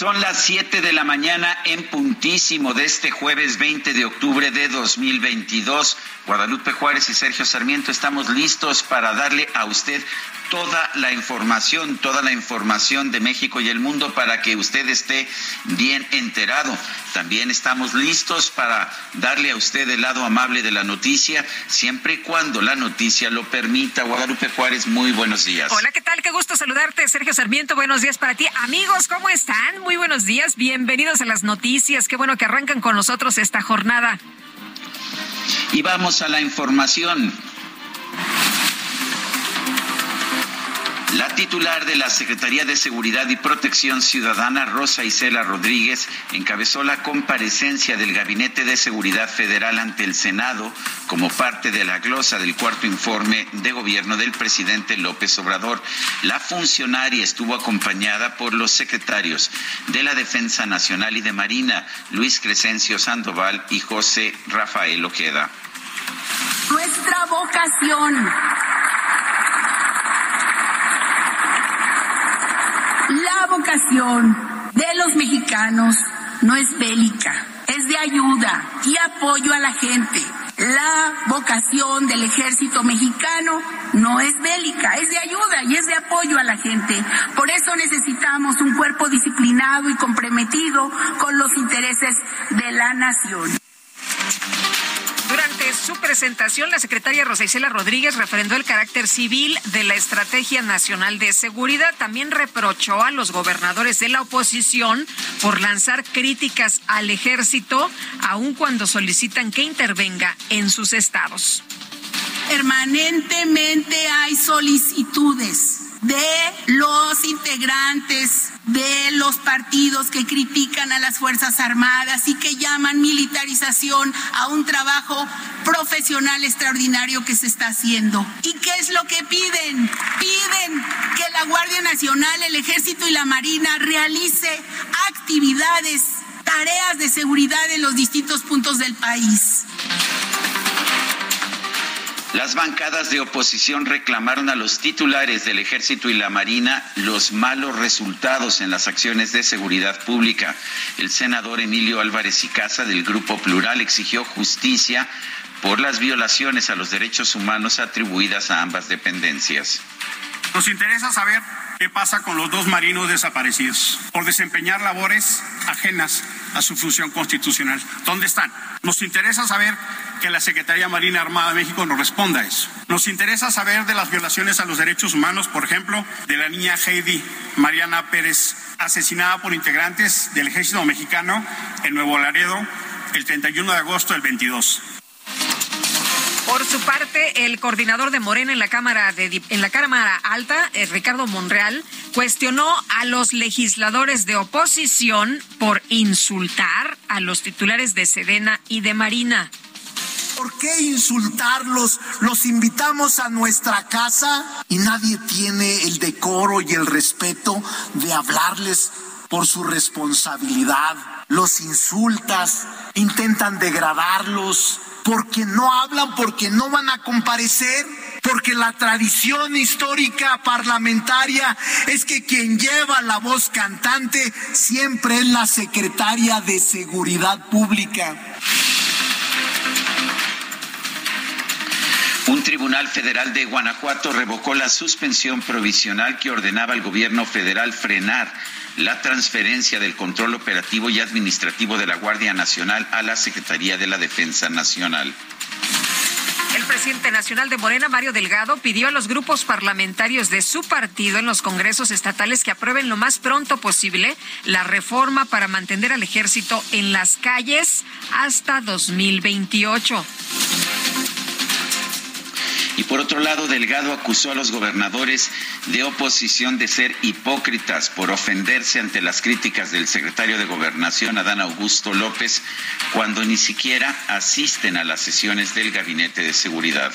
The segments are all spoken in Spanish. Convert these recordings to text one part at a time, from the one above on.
Son las 7 de la mañana en puntísimo de este jueves 20 de octubre de 2022. Guadalupe Juárez y Sergio Sarmiento estamos listos para darle a usted toda la información, toda la información de México y el mundo para que usted esté bien enterado. También estamos listos para darle a usted el lado amable de la noticia, siempre y cuando la noticia lo permita. Guadalupe Juárez, muy buenos días. Hola, ¿qué tal? Qué gusto saludarte, Sergio Sarmiento. Buenos días para ti. Amigos, ¿cómo están? Buenos días. Bienvenidos a las noticias. Qué bueno que arrancan con nosotros esta jornada. Y vamos a la información. La titular de la Secretaría de Seguridad y Protección Ciudadana, Rosa Isela Rodríguez, encabezó la comparecencia del Gabinete de Seguridad Federal ante el Senado como parte de la glosa del cuarto informe de gobierno del presidente López Obrador. La funcionaria estuvo acompañada por los secretarios de la Defensa Nacional y de Marina, Luis Crescencio Sandoval y José Rafael Ojeda. Nuestra vocación La vocación de los mexicanos no es bélica, es de ayuda y apoyo a la gente. La vocación del ejército mexicano no es bélica, es de ayuda y es de apoyo a la gente. Por eso necesitamos un cuerpo disciplinado y comprometido con los intereses de la nación. Durante su presentación, la secretaria Rosa Isela Rodríguez refrendó el carácter civil de la Estrategia Nacional de Seguridad. También reprochó a los gobernadores de la oposición por lanzar críticas al ejército, aun cuando solicitan que intervenga en sus estados. Permanentemente hay solicitudes de los integrantes de los partidos que critican a las Fuerzas Armadas y que llaman militarización a un trabajo profesional extraordinario que se está haciendo. ¿Y qué es lo que piden? Piden que la Guardia Nacional, el Ejército y la Marina realice actividades, tareas de seguridad en los distintos puntos del país. Las bancadas de oposición reclamaron a los titulares del Ejército y la Marina los malos resultados en las acciones de seguridad pública. El senador Emilio Álvarez y Casa del Grupo Plural exigió justicia por las violaciones a los derechos humanos atribuidas a ambas dependencias. Nos interesa saber qué pasa con los dos marinos desaparecidos por desempeñar labores ajenas a su función constitucional. ¿Dónde están? Nos interesa saber que la Secretaría Marina Armada de México nos responda a eso. Nos interesa saber de las violaciones a los derechos humanos, por ejemplo, de la niña Heidi Mariana Pérez, asesinada por integrantes del ejército mexicano en Nuevo Laredo el 31 de agosto del 22. Por su parte, el coordinador de Morena en la Cámara en la Cámara Alta, eh, Ricardo Monreal, cuestionó a los legisladores de oposición por insultar a los titulares de Sedena y de Marina. ¿Por qué insultarlos? Los invitamos a nuestra casa y nadie tiene el decoro y el respeto de hablarles por su responsabilidad. Los insultas, intentan degradarlos, porque no hablan, porque no van a comparecer. porque la tradición histórica parlamentaria es que quien lleva la voz cantante siempre es la secretaria de Seguridad Pública. Un tribunal federal de Guanajuato revocó la suspensión provisional que ordenaba al gobierno federal frenar la transferencia del control operativo y administrativo de la Guardia Nacional a la Secretaría de la Defensa Nacional. El presidente nacional de Morena, Mario Delgado, pidió a los grupos parlamentarios de su partido en los congresos estatales que aprueben lo más pronto posible la reforma para mantener al ejército en las calles hasta 2028. Y por otro lado, Delgado acusó a los gobernadores de oposición de ser hipócritas por ofenderse ante las críticas del secretario de Gobernación, Adán Augusto López, cuando ni siquiera asisten a las sesiones del Gabinete de Seguridad.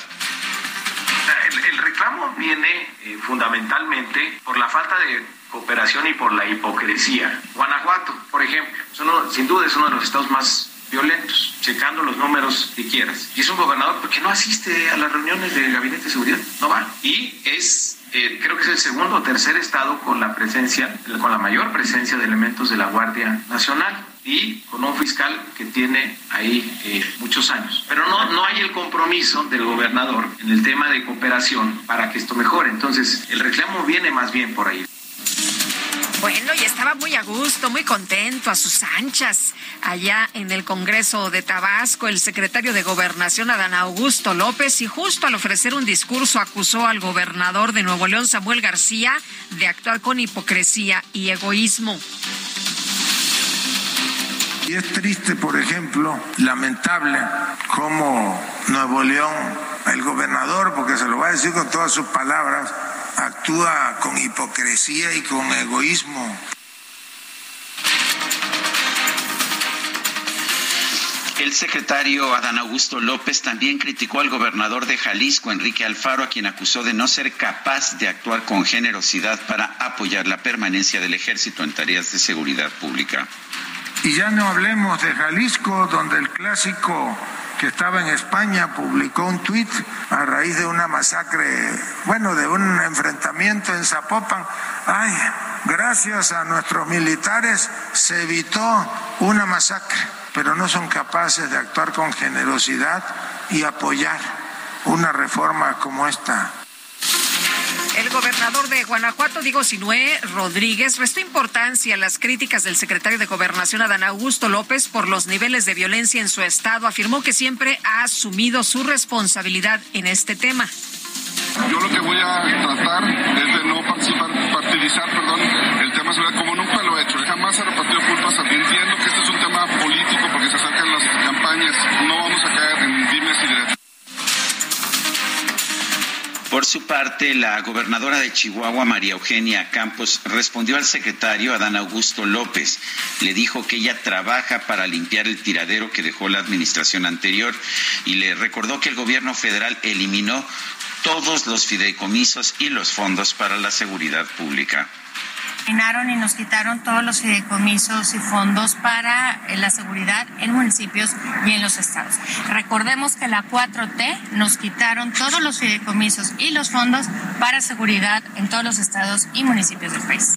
El, reclamo viene eh, fundamentalmente por la falta de cooperación y por la hipocresía. Guanajuato, por ejemplo, sin duda es uno de los estados más violentos, checando los números que quieras. Y es un gobernador porque no asiste a las reuniones del Gabinete de Seguridad, no va. Y es, eh, creo que es el segundo o tercer estado con la presencia, con la mayor presencia de elementos de la Guardia Nacional y con un fiscal que tiene ahí eh, muchos años. Pero no, no hay el compromiso del gobernador en el tema de cooperación para que esto mejore. Entonces, el reclamo viene más bien por ahí. Bueno, y estaba muy a gusto, muy contento, a sus anchas, allá en el Congreso de Tabasco, el secretario de Gobernación, Adán Augusto López, y justo al ofrecer un discurso acusó al gobernador de Nuevo León, Samuel García, de actuar con hipocresía y egoísmo. Y es triste, por ejemplo, lamentable, como Nuevo León, el gobernador, porque se lo va a decir con todas sus palabras, actúa con hipocresía y con egoísmo. El secretario Adán Augusto López también criticó al gobernador de Jalisco, Enrique Alfaro, a quien acusó de no ser capaz de actuar con generosidad para apoyar la permanencia del ejército en tareas de seguridad pública. Y ya no hablemos de Jalisco, donde el clásico que estaba en España, publicó un tuit a raíz de una masacre, bueno, de un enfrentamiento en Zapopan. Ay, gracias a nuestros militares se evitó una masacre, pero no son capaces de actuar con generosidad y apoyar una reforma como esta. El gobernador de Guanajuato, Diego Sinué Rodríguez, restó importancia a las críticas del secretario de Gobernación, Adán Augusto López, por los niveles de violencia en su estado. Afirmó que siempre ha asumido su responsabilidad en este tema. Yo lo que voy a tratar es de no participar, partidizar, perdón, el tema de seguridad como nunca lo he hecho. Jamás he repartido culpas. Entiendo que este es un tema Por su parte, la gobernadora de Chihuahua, María Eugenia Campos, respondió al secretario Adán Augusto López. Le dijo que ella trabaja para limpiar el tiradero que dejó la administración anterior y le recordó que el gobierno federal eliminó todos los fideicomisos y los fondos para la seguridad pública y nos quitaron todos los fideicomisos y fondos para eh, la seguridad en municipios y en los estados. Recordemos que la 4T nos quitaron todos los fideicomisos y los fondos para seguridad en todos los estados y municipios del país.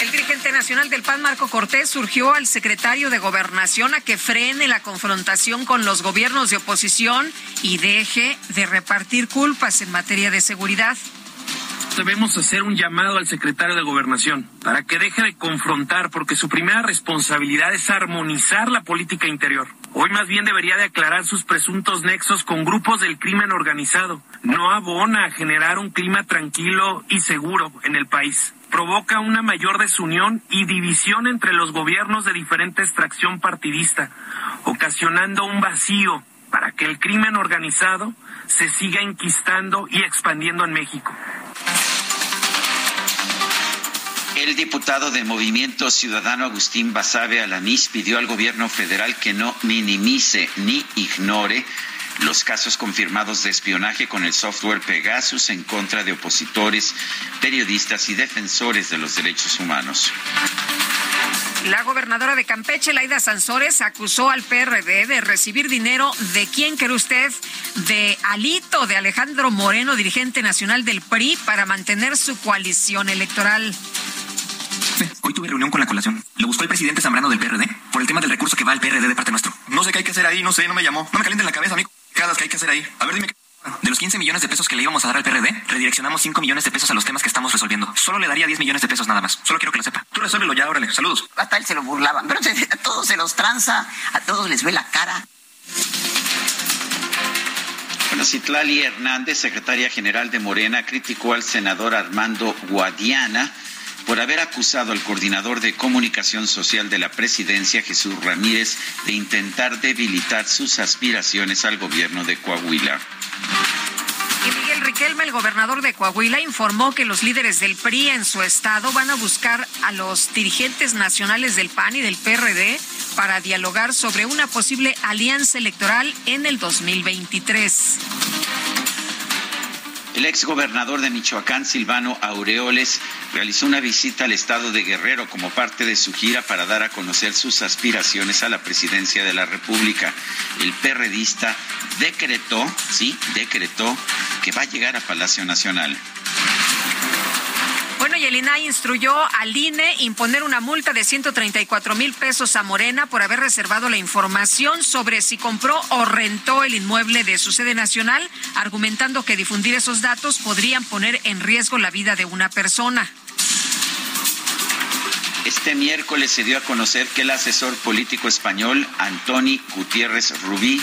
El dirigente nacional del PAN, Marco Cortés, surgió al secretario de Gobernación a que frene la confrontación con los gobiernos de oposición y deje de repartir culpas en materia de seguridad debemos hacer un llamado al secretario de Gobernación para que deje de confrontar, porque su primera responsabilidad es armonizar la política interior. Hoy más bien debería de aclarar sus presuntos nexos con grupos del crimen organizado. No abona a generar un clima tranquilo y seguro en el país. Provoca una mayor desunión y división entre los gobiernos de diferente extracción partidista, ocasionando un vacío para que el crimen organizado se siga enquistando y expandiendo en México. El diputado de Movimiento Ciudadano Agustín Basabe Alanís pidió al gobierno federal que no minimice ni ignore los casos confirmados de espionaje con el software Pegasus en contra de opositores, periodistas y defensores de los derechos humanos. La gobernadora de Campeche, Laida Sansores, acusó al PRD de recibir dinero de quién cree usted, de Alito, de Alejandro Moreno, dirigente nacional del PRI, para mantener su coalición electoral. Hoy tuve reunión con la colación. Lo buscó el presidente Zambrano del PRD por el tema del recurso que va al PRD de parte nuestro. No sé qué hay que hacer ahí, no sé, no me llamó. No me calienten la cabeza, amigo. ¿Qué hay que hacer ahí? A ver, dime qué. De los 15 millones de pesos que le íbamos a dar al PRD, redireccionamos 5 millones de pesos a los temas que estamos resolviendo. Solo le daría 10 millones de pesos nada más. Solo quiero que lo sepa. Tú resuélvelo ya, órale. Saludos. Hasta él se lo burlaban. Pero a todos se los tranza, a todos les ve la cara. Bueno, Citlali Hernández, secretaria general de Morena, criticó al senador Armando Guadiana por haber acusado al coordinador de comunicación social de la presidencia, Jesús Ramírez, de intentar debilitar sus aspiraciones al gobierno de Coahuila. Y Miguel Riquelme, el gobernador de Coahuila, informó que los líderes del PRI en su estado van a buscar a los dirigentes nacionales del PAN y del PRD para dialogar sobre una posible alianza electoral en el 2023. El exgobernador de Michoacán, Silvano Aureoles, realizó una visita al estado de Guerrero como parte de su gira para dar a conocer sus aspiraciones a la presidencia de la República. El perredista decretó, sí, decretó que va a llegar a Palacio Nacional. Y el INAI instruyó al INE imponer una multa de 134 mil pesos a Morena por haber reservado la información sobre si compró o rentó el inmueble de su sede nacional, argumentando que difundir esos datos podrían poner en riesgo la vida de una persona. Este miércoles se dio a conocer que el asesor político español Antoni Gutiérrez Rubí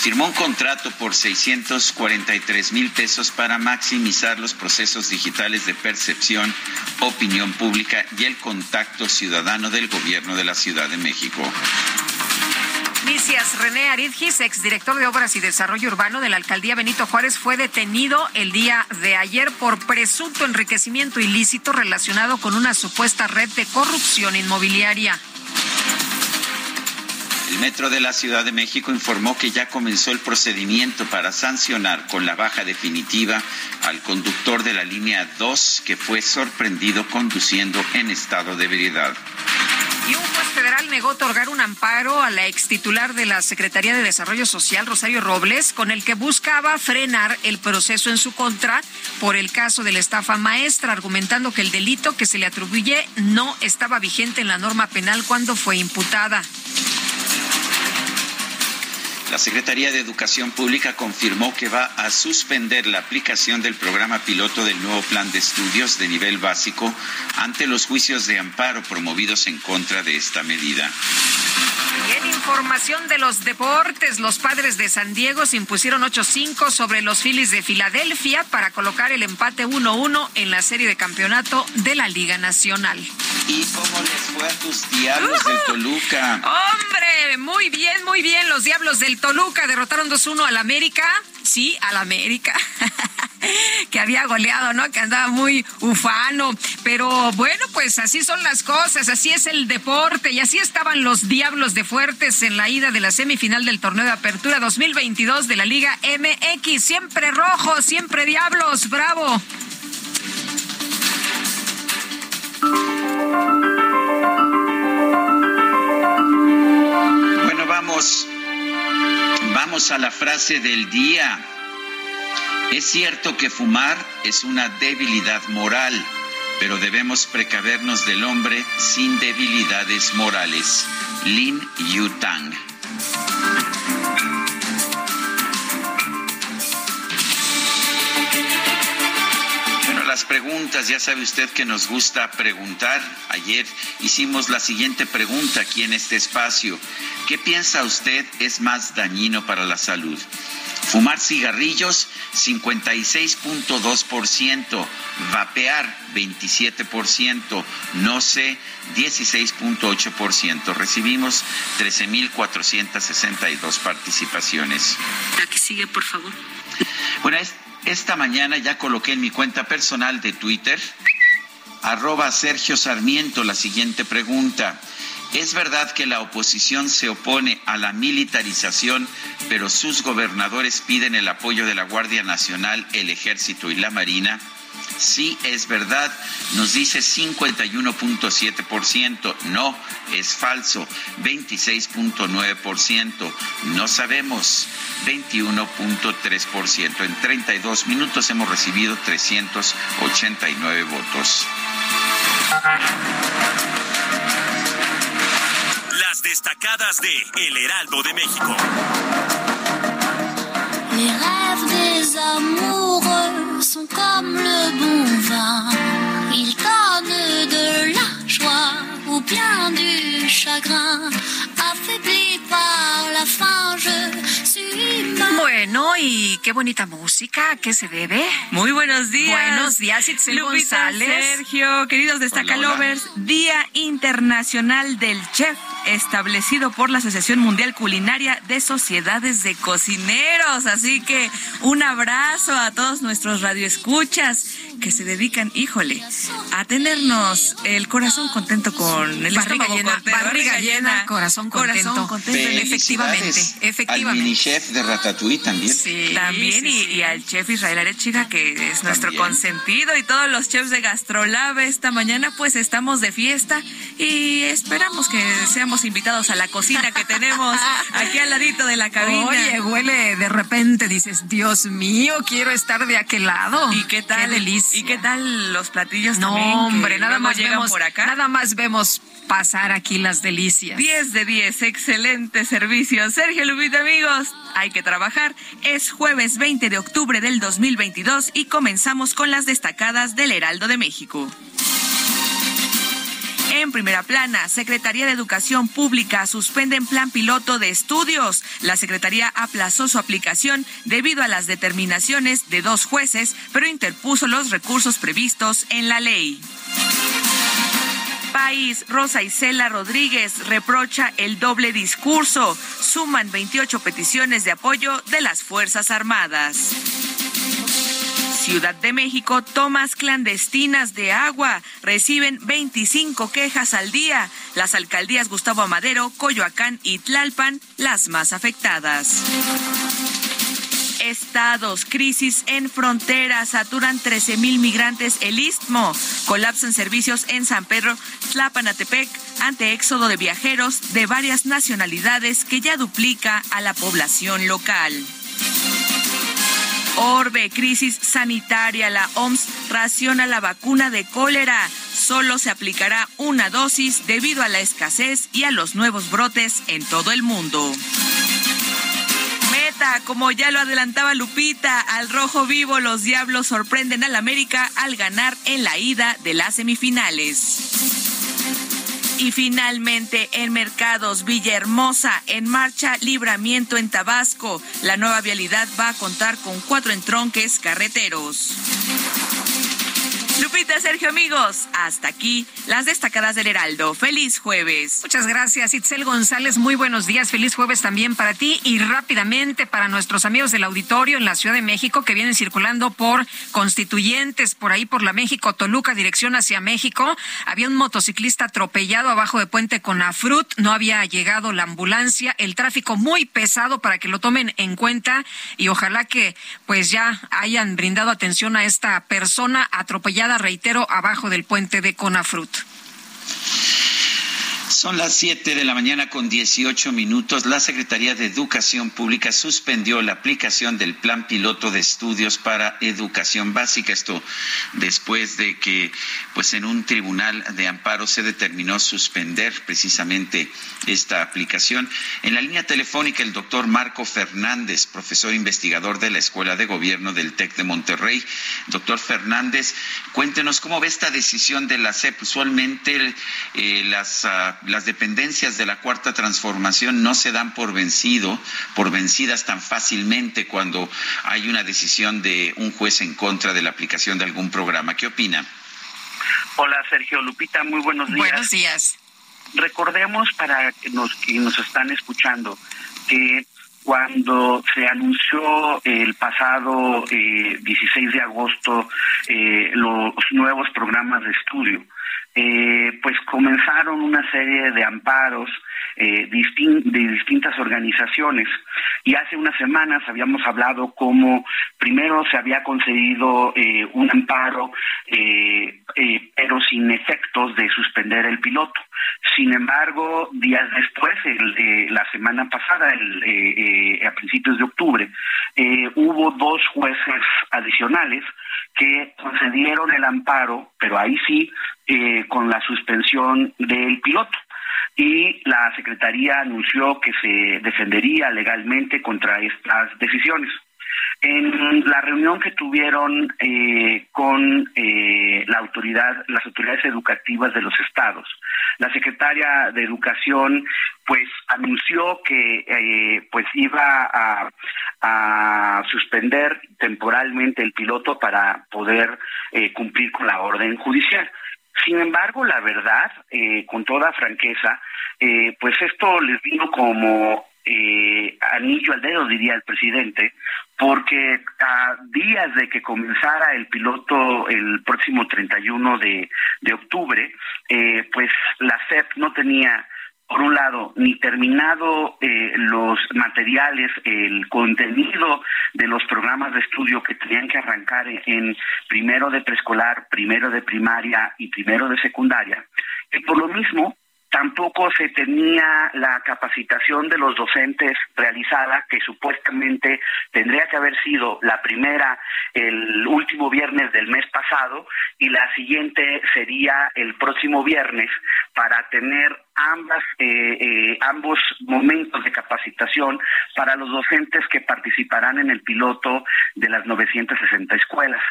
firmó un contrato por 643 mil pesos para maximizar los procesos digitales de percepción, opinión pública y el contacto ciudadano del gobierno de la Ciudad de México. Noticias. René Aridgis, exdirector de Obras y Desarrollo Urbano de la Alcaldía Benito Juárez, fue detenido el día de ayer por presunto enriquecimiento ilícito relacionado con una supuesta red de corrupción inmobiliaria. El Metro de la Ciudad de México informó que ya comenzó el procedimiento para sancionar con la baja definitiva al conductor de la línea 2 que fue sorprendido conduciendo en estado de ebriedad. Y un juez federal negó otorgar un amparo a la ex titular de la Secretaría de Desarrollo Social, Rosario Robles, con el que buscaba frenar el proceso en su contra por el caso de la estafa maestra, argumentando que el delito que se le atribuye no estaba vigente en la norma penal cuando fue imputada. La Secretaría de Educación Pública confirmó que va a suspender la aplicación del programa piloto del nuevo plan de estudios de nivel básico ante los juicios de amparo promovidos en contra de esta medida. Y en información de los deportes, los padres de San Diego se impusieron 8-5 sobre los Phillies de Filadelfia para colocar el empate 1-1 en la serie de campeonato de la Liga Nacional. ¿Y cómo les fue a tus diablos del Toluca? Hombre, muy bien, muy bien. Los diablos del Toluca derrotaron 2-1 al América. Sí, al América. que había goleado, ¿no? Que andaba muy ufano. Pero bueno, pues así son las cosas, así es el deporte y así estaban los Diablos de Fuertes en la ida de la semifinal del torneo de apertura 2022 de la Liga MX. Siempre rojo, siempre Diablos, bravo. Bueno, vamos. Vamos a la frase del día. Es cierto que fumar es una debilidad moral, pero debemos precavernos del hombre sin debilidades morales. Lin Yutang. Las preguntas, ya sabe usted que nos gusta preguntar. Ayer hicimos la siguiente pregunta aquí en este espacio. ¿Qué piensa usted es más dañino para la salud? Fumar cigarrillos, 56.2%. Vapear, 27%. No sé, 16.8%. Recibimos 13.462 participaciones. La que sigue, por favor. Bueno, esta mañana ya coloqué en mi cuenta personal de Twitter, arroba Sergio Sarmiento, la siguiente pregunta. ¿Es verdad que la oposición se opone a la militarización, pero sus gobernadores piden el apoyo de la Guardia Nacional, el Ejército y la Marina? Sí es verdad, nos dice 51.7%. No, es falso, 26.9%. No sabemos, 21.3%. En 32 minutos hemos recibido 389 votos. Las destacadas de El Heraldo de México. Sont comme le bon vin. Ils donnent de la joie ou bien du chagrin. Bueno, y qué bonita música, ¿a qué se debe? Muy buenos días. Buenos días, Itzel Lupita, González. Sergio, queridos destacalovers, Día Internacional del Chef, establecido por la Asociación Mundial Culinaria de Sociedades de Cocineros. Así que un abrazo a todos nuestros radioescuchas que se dedican, híjole, a tenernos el corazón contento con el Barriga estómago llena, contento, barriga llena, corazón contento. Corazón contento. Efectivamente, efectivamente. Al mini chef de Ratatouille también. Sí, También sí, y, sí. y al chef Israel Arechiga, que es nuestro También. consentido, y todos los chefs de Gastrolab esta mañana, pues estamos de fiesta y esperamos que seamos invitados a la cocina que tenemos aquí al ladito de la cabina. Oye, huele de repente, dices, Dios mío, quiero estar de aquel lado. ¿Y qué tal? Qué delicia. ¿Y qué tal los platillos No, también? hombre, nada más vemos, por acá. nada más vemos pasar aquí las delicias. 10 de 10, excelente servicio. Sergio Lupita, amigos, hay que trabajar. Es jueves 20 de octubre del 2022 y comenzamos con las destacadas del Heraldo de México. En primera plana, Secretaría de Educación Pública suspende en plan piloto de estudios. La Secretaría aplazó su aplicación debido a las determinaciones de dos jueces, pero interpuso los recursos previstos en la ley. País, Rosa Isela Rodríguez reprocha el doble discurso. Suman 28 peticiones de apoyo de las Fuerzas Armadas. Ciudad de México, tomas clandestinas de agua. Reciben 25 quejas al día. Las alcaldías Gustavo Amadero, Coyoacán y Tlalpan, las más afectadas. Estados, crisis en fronteras, saturan 13 mil migrantes el istmo, colapsan servicios en San Pedro, Tlapanatepec, ante éxodo de viajeros de varias nacionalidades que ya duplica a la población local. Orbe, crisis sanitaria. La OMS raciona la vacuna de cólera. Solo se aplicará una dosis debido a la escasez y a los nuevos brotes en todo el mundo. Como ya lo adelantaba Lupita, al rojo vivo los diablos sorprenden al América al ganar en la ida de las semifinales. Y finalmente, en Mercados Villahermosa, en marcha Libramiento en Tabasco. La nueva vialidad va a contar con cuatro entronques carreteros. Lupita, Sergio, amigos, hasta aquí las destacadas del Heraldo. Feliz jueves. Muchas gracias, Itzel González. Muy buenos días. Feliz jueves también para ti y rápidamente para nuestros amigos del auditorio en la Ciudad de México que vienen circulando por constituyentes, por ahí por la México Toluca, dirección hacia México. Había un motociclista atropellado abajo de Puente Conafrut. No había llegado la ambulancia. El tráfico muy pesado para que lo tomen en cuenta y ojalá que pues ya hayan brindado atención a esta persona atropellada, reitero, abajo del puente de Conafrut. Son las 7 de la mañana con 18 minutos. La Secretaría de Educación Pública suspendió la aplicación del Plan Piloto de Estudios para Educación Básica. Esto después de que, pues, en un tribunal de amparo se determinó suspender precisamente esta aplicación. En la línea telefónica, el doctor Marco Fernández, profesor investigador de la Escuela de Gobierno del TEC de Monterrey. Doctor Fernández, cuéntenos cómo ve esta decisión de la SEP. Usualmente eh, las ah, las dependencias de la cuarta transformación no se dan por vencido, por vencidas tan fácilmente cuando hay una decisión de un juez en contra de la aplicación de algún programa. ¿Qué opina? Hola Sergio Lupita, muy buenos días. Buenos días. Recordemos para que nos, que nos están escuchando que cuando se anunció el pasado eh, 16 de agosto eh, los nuevos programas de estudio, eh, pues comenzaron una serie de amparos eh, de distintas organizaciones. Y hace unas semanas habíamos hablado cómo primero se había concedido eh, un amparo, eh, pero sin efectos de suspender el piloto. Sin embargo, días después, la semana pasada, a principios de octubre, hubo dos jueces adicionales que concedieron el amparo, pero ahí sí, con la suspensión del piloto y la Secretaría anunció que se defendería legalmente contra estas decisiones. En la reunión que tuvieron eh, con eh, la autoridad, las autoridades educativas de los estados, la secretaria de Educación, pues anunció que eh, pues iba a, suspender temporalmente el piloto para poder cumplir con la orden judicial. Sin embargo, la verdad, eh, con toda franqueza, eh, pues esto les vino como eh, anillo al dedo, diría el presidente, porque a días de que comenzara el piloto el próximo 31 de, de octubre, pues la CEP no tenía por un lado, ni terminado eh, los materiales, el contenido de los programas de estudio que tenían que arrancar en primero de preescolar, primero de primaria y primero de secundaria. Y por lo mismo, tampoco se tenía la capacitación de los docentes realizada, que supuestamente tendría que haber sido la primera el último viernes del mes pasado y la siguiente sería el próximo viernes para tener ambas eh, eh, ambos momentos de capacitación para los docentes que participarán en el piloto de las 960 escuelas.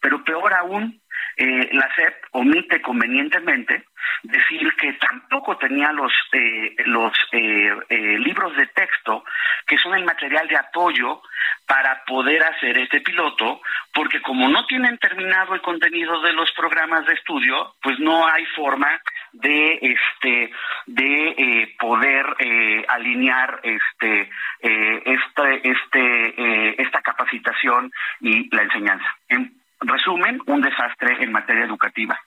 Pero peor aún, eh, la SEP omite convenientemente decir que tampoco tenía los eh, los eh, libros de texto que son el material de apoyo para poder hacer este piloto porque como no tienen terminado el contenido de los programas de estudio pues no hay forma de este de poder alinear este este este esta capacitación y la enseñanza resumen, un desastre en materia educativa.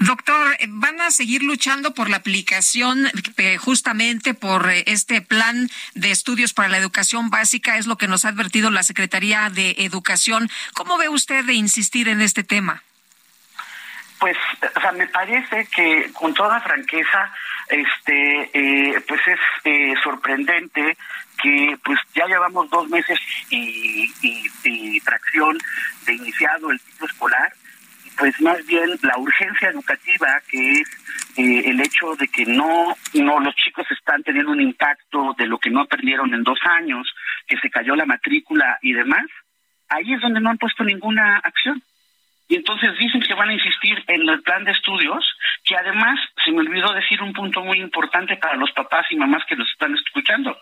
Doctor, ¿van a seguir luchando por la aplicación eh, justamente por eh, este plan de estudios para la educación básica? Es lo que nos ha advertido la Secretaría de Educación. ¿Cómo ve usted de insistir en este tema? Pues, o sea, me parece que con toda franqueza, este, eh, pues es sorprendente que pues ya llevamos dos meses y, tracción de iniciado el ciclo escolar, pues más bien la urgencia educativa que es eh, el hecho de que no, no los chicos están teniendo un impacto de lo que no aprendieron en dos años, que se cayó la matrícula y demás, ahí es donde no han puesto ninguna acción. Y entonces dicen que van a insistir en el plan de estudios, que además se me olvidó decir un punto muy importante para los papás y mamás que los están escuchando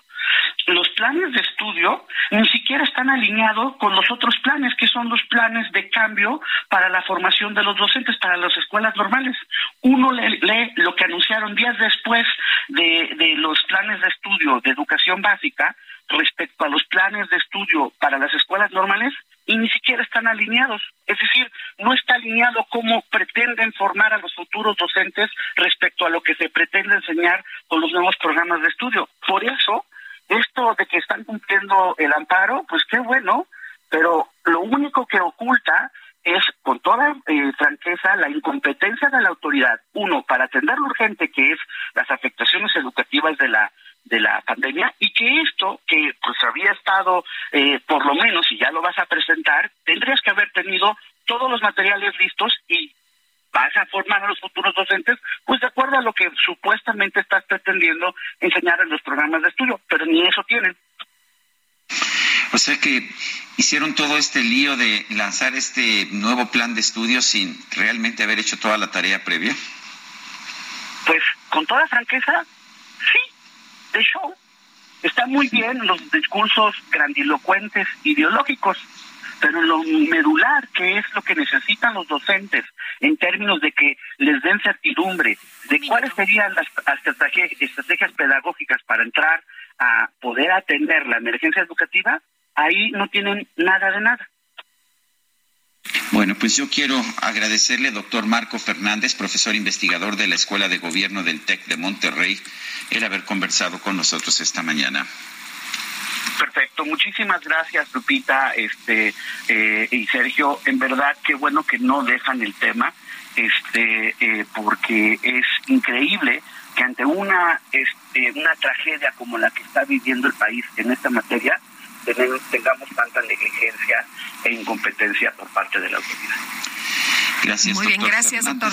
los planes de estudio ni siquiera están alineados con los otros planes, que son los planes de cambio para la formación de los docentes, para las escuelas normales. Uno lee, lo que anunciaron días después de, de los planes de estudio de educación básica respecto a los planes de estudio para las escuelas normales y ni siquiera están alineados. Es decir, no está alineado cómo pretenden formar a los futuros docentes respecto a lo que se pretende enseñar con los nuevos programas de estudio. Por eso, esto de que están cumpliendo el amparo, pues qué bueno, pero lo único que oculta es, con toda eh, franqueza, la incompetencia de la autoridad, uno, para atender lo urgente que es las afectaciones educativas de la de la pandemia y que esto que pues había estado eh, por lo menos si ya lo vas a presentar tendrías que haber tenido todos los materiales listos y vas a formar a los futuros docentes, pues de acuerdo a lo que supuestamente estás pretendiendo enseñar en los programas de estudio, pero ni eso tienen. O sea que hicieron todo este lío de lanzar este nuevo plan de estudio sin realmente haber hecho toda la tarea previa. Pues con toda franqueza, sí. De hecho, está muy bien los discursos grandilocuentes ideológicos, pero lo medular, que es lo que necesitan los docentes en términos de que les den certidumbre de cuáles serían las estrategias, estrategias pedagógicas para entrar a poder atender la emergencia educativa, ahí no tienen nada de nada. Bueno, pues yo quiero agradecerle, doctor Marco Fernández, profesor investigador de la Escuela de Gobierno del TEC de Monterrey, el haber conversado con nosotros esta mañana. Perfecto, muchísimas gracias Lupita este, eh, y Sergio. En verdad, qué bueno que no dejan el tema, este, eh, porque es increíble que ante una, este, una tragedia como la que está viviendo el país en esta materia, tengamos tanta negligencia e incompetencia por parte de la autoridad. Gracias. Muy bien, gracias, doctor.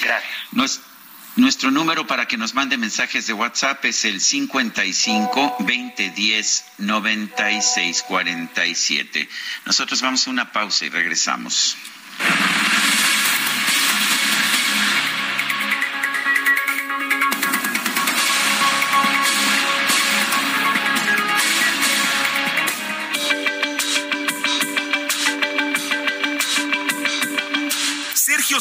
Gracias. Nuestro número para que nos mande mensajes de WhatsApp es el 55 2010 9647. Nosotros vamos a una pausa y regresamos.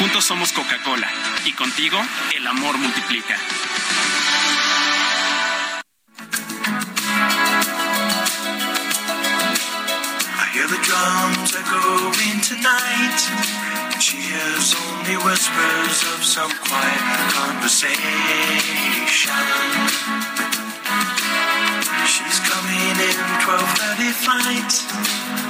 Juntos somos Coca-Cola y contigo el amor multiplica. I hear the drums echoing tonight. She hears only whispers of some quiet conversation. She's coming in 12:30 flight.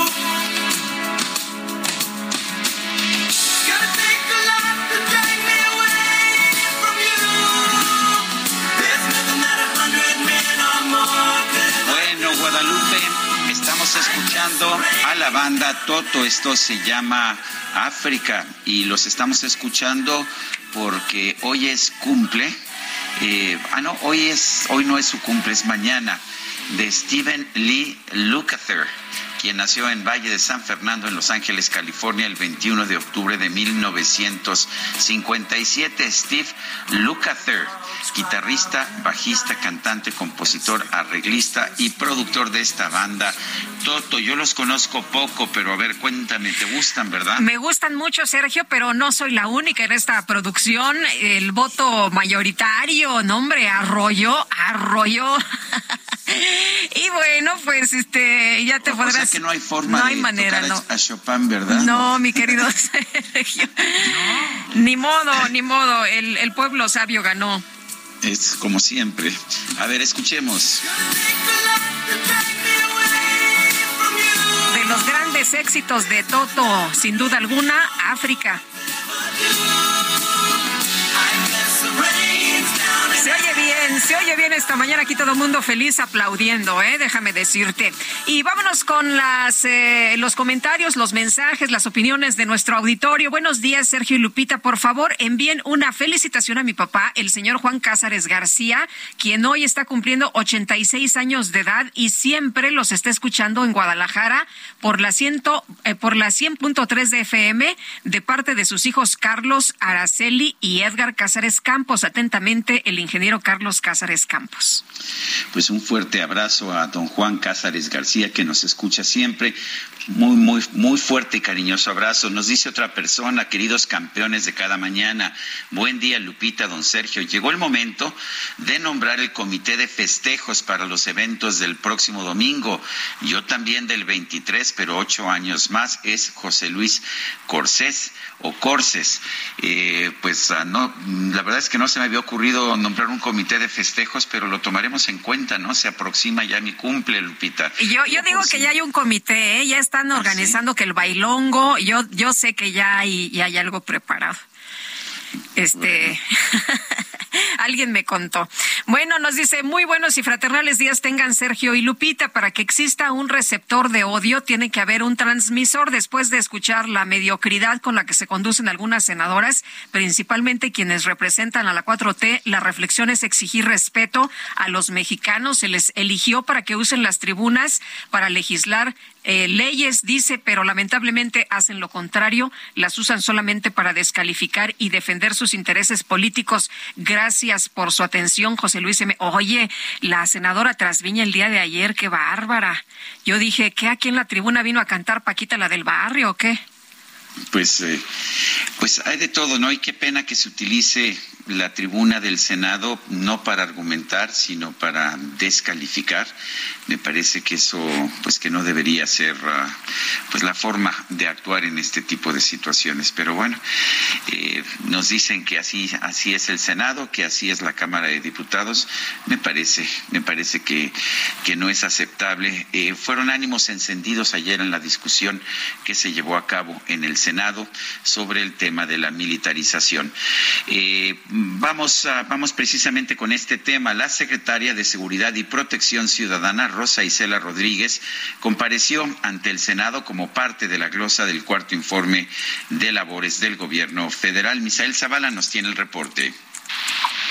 A la banda Toto. Esto se llama África y los estamos escuchando porque hoy es cumple. eh, ah, no, hoy es, hoy no es su cumple, es mañana de Stephen Lee Lukather, quien nació en Valle de San Fernando, en Los Ángeles, California, el 21 de octubre de 1957. Steve Lukather, guitarrista, bajista, cantante, compositor, arreglista y productor de esta banda. Toto, yo los conozco poco, pero a ver, cuéntame, ¿te gustan, verdad? Me gustan mucho, Sergio, pero no soy la única en esta producción. El voto mayoritario, nombre, arroyo, arroyo. y bueno, pues este, ya te O podrás. sea que no hay forma No hay de manera, tocar no. a Chopin, ¿verdad? No, mi querido Sergio. Ni modo, ni modo. El, el pueblo sabio ganó. Es como siempre. A ver, escuchemos. De los grandes éxitos de Toto, sin duda alguna, África. Esta mañana aquí todo el mundo feliz aplaudiendo, ¿eh? déjame decirte. Y vámonos con las, eh, los comentarios, los mensajes, las opiniones de nuestro auditorio. Buenos días, Sergio y Lupita. Por favor, envíen una felicitación a mi papá, el señor Juan Cázares García, quien hoy está cumpliendo 86 años de edad y siempre los está escuchando en Guadalajara por la, ciento, eh, por la 100.3 de FM de parte de sus hijos Carlos Araceli y Edgar Cázares Campos. Atentamente, el ingeniero Carlos Cázares Cázares Pues un fuerte abrazo a don Juan Cázares García, que nos escucha siempre. Muy, muy, muy fuerte y cariñoso abrazo. Nos dice otra persona, queridos campeones de cada mañana. Buen día, Lupita, don Sergio. Llegó el momento de nombrar el comité de festejos para los eventos del próximo domingo. Yo también del 23, pero ocho años más, es José Luis Corsés o Corses. Eh, pues ah, no, la verdad es que no se me había ocurrido nombrar un comité de festejos, pero lo tomaremos en cuenta, ¿no? Se aproxima ya mi cumple, Lupita. Yo, yo digo que ya hay un comité, ¿eh? ya están organizando que el bailongo, yo, yo sé que ya hay, ya hay algo preparado. Este, alguien me contó. Bueno, nos dice, muy buenos y fraternales días tengan Sergio y Lupita. Para que exista un receptor de odio, tiene que haber un transmisor. Después de escuchar la mediocridad con la que se conducen algunas senadoras, principalmente quienes representan a la 4T, la reflexión es exigir respeto a los mexicanos. Se les eligió para que usen las tribunas para legislar eh, leyes, dice, pero lamentablemente hacen lo contrario, las usan solamente para descalificar y defender sus intereses políticos. Gracias por su atención, José Luis M. Oye, la senadora Trasviña el día de ayer, qué bárbara. Yo dije, ¿qué aquí en la tribuna vino a cantar Paquita la del barrio o qué? Pues, eh, pues hay de todo, ¿no? Y qué pena que se utilice la tribuna del Senado no para argumentar, sino para descalificar. Me parece que eso, pues que no debería ser, uh, pues la forma de actuar en este tipo de situaciones. Pero bueno, eh, nos dicen que así, así es el Senado, que así es la Cámara de Diputados. Me parece, me parece que, que no es aceptable. Eh, fueron ánimos encendidos ayer en la discusión que se llevó a cabo en el Senado sobre el tema de la militarización. Eh, vamos, vamos precisamente con este tema. La secretaria de Seguridad y Protección Ciudadana, Rosa Isela Rodríguez, compareció ante el Senado como parte de la glosa del cuarto informe de labores del gobierno federal. Misael Zavala nos tiene el reporte.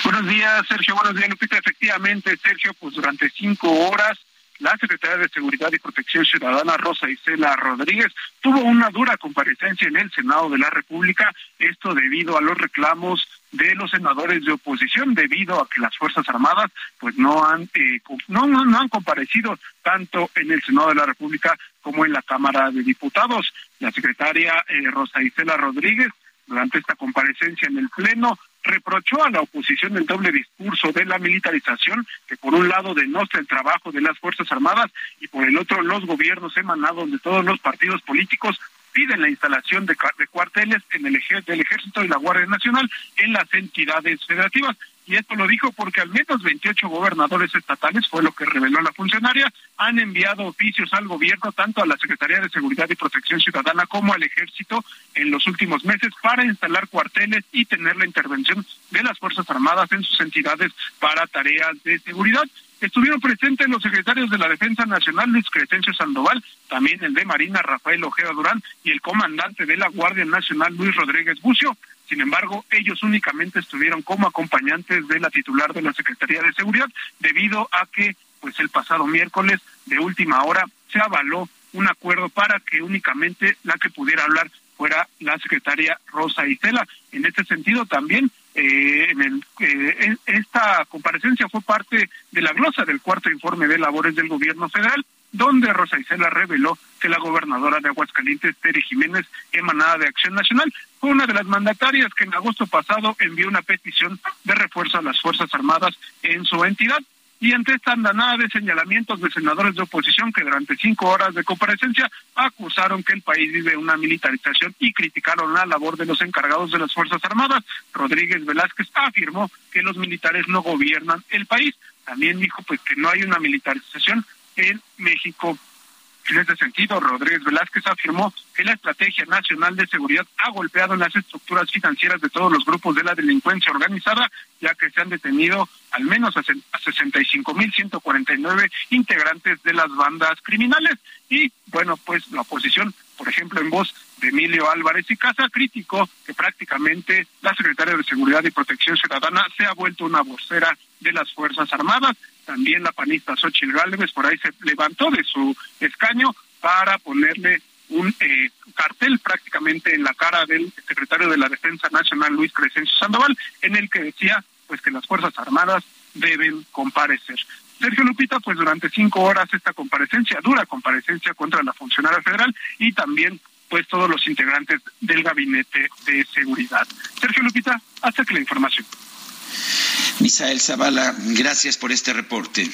Buenos días, Sergio. Buenos días, Lupita. Efectivamente, Sergio, pues durante cinco horas la secretaria de Seguridad y Protección Ciudadana, Rosa Isela Rodríguez, tuvo una dura comparecencia en el Senado de la República, esto debido a los reclamos de los senadores de oposición debido a que las fuerzas armadas pues no han eh, no, no, han comparecido tanto en el Senado de la República como en la Cámara de Diputados. La secretaria eh, Rosa Isela Rodríguez durante esta comparecencia en el pleno reprochó a la oposición el doble discurso de la militarización, que por un lado denosta el trabajo de las Fuerzas Armadas y por el otro los gobiernos emanados de todos los partidos políticos piden la instalación de, cuarteles en el del Ejército y la Guardia Nacional en las entidades federativas y esto lo dijo porque al menos 28 gobernadores estatales, fue lo que reveló la funcionaria, han enviado oficios al gobierno, tanto a la Secretaría de Seguridad y Protección Ciudadana como al Ejército en los últimos meses para instalar cuarteles y tener la intervención de las Fuerzas Armadas en sus entidades para tareas de seguridad. Estuvieron presentes los secretarios de la Defensa Nacional, Luis Crescencio Sandoval, también el de Marina, Rafael Ojeda Durán, y el comandante de la Guardia Nacional, Luis Rodríguez Bucio. Sin embargo, ellos únicamente estuvieron como acompañantes de la titular de la Secretaría de Seguridad, debido a que, pues el pasado miércoles, de última hora, se avaló un acuerdo para que únicamente la que pudiera hablar fuera la secretaria Rosa Isela. En este sentido, también eh, en el, eh, esta comparecencia fue parte de la glosa del cuarto informe de labores del gobierno federal, donde Rosa Isela reveló que la gobernadora de Aguascalientes, Tere Jiménez, emanada de Acción Nacional, fue una de las mandatarias que en agosto pasado envió una petición de refuerzo a las Fuerzas Armadas en su entidad. Y ante esta andanada de señalamientos de senadores de oposición que durante cinco horas de comparecencia acusaron que el país vive una militarización y criticaron la labor de los encargados de las Fuerzas Armadas, Rodríguez Velázquez afirmó que los militares no gobiernan el país. También dijo pues que no hay una militarización en México. En este sentido, Rodríguez Velázquez afirmó que la Estrategia Nacional de Seguridad ha golpeado en las estructuras financieras de todos los grupos de la delincuencia organizada, ya que se han detenido al menos a 65.149 integrantes de las bandas criminales. Y bueno, pues la oposición, por ejemplo, en voz de Emilio Álvarez y Casa, criticó que prácticamente la Secretaría de Seguridad y Protección Ciudadana se ha vuelto una vocera de las Fuerzas Armadas también la panista Xochitl Gálvez por ahí se levantó de su escaño para ponerle un eh, cartel prácticamente en la cara del secretario de la Defensa Nacional, Luis Crescencio Sandoval, en el que decía pues que las Fuerzas Armadas deben comparecer. Sergio Lupita, pues durante cinco horas esta comparecencia, dura comparecencia contra la funcionaria federal y también pues todos los integrantes del gabinete de seguridad. Sergio Lupita, hasta que la información. Misael Zavala, gracias por este reporte.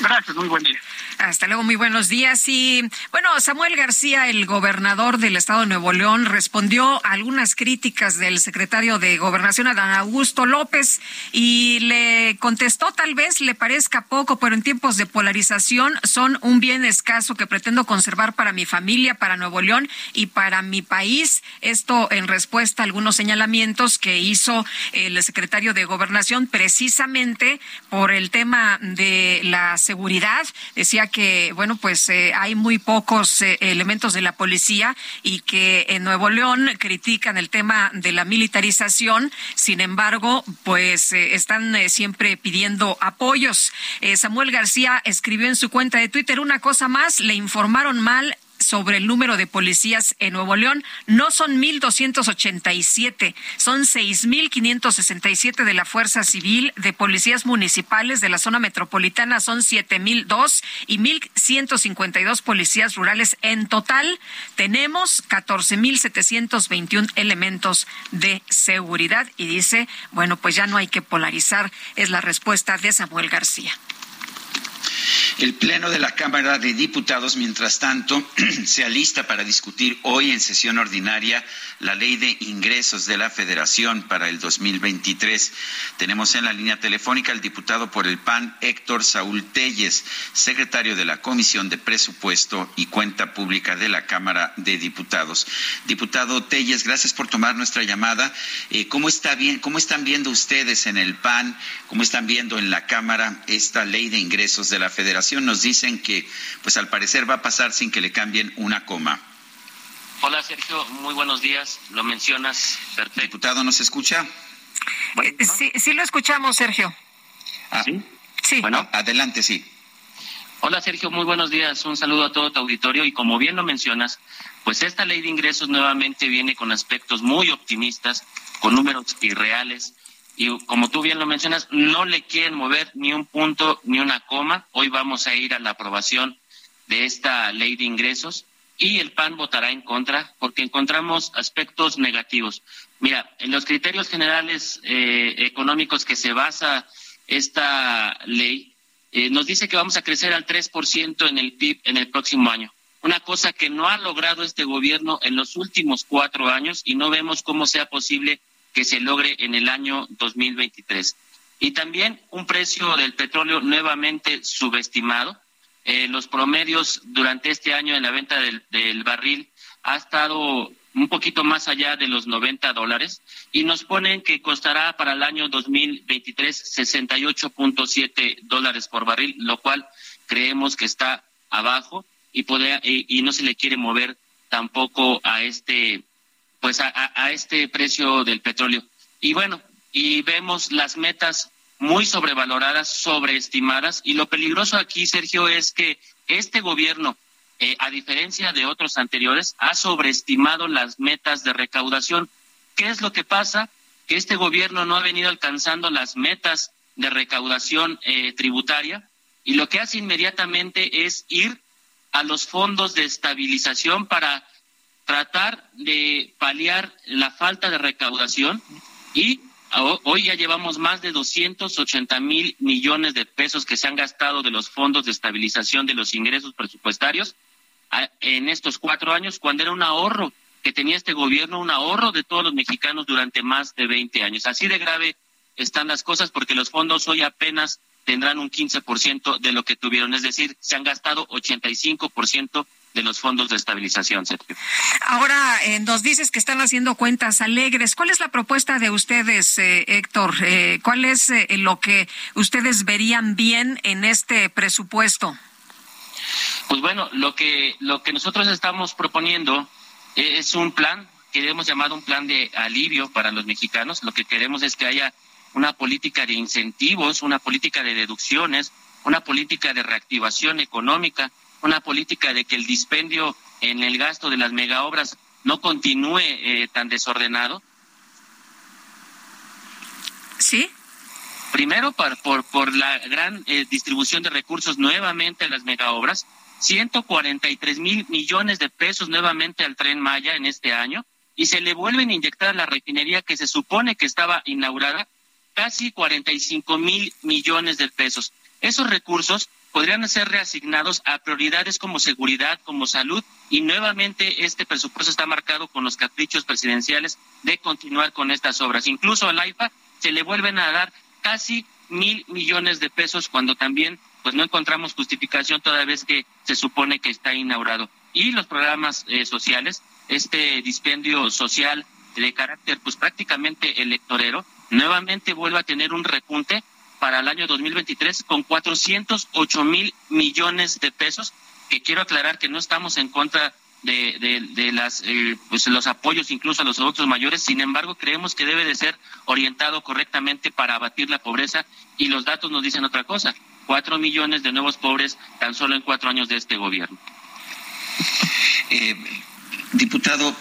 Gracias, muy buen día. Hasta luego, muy buenos días. Y bueno, Samuel García, el gobernador del estado de Nuevo León, respondió a algunas críticas del secretario de Gobernación, Adán Augusto López, y le contestó, tal vez le parezca poco, pero en tiempos de polarización son un bien escaso que pretendo conservar para mi familia, para Nuevo León y para mi país. Esto en respuesta a algunos señalamientos que hizo el secretario de Gobernación precisamente por el tema de la seguridad. Decía que, bueno, pues eh, hay muy pocos eh, elementos de la policía y que en Nuevo León critican el tema de la militarización. Sin embargo, pues eh, están siempre pidiendo apoyos. Samuel García escribió en su cuenta de Twitter una cosa más, le informaron mal sobre el número de policías en Nuevo León. No son 1.287, son 6.567 de la Fuerza Civil, de policías municipales de la zona metropolitana son 7.002 y 1.152 policías rurales. En total tenemos 14.721 elementos de seguridad y dice, bueno, pues ya no hay que polarizar, es la respuesta de Samuel García. El Pleno de la Cámara de Diputados, mientras tanto, se alista para discutir hoy en sesión ordinaria la Ley de Ingresos de la Federación para el 2023. Tenemos en la línea telefónica al diputado por el PAN, Héctor Saúl Telles, secretario de la Comisión de Presupuesto y Cuenta Pública de la Cámara de Diputados. Diputado Telles, gracias por tomar nuestra llamada. Eh, ¿cómo, está bien, ¿Cómo están viendo ustedes en el PAN, cómo están viendo en la Cámara esta Ley de Ingresos de la Federación? nos dicen que, pues al parecer va a pasar sin que le cambien una coma. Hola Sergio, muy buenos días. Lo mencionas perfecto. Diputado, ¿nos escucha? Eh, sí, sí lo escuchamos, Sergio. Ah, ¿Sí? Sí. Bueno, adelante, sí. Hola Sergio, muy buenos días. Un saludo a todo tu auditorio y como bien lo mencionas, pues esta ley de ingresos nuevamente viene con aspectos muy optimistas, con números irreales y como tú bien lo mencionas, no le quieren mover ni un punto ni una coma. Hoy vamos a ir a la aprobación de esta ley de ingresos y el PAN votará en contra porque encontramos aspectos negativos. Mira, en los criterios generales eh, económicos que se basa esta ley, eh, nos dice que vamos a crecer al 3% en el PIB en el próximo año. Una cosa que no ha logrado este gobierno en los últimos cuatro años y no vemos cómo sea posible que se logre en el año 2023. Y también un precio del petróleo nuevamente subestimado. Eh, los promedios durante este año en la venta del, barril ha estado un poquito más allá de los 90 dólares y nos ponen que costará para el año 2023 68.7 dólares por barril, lo cual creemos que está abajo y, poder, y no se le quiere mover tampoco a este pues a, este precio del petróleo. Y bueno, y vemos las metas muy sobrevaloradas, sobreestimadas, y lo peligroso aquí, Sergio, es que este gobierno, eh, a diferencia de otros anteriores, ha sobreestimado las metas de recaudación. ¿Qué es lo que pasa? Que este gobierno no ha venido alcanzando las metas de recaudación eh, tributaria y lo que hace inmediatamente es ir a los fondos de estabilización para tratar de paliar la falta de recaudación y hoy ya llevamos más de 280 mil millones de pesos que se han gastado de los fondos de estabilización de los ingresos presupuestarios en estos cuatro años, cuando era un ahorro que tenía este gobierno, un ahorro de todos los mexicanos durante más de 20 años. Así de grave están las cosas porque los fondos hoy apenas tendrán un 15% de lo que tuvieron, es decir, se han gastado 85% de los fondos de estabilización, Sergio. Ahora, eh, nos dices que están haciendo cuentas alegres. ¿Cuál es la propuesta de ustedes, eh, Héctor? Eh, ¿Cuál es lo que ustedes verían bien en este presupuesto? Pues bueno, lo que, lo que nosotros estamos proponiendo es un plan que hemos llamado un plan de alivio para los mexicanos. Lo que queremos es que haya una política de incentivos, una política de deducciones, una política de reactivación económica una política de que el dispendio en el gasto de las megaobras no continúe eh, tan desordenado? Sí. Primero, por, por, por la gran eh, distribución de recursos nuevamente a las megaobras, 143 mil millones de pesos nuevamente al tren Maya en este año, y se le vuelven a inyectar a la refinería que se supone que estaba inaugurada casi 45 mil millones de pesos. Esos recursos podrían ser reasignados a prioridades como seguridad, como salud, y nuevamente este presupuesto está marcado con los caprichos presidenciales de continuar con estas obras. Incluso al AIFA se le vuelven a dar casi mil millones de pesos cuando también pues no encontramos justificación toda vez que se supone que está inaugurado. Y los programas eh, sociales, este dispendio social de carácter pues prácticamente electorero, nuevamente vuelve a tener un repunte para el año 2023 con 408 mil millones de pesos, que quiero aclarar que no estamos en contra de, de, las, eh, pues los apoyos incluso a los adultos mayores, sin embargo creemos que debe de ser orientado correctamente para abatir la pobreza y los datos nos dicen otra cosa, cuatro millones de nuevos pobres tan solo en cuatro años de este gobierno. Eh, Diputado,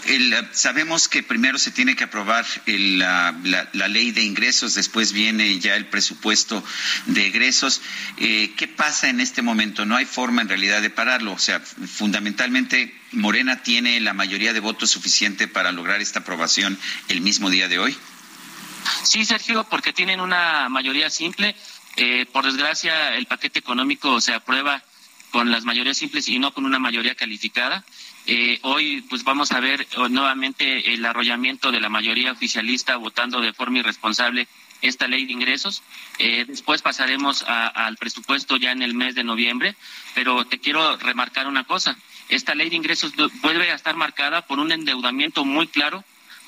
sabemos que primero se tiene que aprobar la, ley de ingresos, después viene ya el presupuesto de egresos. Eh, ¿Qué pasa en este momento? No hay forma en realidad de pararlo. O sea, fundamentalmente, Morena tiene la mayoría de votos suficiente para lograr esta aprobación el mismo día de hoy. Sí, Sergio, porque tienen una mayoría simple. Eh, por desgracia, el paquete económico se aprueba con las mayorías simples y no con una mayoría calificada. Eh, hoy pues vamos a ver eh, nuevamente el arrollamiento de la mayoría oficialista votando de forma irresponsable esta ley de ingresos. Eh, después pasaremos al presupuesto ya en el mes de noviembre, pero te quiero remarcar una cosa. Esta ley de ingresos vuelve a estar marcada por un endeudamiento muy claro,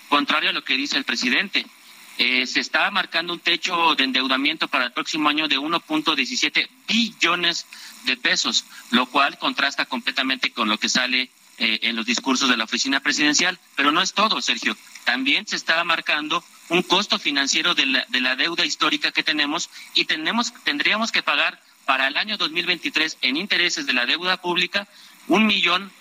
contrario a lo que dice el presidente. se está marcando un techo de endeudamiento para el próximo año de 1.17 billones de pesos, lo cual contrasta completamente con lo que sale eh, en los discursos de la oficina presidencial. Pero no es todo, Sergio. También se está marcando un costo financiero de la, de la deuda histórica que tenemos y tenemos, tendríamos que pagar para el año 2023 en intereses de la deuda pública un millón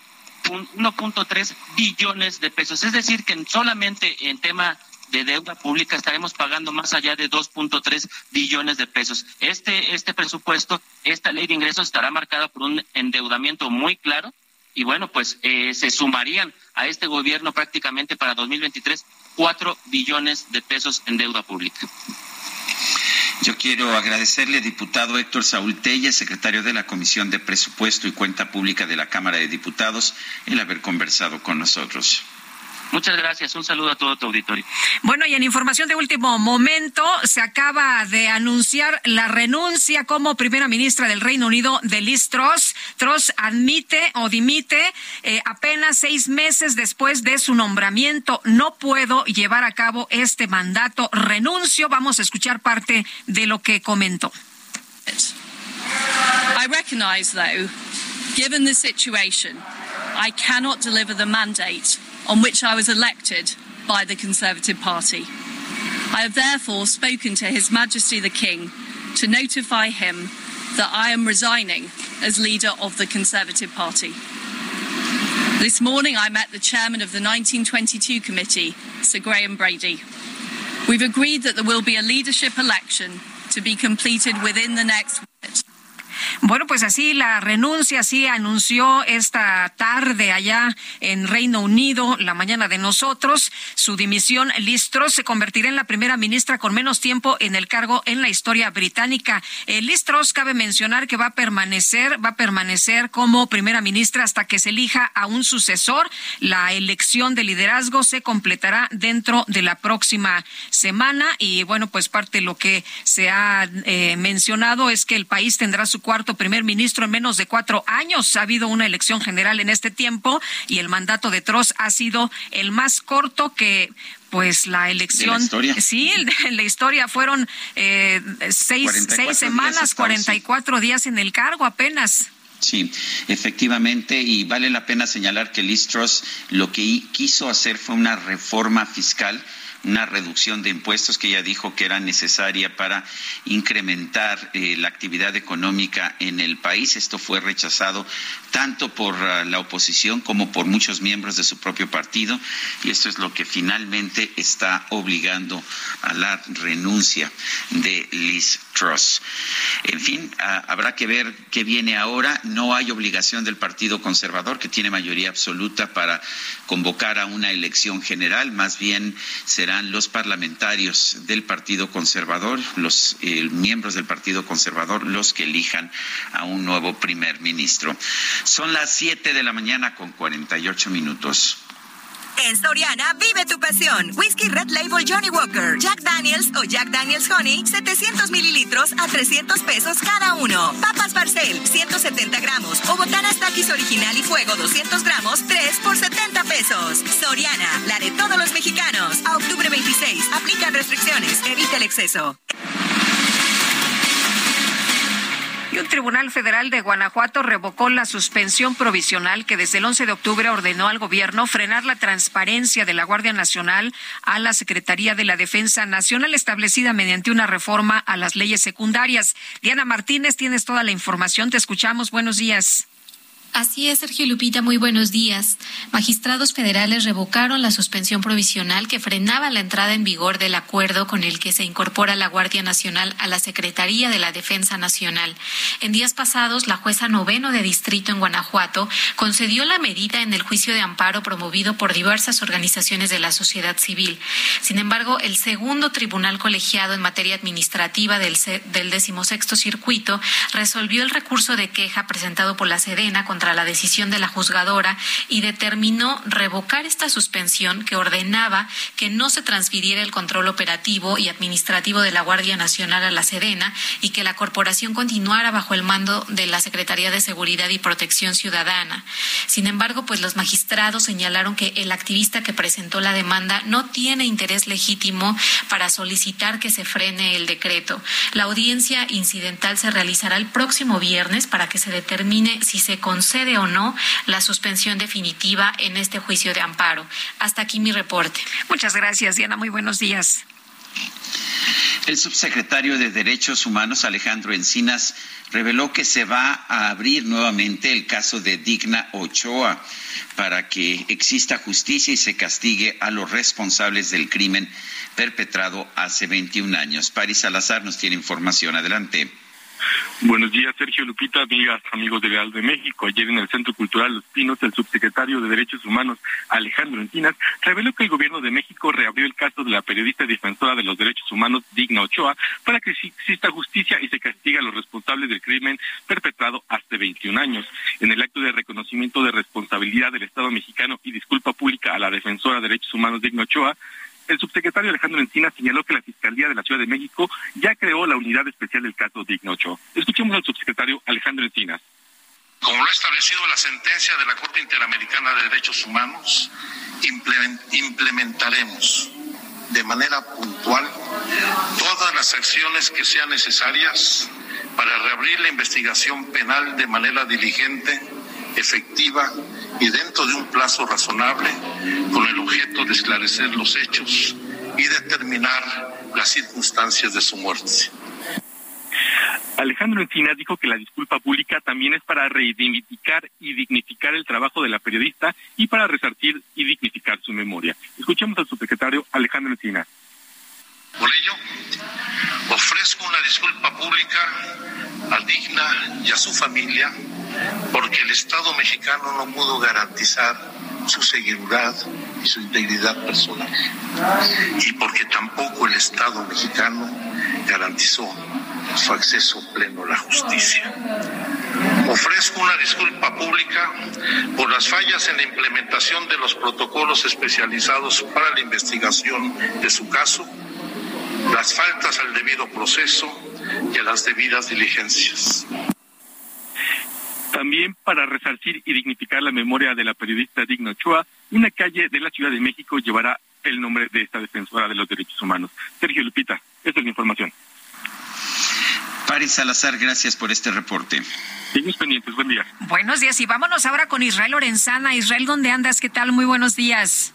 1.3 billones de pesos. Es decir, que solamente en tema de deuda pública estaremos pagando más allá de 2.3 billones de pesos. Este, este presupuesto, esta ley de ingresos estará marcada por un endeudamiento muy claro y bueno, pues eh, se sumarían a este gobierno prácticamente para 2023 cuatro billones de pesos en deuda pública. Yo quiero agradecerle diputado Héctor Saúl Telle, secretario de la Comisión de Presupuesto y Cuenta Pública de la Cámara de Diputados, el haber conversado con nosotros. Muchas gracias. Un saludo a todo tu auditorio. Bueno, y en información de último momento, se acaba de anunciar la renuncia como primera ministra del Reino Unido de Liz Truss. Truss admite o dimite eh, apenas seis meses después de su nombramiento. No puedo llevar a cabo este mandato. Renuncio. Vamos a escuchar parte de lo que comentó. I recognize, though, given the situation, I cannot deliver the mandate on which I was elected by the Conservative Party. I have therefore spoken to His Majesty the King to notify him that I am resigning as leader of the Conservative Party. This morning I met the chairman of the 1922 committee, Sir Graham Brady. We've agreed that there will be a leadership election to be completed within the next. Bueno, pues así la renuncia, así anunció esta tarde allá en Reino Unido, la mañana de nosotros, su dimisión. Listros se convertirá en la primera ministra con menos tiempo en el cargo en la historia británica. Eh, Listros cabe mencionar que va a permanecer, va a permanecer como primera ministra hasta que se elija a un sucesor. La elección de liderazgo se completará dentro de la próxima semana y bueno, pues parte de lo que se ha eh, mencionado es que el país tendrá su cuarto primer ministro en menos de cuatro años. Ha habido una elección general en este tiempo y el mandato de Tross ha sido el más corto que pues la elección. Sí, en la historia fueron eh, seis, seis semanas, 44 días en el cargo apenas. Sí, efectivamente, y vale la pena señalar que Listros lo que quiso hacer fue una reforma fiscal una reducción de impuestos que ella dijo que era necesaria para incrementar eh, la actividad económica en el país. Esto fue rechazado tanto por uh, la oposición como por muchos miembros de su propio partido y esto es lo que finalmente está obligando a la renuncia de Liz Truss. En fin, habrá que ver qué viene ahora. No hay obligación del Partido Conservador, que tiene mayoría absoluta, para convocar a una elección general. Más bien serán los parlamentarios del Partido Conservador, los miembros del Partido Conservador, los que elijan a un nuevo primer ministro. Son las siete de la mañana con 48 minutos. En Soriana, vive tu pasión. Whisky Red Label Johnny Walker, Jack Daniels o Jack Daniels Honey, 700 mililitros a 300 pesos cada uno. Papas Barcel, 170 gramos. O botanas Takis Original y Fuego, 200 gramos, 3 por 70 pesos. Soriana, la de todos los mexicanos. A octubre 26, aplican restricciones. Evita el exceso un tribunal federal de Guanajuato revocó la suspensión provisional que desde el 11 de octubre ordenó al gobierno frenar la transparencia de la Guardia Nacional a la Secretaría de la Defensa Nacional establecida mediante una reforma a las leyes secundarias. Diana Martínez, tienes toda la información. Te escuchamos. Buenos días. Así es, Sergio Lupita, muy buenos días. Magistrados federales revocaron la suspensión provisional que frenaba la entrada en vigor del acuerdo con el que se incorpora la Guardia Nacional a la Secretaría de la Defensa Nacional. En días pasados, la jueza noveno de distrito en Guanajuato concedió la medida en el juicio de amparo promovido por diversas organizaciones de la sociedad civil. Sin embargo, el segundo tribunal colegiado en materia administrativa del, del decimosexto circuito resolvió el recurso de queja presentado por la Sedena contra la decisión de la juzgadora y determinó revocar esta suspensión que ordenaba que no se transfiriera el control operativo y administrativo de la Guardia Nacional a la Sedena y que la corporación continuara bajo el mando de la Secretaría de Seguridad y Protección Ciudadana. Sin embargo, pues los magistrados señalaron que el activista que presentó la demanda no tiene interés legítimo para solicitar que se frene el decreto. La audiencia incidental se realizará el próximo viernes para que se determine si se concede concede o no la suspensión definitiva en este juicio de amparo. Hasta aquí mi reporte. Muchas gracias, Diana. Muy buenos días. El subsecretario de Derechos Humanos, Alejandro Encinas, reveló que se va a abrir nuevamente el caso de Digna Ochoa para que exista justicia y se castigue a los responsables del crimen perpetrado hace 21 años. Paris Salazar nos tiene información. Adelante. Buenos días, Sergio Lupita, amigas, amigos de Real de México. Ayer en el Centro Cultural Los Pinos, el subsecretario de Derechos Humanos, Alejandro Encinas, reveló que el gobierno de México reabrió el caso de la periodista defensora de los derechos humanos, Digna Ochoa, para que exista justicia y se castigue a los responsables del crimen perpetrado hace 21 años. En el acto de reconocimiento de responsabilidad del Estado mexicano y disculpa pública a la defensora de derechos humanos, Digna Ochoa, el subsecretario Alejandro Encina señaló que la Fiscalía de la Ciudad de México ya creó la unidad especial del caso Dignocho. Escuchemos al subsecretario Alejandro Encinas. Como lo ha establecido la sentencia de la Corte Interamericana de Derechos Humanos, implementaremos de manera puntual todas las acciones que sean necesarias para reabrir la investigación penal de manera diligente, efectiva y dentro de un plazo razonable con el objeto de esclarecer los hechos y determinar las circunstancias de su muerte. Alejandro Encinas dijo que la disculpa pública también es para reivindicar y dignificar el trabajo de la periodista y para resartir y dignificar su memoria. Escuchemos al subsecretario Alejandro Encinas. Por ello, ofrezco una disculpa pública a Digna y a su familia porque el Estado mexicano no pudo garantizar su seguridad y su integridad personal y porque tampoco el Estado mexicano garantizó su acceso pleno a la justicia. Ofrezco una disculpa pública por las fallas en la implementación de los protocolos especializados para la investigación de su caso las faltas al debido proceso y a las debidas diligencias. También para resarcir y dignificar la memoria de la periodista Digna Ochoa, una calle de la Ciudad de México llevará el nombre de esta defensora de los derechos humanos. Sergio Lupita, esta es la información. Paris Salazar, gracias por este reporte. Seguimos pendientes, buen día. Buenos días y vámonos ahora con Israel Lorenzana. Israel, ¿dónde andas? ¿Qué tal? Muy buenos días.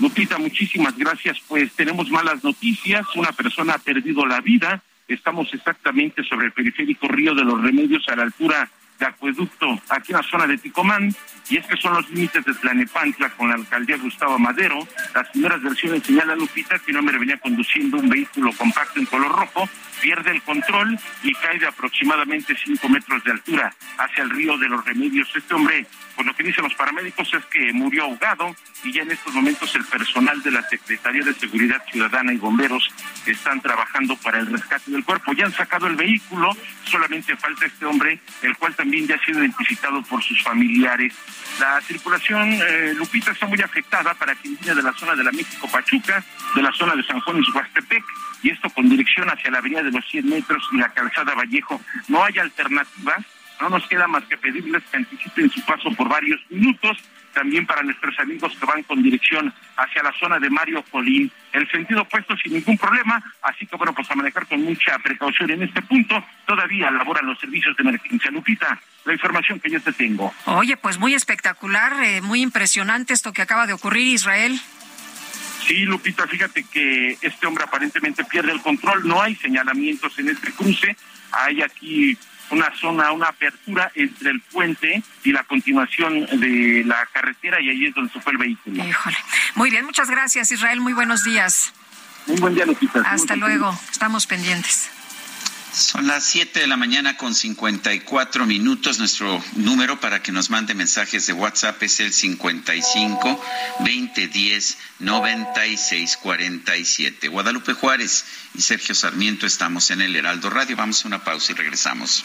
Lupita, muchísimas gracias. Pues tenemos malas noticias. Una persona ha perdido la vida. Estamos exactamente sobre el periférico Río de los Remedios a la altura de acueducto aquí en la zona de Ticomán, y es que son los límites de Tlanepantla con la alcaldía Gustavo Madero. Las primeras versiones señalan Lupita que un hombre venía conduciendo un vehículo compacto en color rojo, pierde el control y cae de aproximadamente cinco metros de altura hacia el río de los Remedios. Este hombre, por lo que dicen los paramédicos, es que murió ahogado y ya en estos momentos el personal de la Secretaría de Seguridad Ciudadana y bomberos están trabajando para el rescate del cuerpo. Ya han sacado el vehículo, solamente falta este hombre, el cual también ya ha sido identificado por sus familiares. La circulación, eh, Lupita, está muy afectada para quien viene de la zona de la México Pachuca, de la zona de San Juan y Huastepec, y esto con dirección hacia la avenida de los 100 metros y la calzada Vallejo. No hay alternativas, no nos queda más que pedirles que anticipen su paso por varios minutos también para nuestros amigos que van con dirección hacia la zona de Mario Colín. El sentido opuesto sin ningún problema, así que bueno, pues a manejar con mucha precaución en este punto. Todavía laboran los servicios de emergencia. Lupita, la información que yo te tengo. Oye, pues muy espectacular, eh, muy impresionante esto que acaba de ocurrir, Israel. Sí, Lupita, fíjate que este hombre aparentemente pierde el control, no hay señalamientos en este cruce, hay aquí una zona, una apertura entre el puente y la continuación de la carretera y ahí es donde se fue el vehículo. Híjole. Muy bien, muchas gracias Israel, muy buenos días. Muy buen día, Lupita. Hasta luego, estamos pendientes. Son las 7 de la mañana con 54 minutos. Nuestro número para que nos mande mensajes de WhatsApp es el 55 2010 9647. Guadalupe Juárez y Sergio Sarmiento estamos en el Heraldo Radio. Vamos a una pausa y regresamos.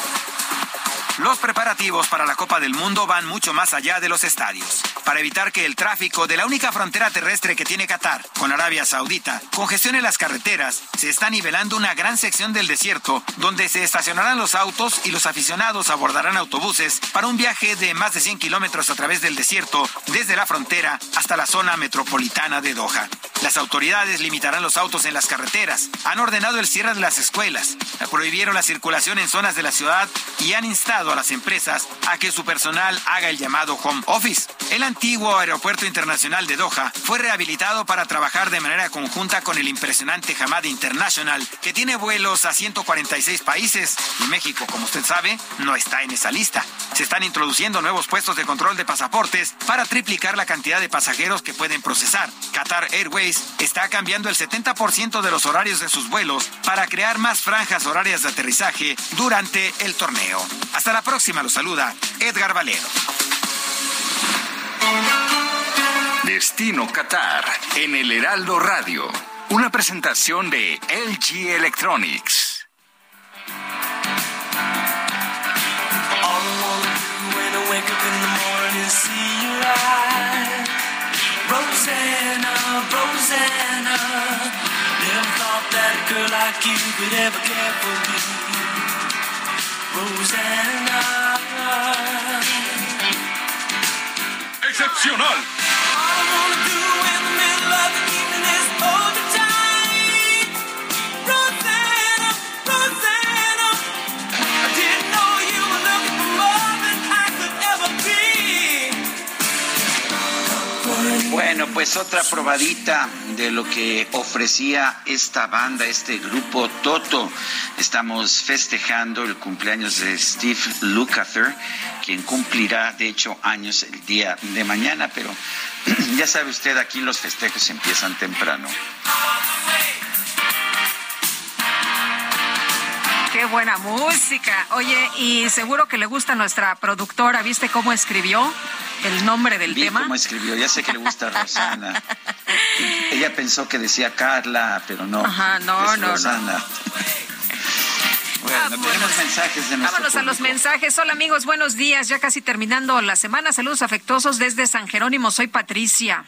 Los preparativos para la Copa del Mundo van mucho más allá de los estadios. Para evitar que el tráfico de la única frontera terrestre que tiene Qatar con Arabia Saudita congestione las carreteras, se está nivelando una gran sección del desierto donde se estacionarán los autos y los aficionados abordarán autobuses para un viaje de más de 100 kilómetros a través del desierto desde la frontera hasta la zona metropolitana de Doha. Las autoridades limitarán los autos en las carreteras, han ordenado el cierre de las escuelas, prohibieron la circulación en zonas de la ciudad y han instado a las empresas a que su personal haga el llamado home office. El antiguo aeropuerto internacional de Doha fue rehabilitado para trabajar de manera conjunta con el impresionante Hamad International, que tiene vuelos a 146 países y México, como usted sabe, no está en esa lista. Se están introduciendo nuevos puestos de control de pasaportes para triplicar la cantidad de pasajeros que pueden procesar. Qatar Airways está cambiando el 70% de los horarios de sus vuelos para crear más franjas horarias de aterrizaje durante el torneo. Hasta la próxima, lo saluda Edgar Valero. Destino Qatar en el Heraldo Radio. Una presentación de LG Electronics. Rosanna, Rosanna, never thought that a girl like you could ever care for me. Rosanna. Excepcional. Bueno, pues otra probadita de lo que ofrecía esta banda, este grupo Toto. Estamos festejando el cumpleaños de Steve Lukather, quien cumplirá, de hecho, años el día de mañana, pero ya sabe usted, aquí los festejos empiezan temprano. Qué buena música. Oye, y seguro que le gusta nuestra productora. ¿Viste cómo escribió el nombre del Vi tema? cómo escribió, ya sé que le gusta a Rosana. Ella pensó que decía Carla, pero no. Ajá, no, es no, no. Rosana. Bueno, tenemos mensajes de Vámonos a los mensajes. Hola amigos, buenos días. Ya casi terminando la semana. Saludos afectuosos desde San Jerónimo. Soy Patricia.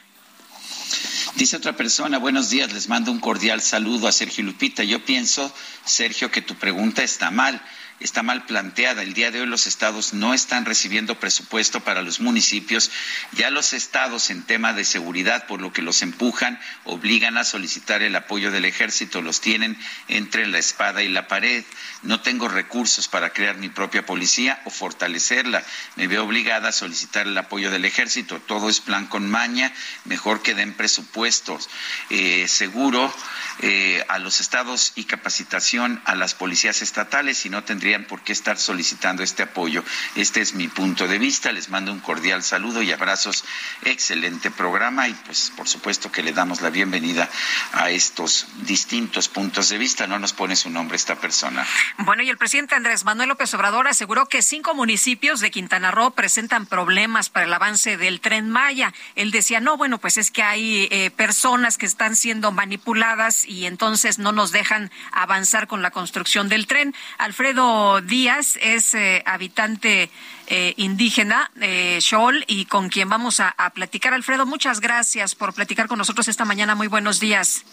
Dice otra persona, buenos días, les mando un cordial saludo a Sergio Lupita. Yo pienso, Sergio, que tu pregunta está mal, está mal planteada. El día de hoy los estados no están recibiendo presupuesto para los municipios. Ya los estados en tema de seguridad, por lo que los empujan, obligan a solicitar el apoyo del ejército. Los tienen entre la espada y la pared. No tengo recursos para crear mi propia policía o fortalecerla. Me veo obligada a solicitar el apoyo del ejército. Todo es plan con maña. Mejor que den presupuestos. Eh, seguro eh, a los estados y capacitación a las policías estatales y no tendrían por qué estar solicitando este apoyo. Este es mi punto de vista. Les mando un cordial saludo y abrazos. Excelente programa y pues por supuesto que le damos la bienvenida a estos distintos puntos de vista. No nos pone su nombre esta persona. Bueno, y el presidente Andrés Manuel López Obrador aseguró que cinco municipios de Quintana Roo presentan problemas para el avance del tren Maya. Él decía, no, bueno, pues es que hay eh, personas que están siendo manipuladas y entonces no nos dejan avanzar con la construcción del tren. Alfredo Díaz es eh, habitante eh, indígena, eh, y con quien vamos a, a platicar. Alfredo, muchas gracias por platicar con nosotros esta mañana. Muy buenos días.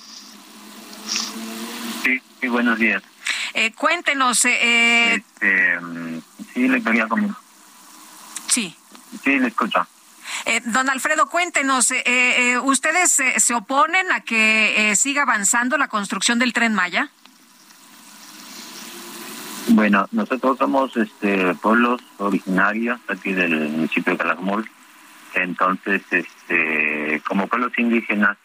Sí, sí, buenos días. Eh, cuéntenos, eh, eh, Este, mm, sí, le quería comentar. Sí. Sí, le escucho. Eh, don Alfredo, cuéntenos, eh, eh, ¿ustedes se oponen a que eh, siga avanzando la construcción del tren Maya? Bueno, nosotros somos este pueblos originarios aquí del municipio de Calakmul. Entonces, este, como pueblos indígenas,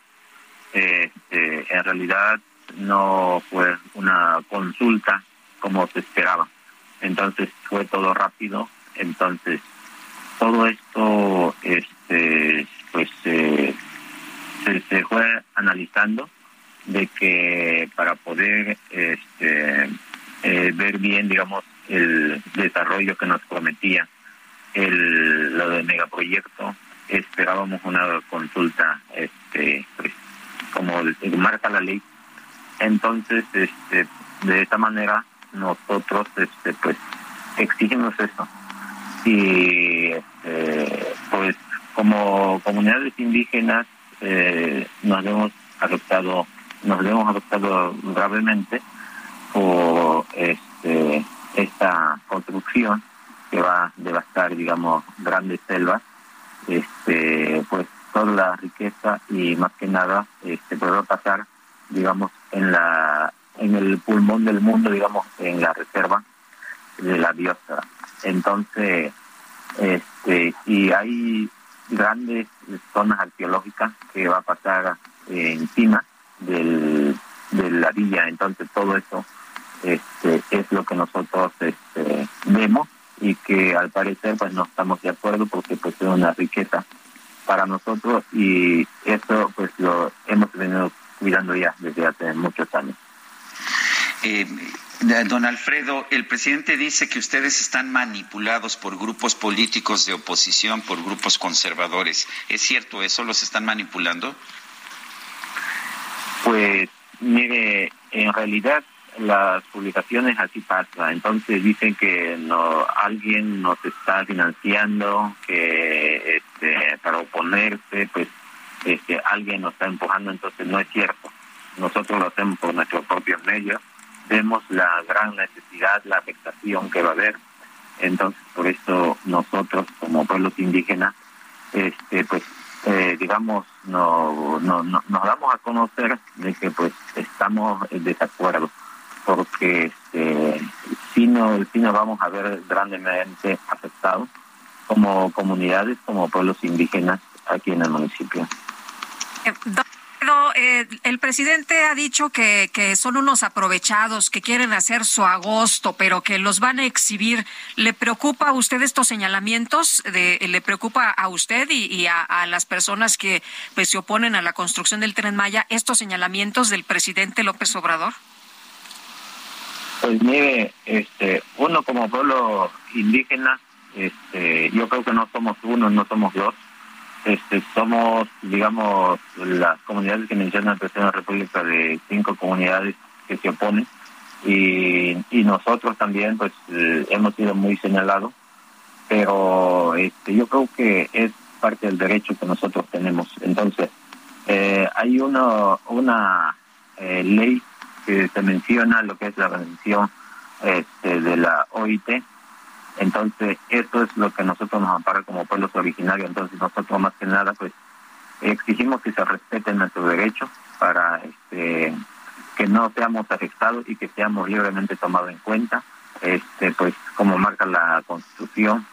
este, en realidad no fue una consulta como se esperaba. Entonces fue todo rápido. Entonces todo esto, este, pues eh, se, se fue analizando de que para poder este, eh, ver bien, digamos, el desarrollo que nos prometía el, lo del megaproyecto, esperábamos una consulta, este, pues, como marca la ley. Entonces, este, de esta manera, nosotros, este, pues, exigimos eso. Y, este, pues, como comunidades indígenas, eh, nos hemos afectado, nos hemos afectado gravemente por este, esta construcción que va a devastar, digamos, grandes selvas, este, pues toda la riqueza y más que nada, este, podrá pasar, digamos, en la, en el pulmón del mundo, digamos, en la reserva de la biosfera. Entonces, este, y hay grandes zonas arqueológicas que va a pasar eh, encima del, de la villa, entonces todo eso este, es lo que nosotros este, vemos y que al parecer pues no estamos de acuerdo porque pues es una riqueza para nosotros y eso pues lo hemos venido cuidando ya desde hace muchos años. Eh, don Alfredo, el presidente dice que ustedes están manipulados por grupos políticos de oposición, por grupos conservadores. ¿Es cierto eso? ¿Los están manipulando? Pues mire, en realidad las publicaciones así pasa. Entonces dicen que no alguien nos está financiando, que este, para oponerse, pues este, alguien nos está empujando. Entonces no es cierto. Nosotros lo hacemos por nuestros propios medios. Vemos la gran necesidad, la afectación que va a haber. Entonces por eso nosotros como pueblos indígenas, este, pues eh, digamos, no, no, no- nos damos a conocer de que pues estamos en desacuerdo, porque este, si no, si nos vamos a ver grandemente afectados como comunidades, como pueblos indígenas aquí en el municipio. Eh, el presidente ha dicho que, son unos aprovechados, que quieren hacer su agosto, pero que los van a exhibir. ¿Le preocupa a usted estos señalamientos? ¿Le preocupa a usted y, a, las personas que pues, se oponen a la construcción del tren Maya estos señalamientos del presidente López Obrador? Pues mire, este, uno como pueblo indígena, este, yo creo que no somos uno, no somos dos este, somos, digamos, las comunidades que menciona el presidente de la República de cinco comunidades que se oponen y, nosotros también, pues, eh, hemos sido muy señalados, pero este, yo creo que es parte del derecho que nosotros tenemos. Entonces, eh, hay uno, una eh, ley que se menciona, lo que es la Convención este, de la OIT, entonces, eso es lo que nosotros nos ampara como pueblos originarios. Entonces, nosotros más que nada, pues, exigimos que se respeten nuestros derechos para este, que no seamos afectados y que seamos libremente tomados en cuenta, este, pues, como marca la Constitución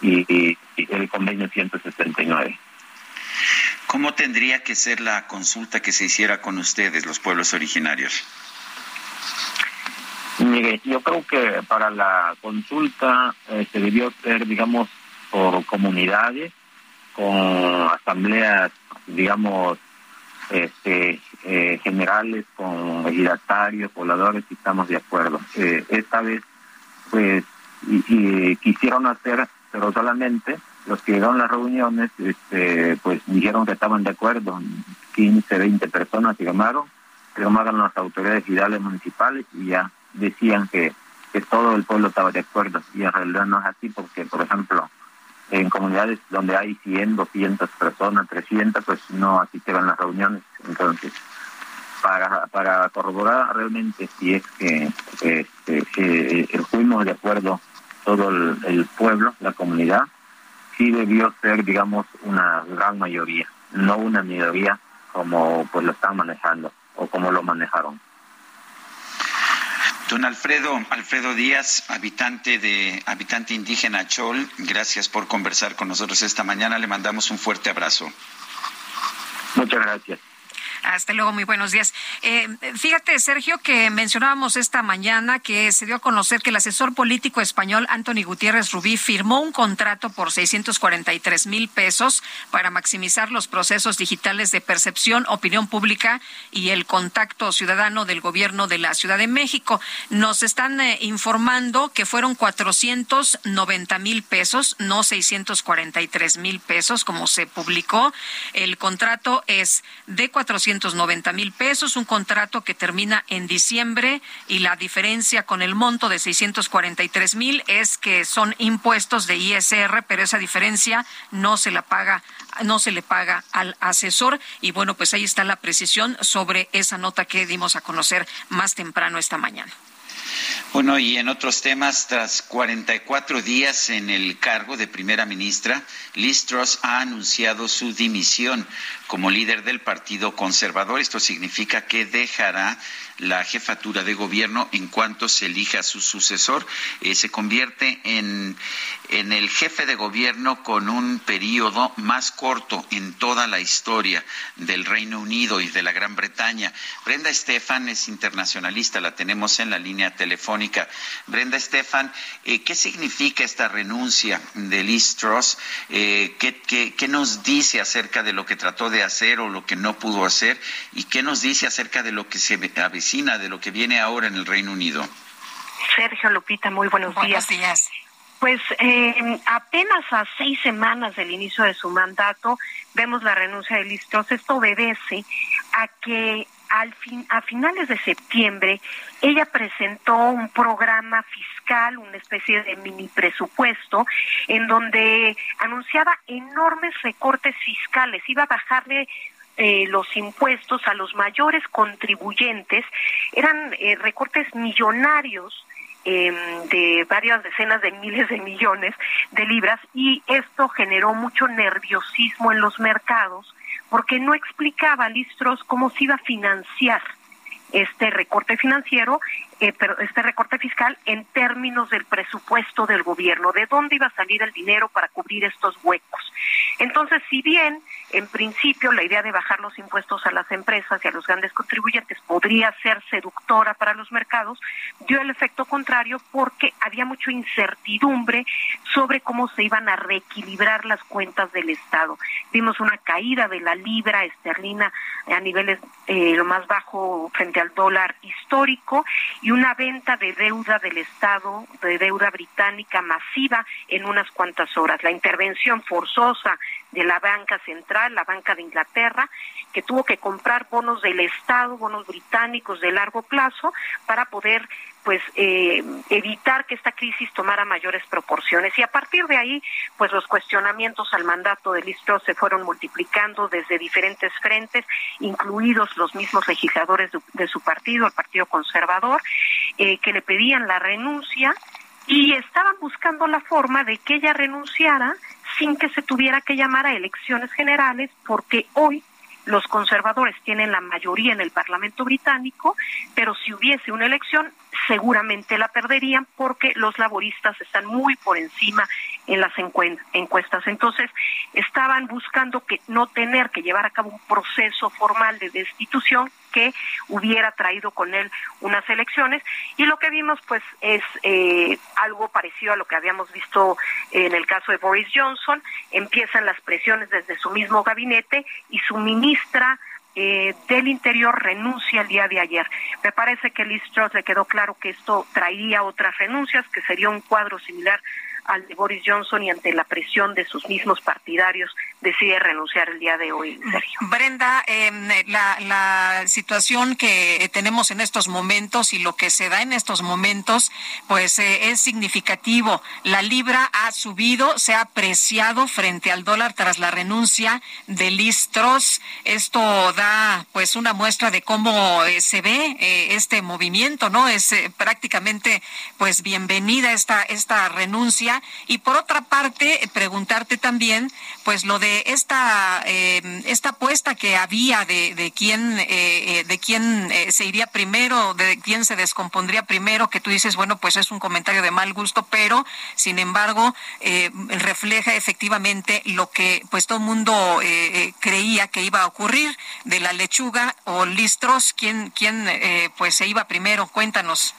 y, y el convenio 169. ¿Cómo tendría que ser la consulta que se hiciera con ustedes, los pueblos originarios? Mire, yo creo que para la consulta eh, se debió ser, digamos, por comunidades, con asambleas, digamos, este, eh, generales, con legislatarios, pobladores, y estamos de acuerdo. Eh, esta vez, pues, y, quisieron hacer, pero solamente los que llegaron a las reuniones, este, pues dijeron que estaban de acuerdo, 15, 20 personas que llamaron las autoridades ciudades municipales y ya decían que, que todo el pueblo estaba de acuerdo y en realidad no es así porque, por ejemplo, en comunidades donde hay 100, 200 personas, 300, pues no asistieron las reuniones. Entonces, para, corroborar realmente si es que, este, que fuimos de acuerdo todo el, el, pueblo, la comunidad, sí debió ser, digamos, una gran mayoría, no una minoría como pues lo están manejando o como lo manejaron. Don Alfredo, Alfredo Díaz, habitante de habitante indígena Chol, gracias por conversar con nosotros esta mañana. Le mandamos un fuerte abrazo. Muchas gracias. Hasta luego, muy buenos días. Eh, fíjate, Sergio, que mencionábamos esta mañana que se dio a conocer que el asesor político español Anthony Gutiérrez Rubí firmó un contrato por 643 mil pesos para maximizar los procesos digitales de percepción, opinión pública y el contacto ciudadano del gobierno de la Ciudad de México. Nos están eh, informando que fueron 490 mil pesos, no 643 mil pesos, como se publicó. El contrato es de 400 noventa mil pesos, un contrato que termina en diciembre y la diferencia con el monto de 643 mil es que son impuestos de ISR, pero esa diferencia no se la paga no se le paga al asesor y bueno, pues ahí está la precisión sobre esa nota que dimos a conocer más temprano esta mañana. Bueno, y en otros temas, tras 44 días en el cargo de primera ministra, Liz Truss ha anunciado su dimisión como líder del Partido Conservador. Esto significa que dejará la jefatura de gobierno en cuanto se elija su sucesor. Eh, se convierte en, en el jefe de gobierno con un periodo más corto en toda la historia del Reino Unido y de la Gran Bretaña. Brenda Estefan es internacionalista, la tenemos en la línea telefónica. Brenda Estefan, eh, ¿qué significa esta renuncia de Liz Truss? Eh, ¿qué, qué, qué nos dice acerca de lo que trató de hacer o lo que no pudo hacer? ¿Y qué nos dice acerca de lo que se avecina? De lo que viene ahora en el Reino Unido? Sergio Lupita, muy buenos, buenos días. Pues eh, apenas a seis semanas del inicio de su mandato vemos la renuncia de Listros. Esto obedece a que al fin, a finales de septiembre ella presentó un programa fiscal, una especie de mini presupuesto, en donde anunciaba enormes recortes fiscales. Iba a bajarle eh, los impuestos a los mayores contribuyentes eran eh, recortes millonarios em, de varias decenas de miles de millones de libras y esto generó mucho nerviosismo en los mercados porque no explicaba Listros cómo se iba a financiar este recorte financiero eh, pero este recorte fiscal en términos del presupuesto del gobierno, de dónde iba a salir el dinero para cubrir estos huecos. Entonces, si bien en principio la idea de bajar los impuestos a las empresas y a los grandes contribuyentes podría ser seductora para los mercados, dio el efecto contrario porque había mucha incertidumbre sobre cómo se iban a reequilibrar las cuentas del Estado. Vimos una caída de la libra esterlina a niveles eh, lo más bajo frente al dólar histórico y una venta de deuda del Estado, de deuda británica masiva en unas cuantas horas. La intervención forzosa de la banca central, la banca de Inglaterra, que tuvo que comprar bonos del Estado, bonos británicos de largo plazo, para poder pues eh, evitar que esta crisis tomara mayores proporciones. Y a partir de ahí pues los cuestionamientos al mandato de Listro se fueron multiplicando desde diferentes frentes incluidos los mismos legisladores de, su partido el Partido Conservador eh, que le pedían la renuncia y estaban buscando la forma de que ella renunciara sin que se tuviera que llamar a elecciones generales, porque hoy los conservadores tienen la mayoría en el Parlamento británico, pero si hubiese una elección, seguramente la perderían porque los laboristas están muy por encima en las encuestas. Entonces, estaban buscando que no tener que llevar a cabo un proceso formal de destitución que hubiera traído con él unas elecciones y lo que vimos pues es eh, algo parecido a lo que habíamos visto en el caso de Boris Johnson empiezan las presiones desde su mismo gabinete y su ministra eh, del Interior renuncia el día de ayer. Me parece que Liz Truss le quedó claro que esto traería otras renuncias, que sería un cuadro similar al de Boris Johnson y ante la presión de sus mismos partidarios decide renunciar el día de hoy, Sergio. Brenda, la, la situación que tenemos en estos momentos y lo que se da en estos momentos, pues eh, es significativo. La libra ha subido, se ha apreciado frente al dólar tras la renuncia de Liz Truss. Esto da pues una muestra de cómo eh, se ve eh, este movimiento, ¿no? Es prácticamente pues bienvenida esta, esta renuncia y por otra parte, eh, preguntarte también, pues lo de esta, eh, esta apuesta que había de, quién, eh, de quién se iría primero, de quién se descompondría primero, que tú dices, bueno, pues es un comentario de mal gusto, pero sin embargo refleja efectivamente lo que pues todo el mundo creía que iba a ocurrir de la lechuga o listros, quién, quién pues se iba primero. Cuéntanos.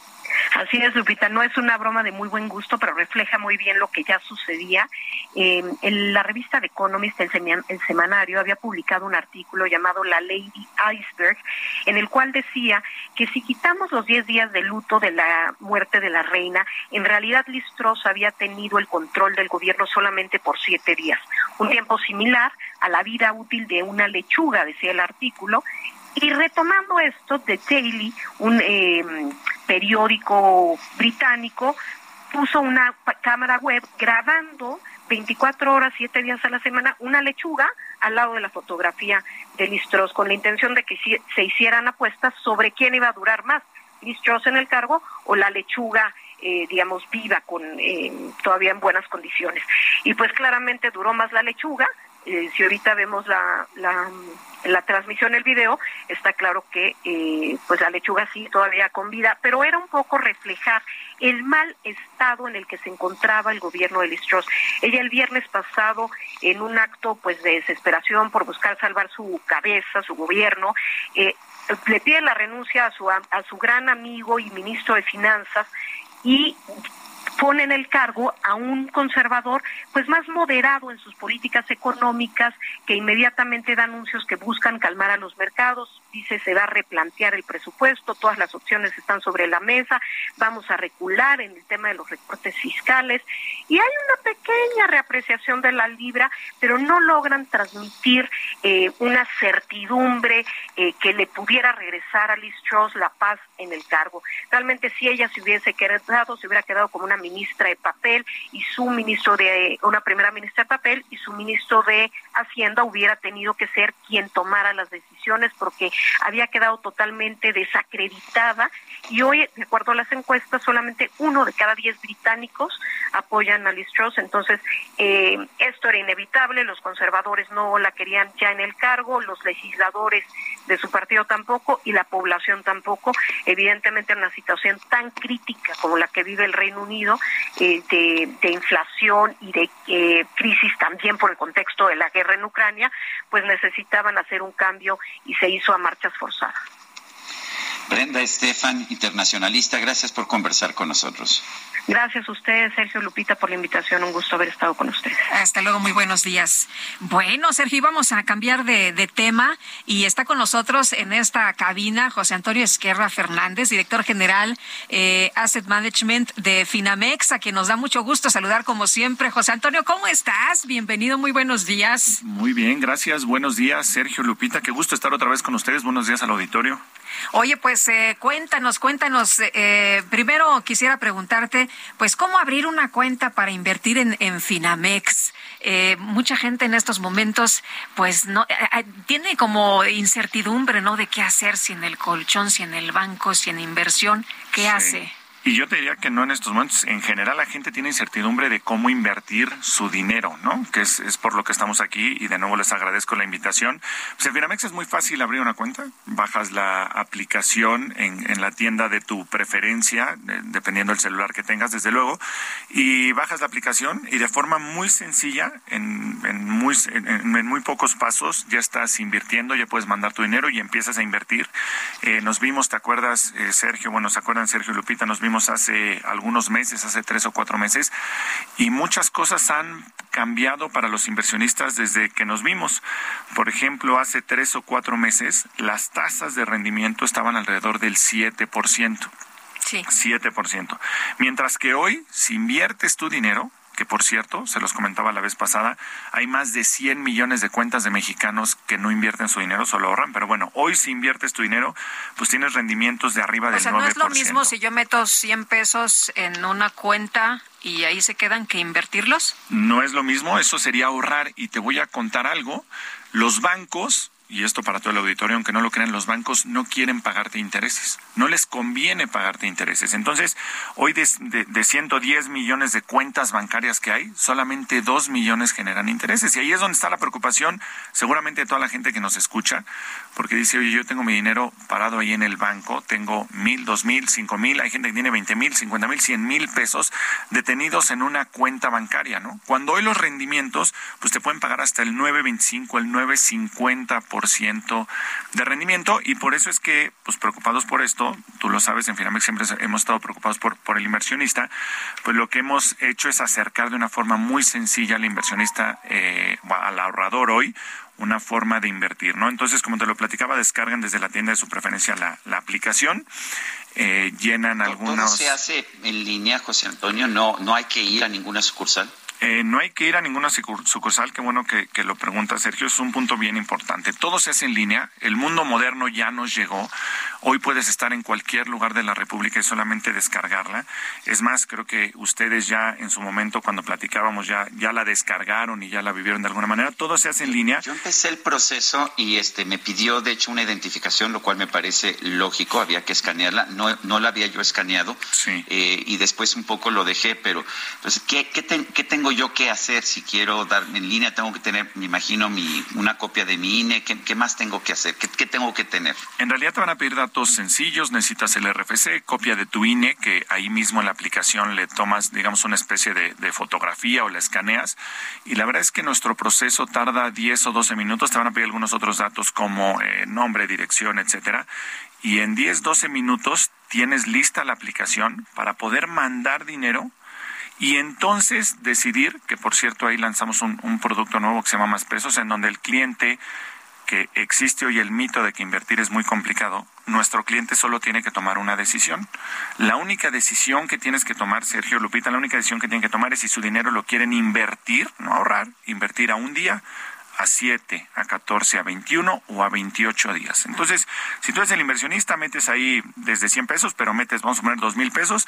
Así es, Lupita, no es una broma de muy buen gusto, pero refleja muy bien lo que ya sucedía. Eh, en la revista The Economist, el, semanario, había publicado un artículo llamado La Lady Iceberg, en el cual decía que si quitamos los 10 días de luto de la muerte de la reina, en realidad Liz había tenido el control del gobierno solamente por siete días, un tiempo similar a la vida útil de una lechuga, decía el artículo, y retomando esto, The Daily, un eh, periódico británico, puso una cámara web grabando 24 horas, 7 días a la semana, una lechuga al lado de la fotografía de Listros, con la intención de que se hicieran apuestas sobre quién iba a durar más, Listros en el cargo o la lechuga eh, digamos, viva, con eh, todavía en buenas condiciones. Y pues claramente duró más la lechuga, eh, si ahorita vemos la, la, la, transmisión, el video, está claro que eh, pues la lechuga sí todavía con vida, pero era un poco reflejar el mal estado en el que se encontraba el gobierno de Listros. Ella el viernes pasado, en un acto pues de desesperación por buscar salvar su cabeza, su gobierno, eh, le pide la renuncia a su, a su gran amigo y ministro de Finanzas y pone en el cargo a un conservador pues más moderado en sus políticas económicas que inmediatamente da anuncios que buscan calmar a los mercados, dice se va a replantear el presupuesto, todas las opciones están sobre la mesa, vamos a recular en el tema de los recortes fiscales y hay una pequeña reapreciación de la libra, pero no logran transmitir eh, una certidumbre eh, que le pudiera regresar a Liz Truss la paz en el cargo. Realmente si ella se hubiese quedado, se hubiera quedado como una ministra de papel y su ministro de, una primera ministra de papel y su ministro de Hacienda hubiera tenido que ser quien tomara las decisiones porque había quedado totalmente desacreditada y hoy, de acuerdo a las encuestas, solamente uno de cada diez británicos apoyan a Liz Truss. Entonces, eh, esto era inevitable, los conservadores no la querían ya en el cargo, los legisladores de su partido tampoco y la población tampoco. Evidentemente, en una situación tan crítica como la que vive el Reino Unido, eh, de, inflación y de eh, crisis también por el contexto de la guerra en Ucrania, pues necesitaban hacer un cambio y se hizo a marchas forzadas. Brenda Estefan, internacionalista, gracias por conversar con nosotros. Gracias a ustedes, Sergio Lupita, por la invitación. Un gusto haber estado con ustedes. Hasta luego, muy buenos días. Bueno, Sergio, vamos a cambiar de, tema y está con nosotros en esta cabina José Antonio Esquerra Fernández, director general eh, Asset Management de Finamex, a quien nos da mucho gusto saludar como siempre. José Antonio, ¿cómo estás? Bienvenido, muy buenos días. Muy bien, gracias. Buenos días, Sergio Lupita. Qué gusto estar otra vez con ustedes. Buenos días al auditorio. Oye, pues eh, cuéntanos, cuéntanos. Eh, primero quisiera preguntarte, pues, ¿cómo abrir una cuenta para invertir en, en Finamex? Eh, mucha gente en estos momentos, pues, no tiene como incertidumbre, ¿no? De qué hacer sin el colchón, sin el banco, sin inversión. ¿Qué hace? Y yo te diría que no en estos momentos. En general, la gente tiene incertidumbre de cómo invertir su dinero, ¿no? Que es, es por lo que estamos aquí y de nuevo les agradezco la invitación. Pues en Finamex es muy fácil abrir una cuenta. Bajas la aplicación en, en la tienda de tu preferencia, dependiendo del celular que tengas, desde luego, y bajas la aplicación y de forma muy sencilla, en, en muy, en, muy pocos pasos, ya estás invirtiendo, ya puedes mandar tu dinero y empiezas a invertir. Eh, nos vimos, ¿te acuerdas, eh, Sergio? Bueno, ¿se acuerdan, Sergio y Lupita? Nos vimos hace algunos meses, hace tres o cuatro meses, y muchas cosas han cambiado para los inversionistas desde que nos vimos. Por ejemplo, hace tres o cuatro meses las tasas de rendimiento estaban alrededor del 7%. Sí. 7%. Mientras que hoy, si inviertes tu dinero, que por cierto, se los comentaba la vez pasada, hay más de 100 millones de cuentas de mexicanos que no invierten su dinero, solo ahorran, pero bueno, hoy si inviertes tu dinero, pues tienes rendimientos de arriba del 9%. O sea, no es lo mismo si yo meto 100 pesos en una cuenta y ahí se quedan que invertirlos? No es lo mismo, eso sería ahorrar y te voy a contar algo. Los bancos y esto para todo el auditorio, aunque no lo crean, los bancos no quieren pagarte intereses. No les conviene pagarte intereses. Entonces, hoy de, de, 110 millones de cuentas bancarias que hay, solamente 2 millones generan intereses. Y ahí es donde está la preocupación, seguramente de toda la gente que nos escucha, porque dice, oye, yo tengo mi dinero parado ahí en el banco, tengo mil, dos mil, cinco mil, hay gente que tiene 20 mil, 50 mil, 100 mil pesos detenidos en una cuenta bancaria, ¿no? Cuando hoy los rendimientos, pues te pueden pagar hasta el 9.25, el 9.50% de rendimiento y por eso es que, pues preocupados por esto, tú lo sabes, en Finamex siempre hemos estado preocupados por, por el inversionista, pues lo que hemos hecho es acercar de una forma muy sencilla al inversionista, eh, al ahorrador hoy, una forma de invertir, ¿no? Entonces, como te lo platicaba, descargan desde la tienda de su preferencia la, la aplicación, eh, llenan algunos... ¿Todo se hace en línea, José Antonio? ¿No, no hay que ir a ninguna sucursal? Eh, no hay que ir a ninguna sucursal, qué bueno que, que, lo pregunta Sergio, es un punto bien importante. Todo se hace en línea, el mundo moderno ya nos llegó, Hoy puedes estar en cualquier lugar de la República y solamente descargarla. Es más, creo que ustedes ya en su momento cuando platicábamos ya ya la descargaron y ya la vivieron de alguna manera. Todo se hace en línea. Yo empecé el proceso y este me pidió de hecho una identificación, lo cual me parece lógico. Había que escanearla. No no la había yo escaneado. Sí. Eh, y después un poco lo dejé, pero entonces ¿qué, qué, qué tengo yo que hacer si quiero dar en línea? Tengo que tener, me imagino, mi una copia de mi INE. ¿Qué, más tengo que hacer? ¿Qué, ¿Qué tengo que tener? En realidad te van a pedir datos sencillos, necesitas el RFC, copia de tu INE, que ahí mismo en la aplicación le tomas, digamos, una especie de, fotografía o la escaneas. Y la verdad es que nuestro proceso tarda 10 o 12 minutos, te van a pedir algunos otros datos como eh, nombre, dirección, etcétera. Y en 10, 12 minutos tienes lista la aplicación para poder mandar dinero y entonces decidir, que por cierto ahí lanzamos un, producto nuevo que se llama Más Pesos, en donde el cliente que existe hoy el mito de que invertir es muy complicado, nuestro cliente solo tiene que tomar una decisión. La única decisión que tienes que tomar, Sergio Lupita, la única decisión que tienen que tomar es si su dinero lo quieren invertir, no ahorrar, invertir a un día, a 7, a 14, a 21 o a 28 días. Entonces, si tú eres el inversionista, metes ahí desde 100 pesos, pero metes, vamos a poner 2 mil pesos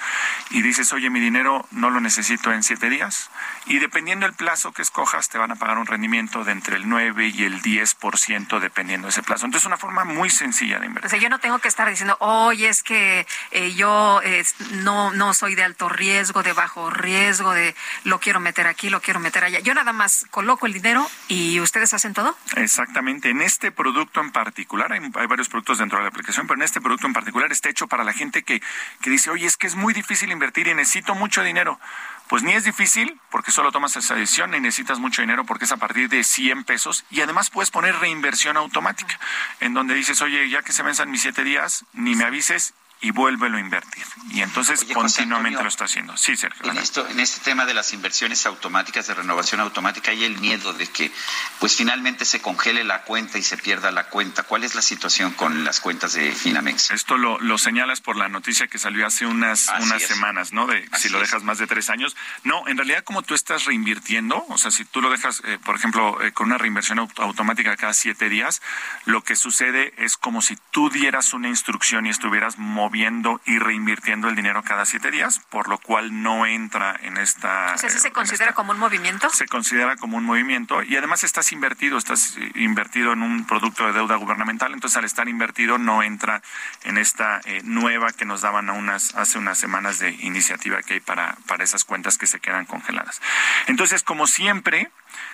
y dices, oye, mi dinero no lo necesito en 7 días. Y dependiendo del plazo que escojas, te van a pagar un rendimiento de entre el 9 y el 10% dependiendo de ese plazo. Entonces, es una forma muy sencilla de invertir. O sea, yo no tengo que estar diciendo, oye, es que eh, yo eh, no, no soy de alto riesgo, de bajo riesgo, de lo quiero meter aquí, lo quiero meter allá. Yo nada más coloco el dinero y ustedes hacen todo. Exactamente. En este producto en particular, hay, hay varios productos dentro de la aplicación, pero en este producto en particular está hecho para la gente que, que dice, oye, es que es muy difícil invertir y necesito mucho dinero. Pues ni es difícil, porque solo tomas esa decisión, ni necesitas mucho dinero porque es a partir de 100 pesos y además puedes poner reinversión automática, en donde dices, oye, ya que se venzan mis siete días, ni me avises y vuélvelo a invertir. Y entonces Oye, continuamente Antonio, lo está haciendo. Sí, Sergio. En, esto, en este tema de las inversiones automáticas, de renovación automática, hay el miedo de que pues finalmente se congele la cuenta y se pierda la cuenta. ¿Cuál es la situación con las cuentas de Finamex? Esto lo, lo señalas por la noticia que salió hace unas, Así unas es. semanas, ¿no? De si lo dejas más de tres años. No, en realidad como tú estás reinvirtiendo, o sea, si tú lo dejas, eh, por ejemplo, eh, con una reinversión aut- automática cada siete días, lo que sucede es como si tú dieras una instrucción y estuvieras moviendo y reinvirtiendo el dinero cada siete días, por lo cual no entra en esta... O sea, ¿sí se considera esta- como un movimiento? se considera como un movimiento y además estás invertido, estás invertido en un producto de deuda gubernamental, entonces al estar invertido no entra en esta eh, nueva que nos daban a unas, hace unas semanas de iniciativa que hay para, para esas cuentas que se quedan congeladas. Entonces, como siempre,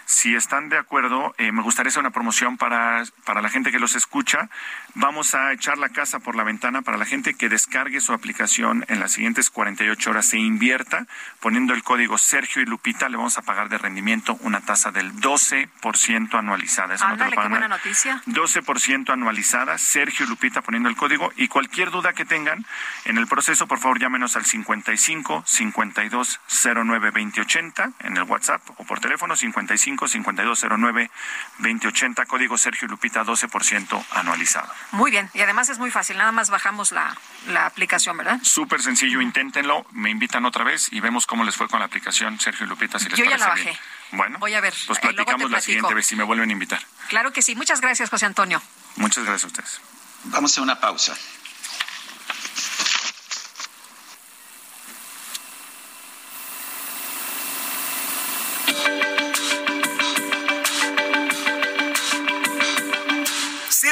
si están de acuerdo, eh, me gustaría hacer una promoción para, para la gente que los escucha. Vamos a echar la casa por la ventana para la gente que descargue su aplicación en las siguientes 48 horas e invierta poniendo el código Sergio y Lupita. Le vamos a pagar de rendimiento una tasa del 12% anualizada. Eso no te lo Ándale, qué pagan buena noticia. 12% anualizada, Sergio y Lupita poniendo el código y cualquier duda que tengan en el proceso, por favor llámenos al 55 52 09 2080 en el WhatsApp o por teléfono 55 52 09 2080, código Sergio y Lupita 12% anualizado. Muy bien. Y además es muy fácil. Nada más bajamos la, la aplicación, ¿verdad? Súper sencillo, inténtenlo, me invitan otra vez y vemos cómo les fue con la aplicación Sergio y Lupita si les Yo ya parece la bien. bajé. Bueno, Voy a ver. pues Eh, platicamos la siguiente vez si me vuelven a invitar. Claro que sí. Muchas gracias, José Antonio. Muchas gracias a ustedes. Vamos a una pausa.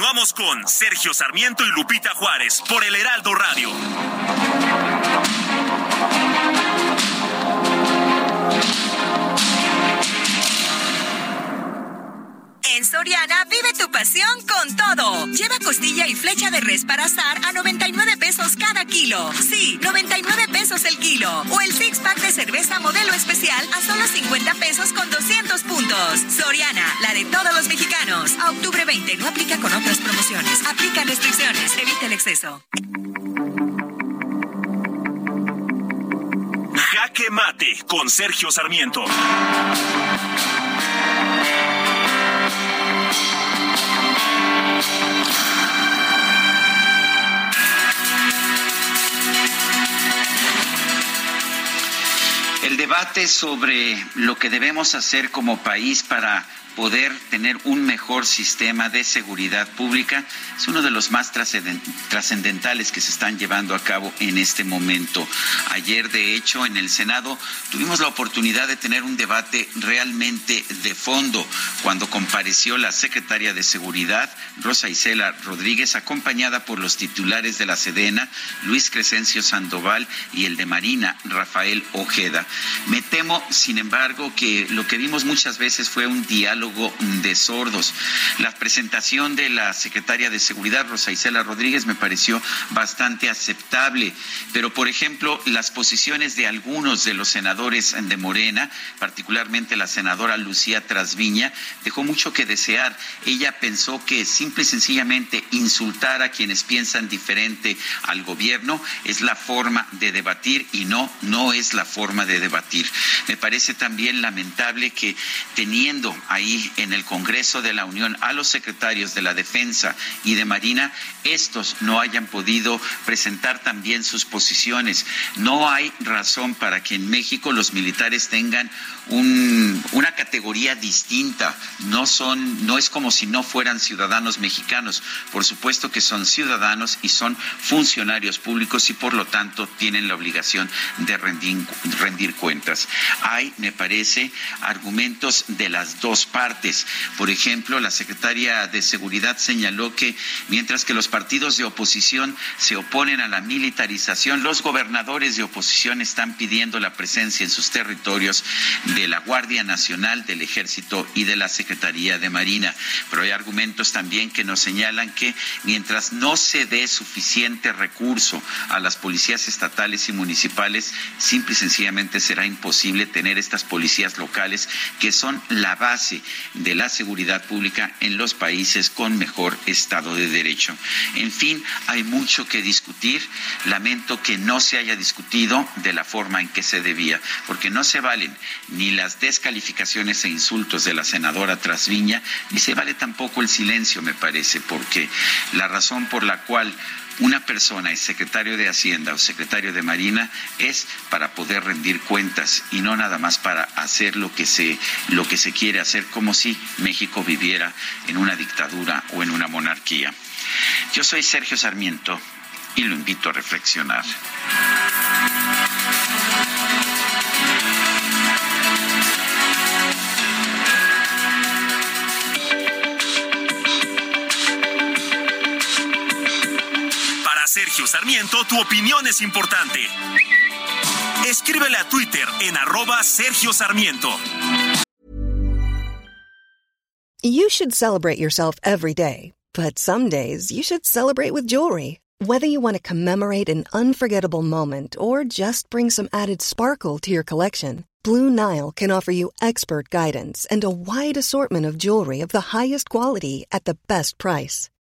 Continuamos con Sergio Sarmiento y Lupita Juárez por el Heraldo Radio. En Soriana vive tu pasión con todo. Lleva costilla y flecha de res para asar a 99 pesos cada kilo. Sí, 99 el kilo. O el six pack de cerveza modelo especial a solo 50 pesos con 200 puntos. Soriana, la de todos los mexicanos. A octubre 20 no aplica con otras promociones. Aplica restricciones. Evita el exceso. Jaque Mate con Sergio Sarmiento. El debate sobre lo que debemos hacer como país para poder tener un mejor sistema de seguridad pública es uno de los más trascenden- trascendentales que se están llevando a cabo en este momento. Ayer, de hecho, en el Senado tuvimos la oportunidad de tener un debate realmente de fondo cuando compareció la secretaria de Seguridad, Rosa Isela Rodríguez, acompañada por los titulares de la Sedena, Luis Crescencio Sandoval y el de Marina, Rafael Ojeda. Me temo, sin embargo, que lo que vimos muchas veces fue un diálogo de sordos. La presentación de la secretaria de Seguridad, Rosa Isela Rodríguez, me pareció bastante aceptable, pero por ejemplo, las posiciones de algunos de los senadores de Morena, particularmente la senadora Lucía Trasviña, dejó mucho que desear. Ella pensó que simple y sencillamente insultar a quienes piensan diferente al gobierno es la forma de debatir y no, no es la forma de debatir. Me parece también lamentable que teniendo ahí en el Congreso de la Unión a los secretarios de la Defensa y de Marina, estos no hayan podido presentar también sus posiciones. No hay razón para que en México los militares tengan una categoría distinta. No son, no es como si no fueran ciudadanos mexicanos. Por supuesto que son ciudadanos y son funcionarios públicos y por lo tanto tienen la obligación de rendir, cuentas. Hay, me parece, argumentos de las dos partes. Por ejemplo, la secretaria de Seguridad señaló que mientras que los partidos de oposición se oponen a la militarización, los gobernadores de oposición están pidiendo la presencia en sus territorios la Guardia Nacional, del Ejército y de la Secretaría de Marina. Pero hay argumentos también que nos señalan que mientras no se dé suficiente recurso a las policías estatales y municipales, simple y sencillamente será imposible tener estas policías locales que son la base de la seguridad pública en los países con mejor Estado de Derecho. En fin, hay mucho que discutir. Lamento que no se haya discutido de la forma en que se debía, porque no se valen ni las descalificaciones e insultos de la senadora Trasviña, ni se vale tampoco el silencio, me parece, porque la razón por la cual una persona es secretario de Hacienda o secretario de Marina es para poder rendir cuentas y no nada más para hacer lo que se lo que se quiere hacer como si México viviera en una dictadura o en una monarquía. Yo soy Sergio Sarmiento y lo invito a reflexionar. Sergio Sarmiento, tu opinión es importante. Escríbele a Twitter en arroba Sergio Sarmiento. You should celebrate yourself every day, but some days you should celebrate with jewelry. Whether you want to commemorate an unforgettable moment or just bring some added sparkle to your collection, Blue Nile can offer you expert guidance and a wide assortment of jewelry of the highest quality at the best price.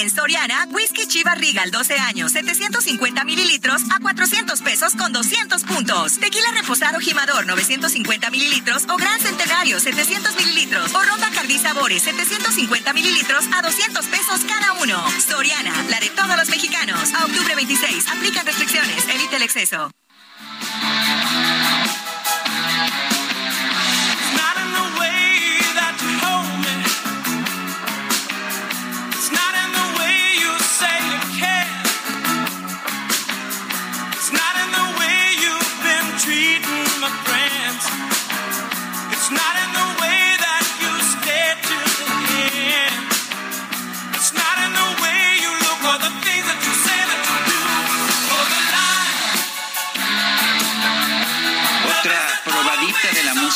En Soriana, Whisky Chiva Regal 12 años, 750 mililitros a 400 pesos con 200 puntos. Tequila reposado Jimador 950 mililitros o Gran Centenario 700 mililitros o Ron Bacardí Sabores 750 mililitros a 200 pesos cada uno. Soriana, la de todos los mexicanos. A octubre 26, aplican restricciones, evite el exceso.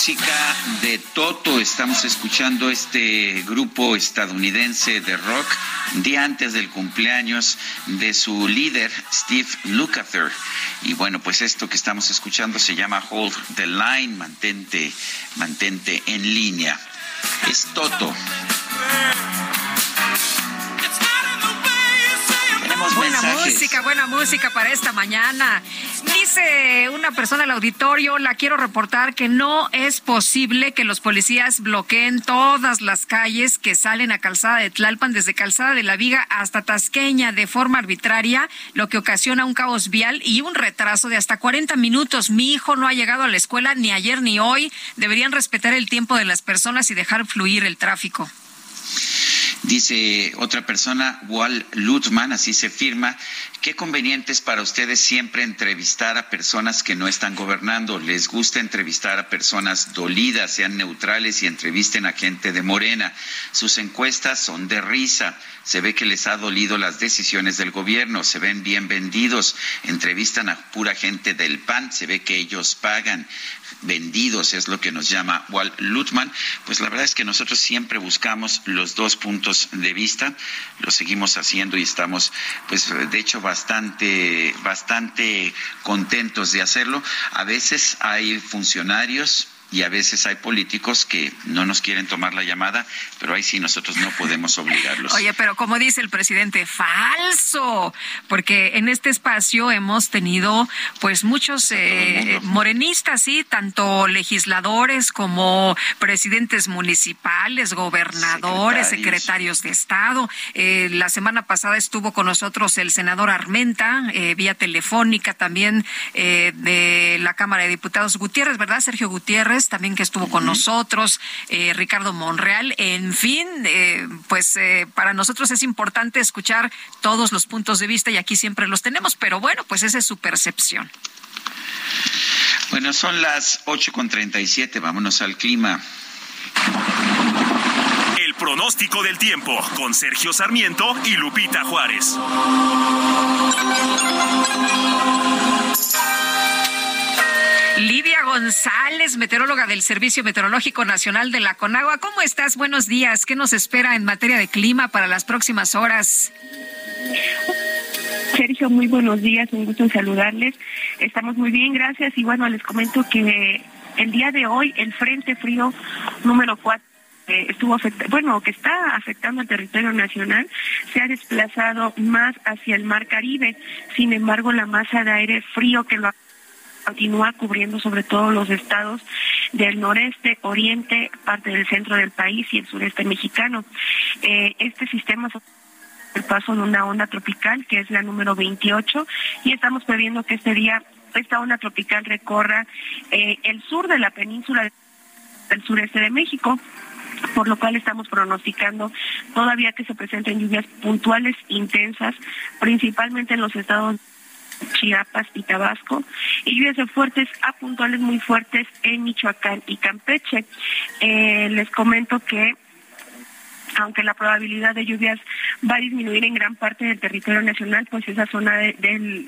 Música de Toto. Estamos escuchando este grupo estadounidense de rock día antes del cumpleaños de su líder, Steve Lukather. Y bueno, pues esto que estamos escuchando se llama Hold the Line, mantente, mantente en línea. Es Toto. Buena música, buena música para esta mañana. Dice una persona al auditorio, la quiero reportar que no es posible que los policías bloqueen todas las calles que salen a Calzada de Tlalpan, desde Calzada de la Viga hasta Tasqueña, de forma arbitraria, lo que ocasiona un caos vial y un retraso de hasta 40 minutos. Mi hijo no ha llegado a la escuela ni ayer ni hoy. Deberían respetar el tiempo de las personas y dejar fluir el tráfico. Dice otra persona, Wal Lutman, así se firma, qué conveniente es para ustedes siempre entrevistar a personas que no están gobernando. Les gusta entrevistar a personas dolidas, sean neutrales y entrevisten a gente de Morena. Sus encuestas son de risa. Se ve que les ha dolido las decisiones del gobierno, se ven bien vendidos, entrevistan a pura gente del PAN, se ve que ellos pagan vendidos, es lo que nos llama Walt Lutman, pues la verdad es que nosotros siempre buscamos los dos puntos de vista, lo seguimos haciendo y estamos, pues de hecho, bastante, bastante contentos de hacerlo. A veces hay funcionarios y a veces hay políticos que no nos quieren tomar la llamada, pero ahí sí nosotros no podemos obligarlos. Oye, pero como dice el presidente, falso, porque en este espacio hemos tenido pues muchos eh, morenistas, sí, tanto legisladores como presidentes municipales, gobernadores, secretarios, de Estado. Eh, la semana pasada estuvo con nosotros el senador Armenta, eh, vía telefónica también de la Cámara de Diputados Gutiérrez, ¿verdad? Sergio Gutiérrez también que estuvo con nosotros, eh, Ricardo Monreal, en fin, eh, pues eh, para nosotros es importante escuchar todos los puntos de vista y aquí siempre los tenemos, pero bueno, pues esa es su percepción. Bueno, son las ocho con siete, vámonos al clima. El pronóstico del tiempo con Sergio Sarmiento y Lupita Juárez. Lidia González, meteoróloga del Servicio Meteorológico Nacional de la Conagua. ¿Cómo estás? Buenos días. ¿Qué nos espera en materia de clima para las próximas horas? Sergio, muy buenos días, un gusto saludarles. Estamos muy bien, gracias. Y bueno, les comento que el día de hoy el Frente Frío número 4 eh, estuvo bueno, que está afectando al territorio nacional, se ha desplazado más hacia el Mar Caribe. Sin embargo, la masa de aire frío que lo continúa cubriendo sobre todo los estados del noreste, oriente, parte del centro del país y el sureste mexicano. Eh, este sistema el paso de una onda tropical que es la número 28 y estamos previendo que este día esta onda tropical recorra eh, el sur de la península del sureste de México por lo cual estamos pronosticando todavía que se presenten lluvias puntuales intensas, principalmente en los estados Chiapas y Tabasco, y lluvias fuertes a puntuales muy fuertes en Michoacán y Campeche. Eh, les comento que aunque la probabilidad de lluvias va a disminuir en gran parte del territorio nacional, pues esa zona de,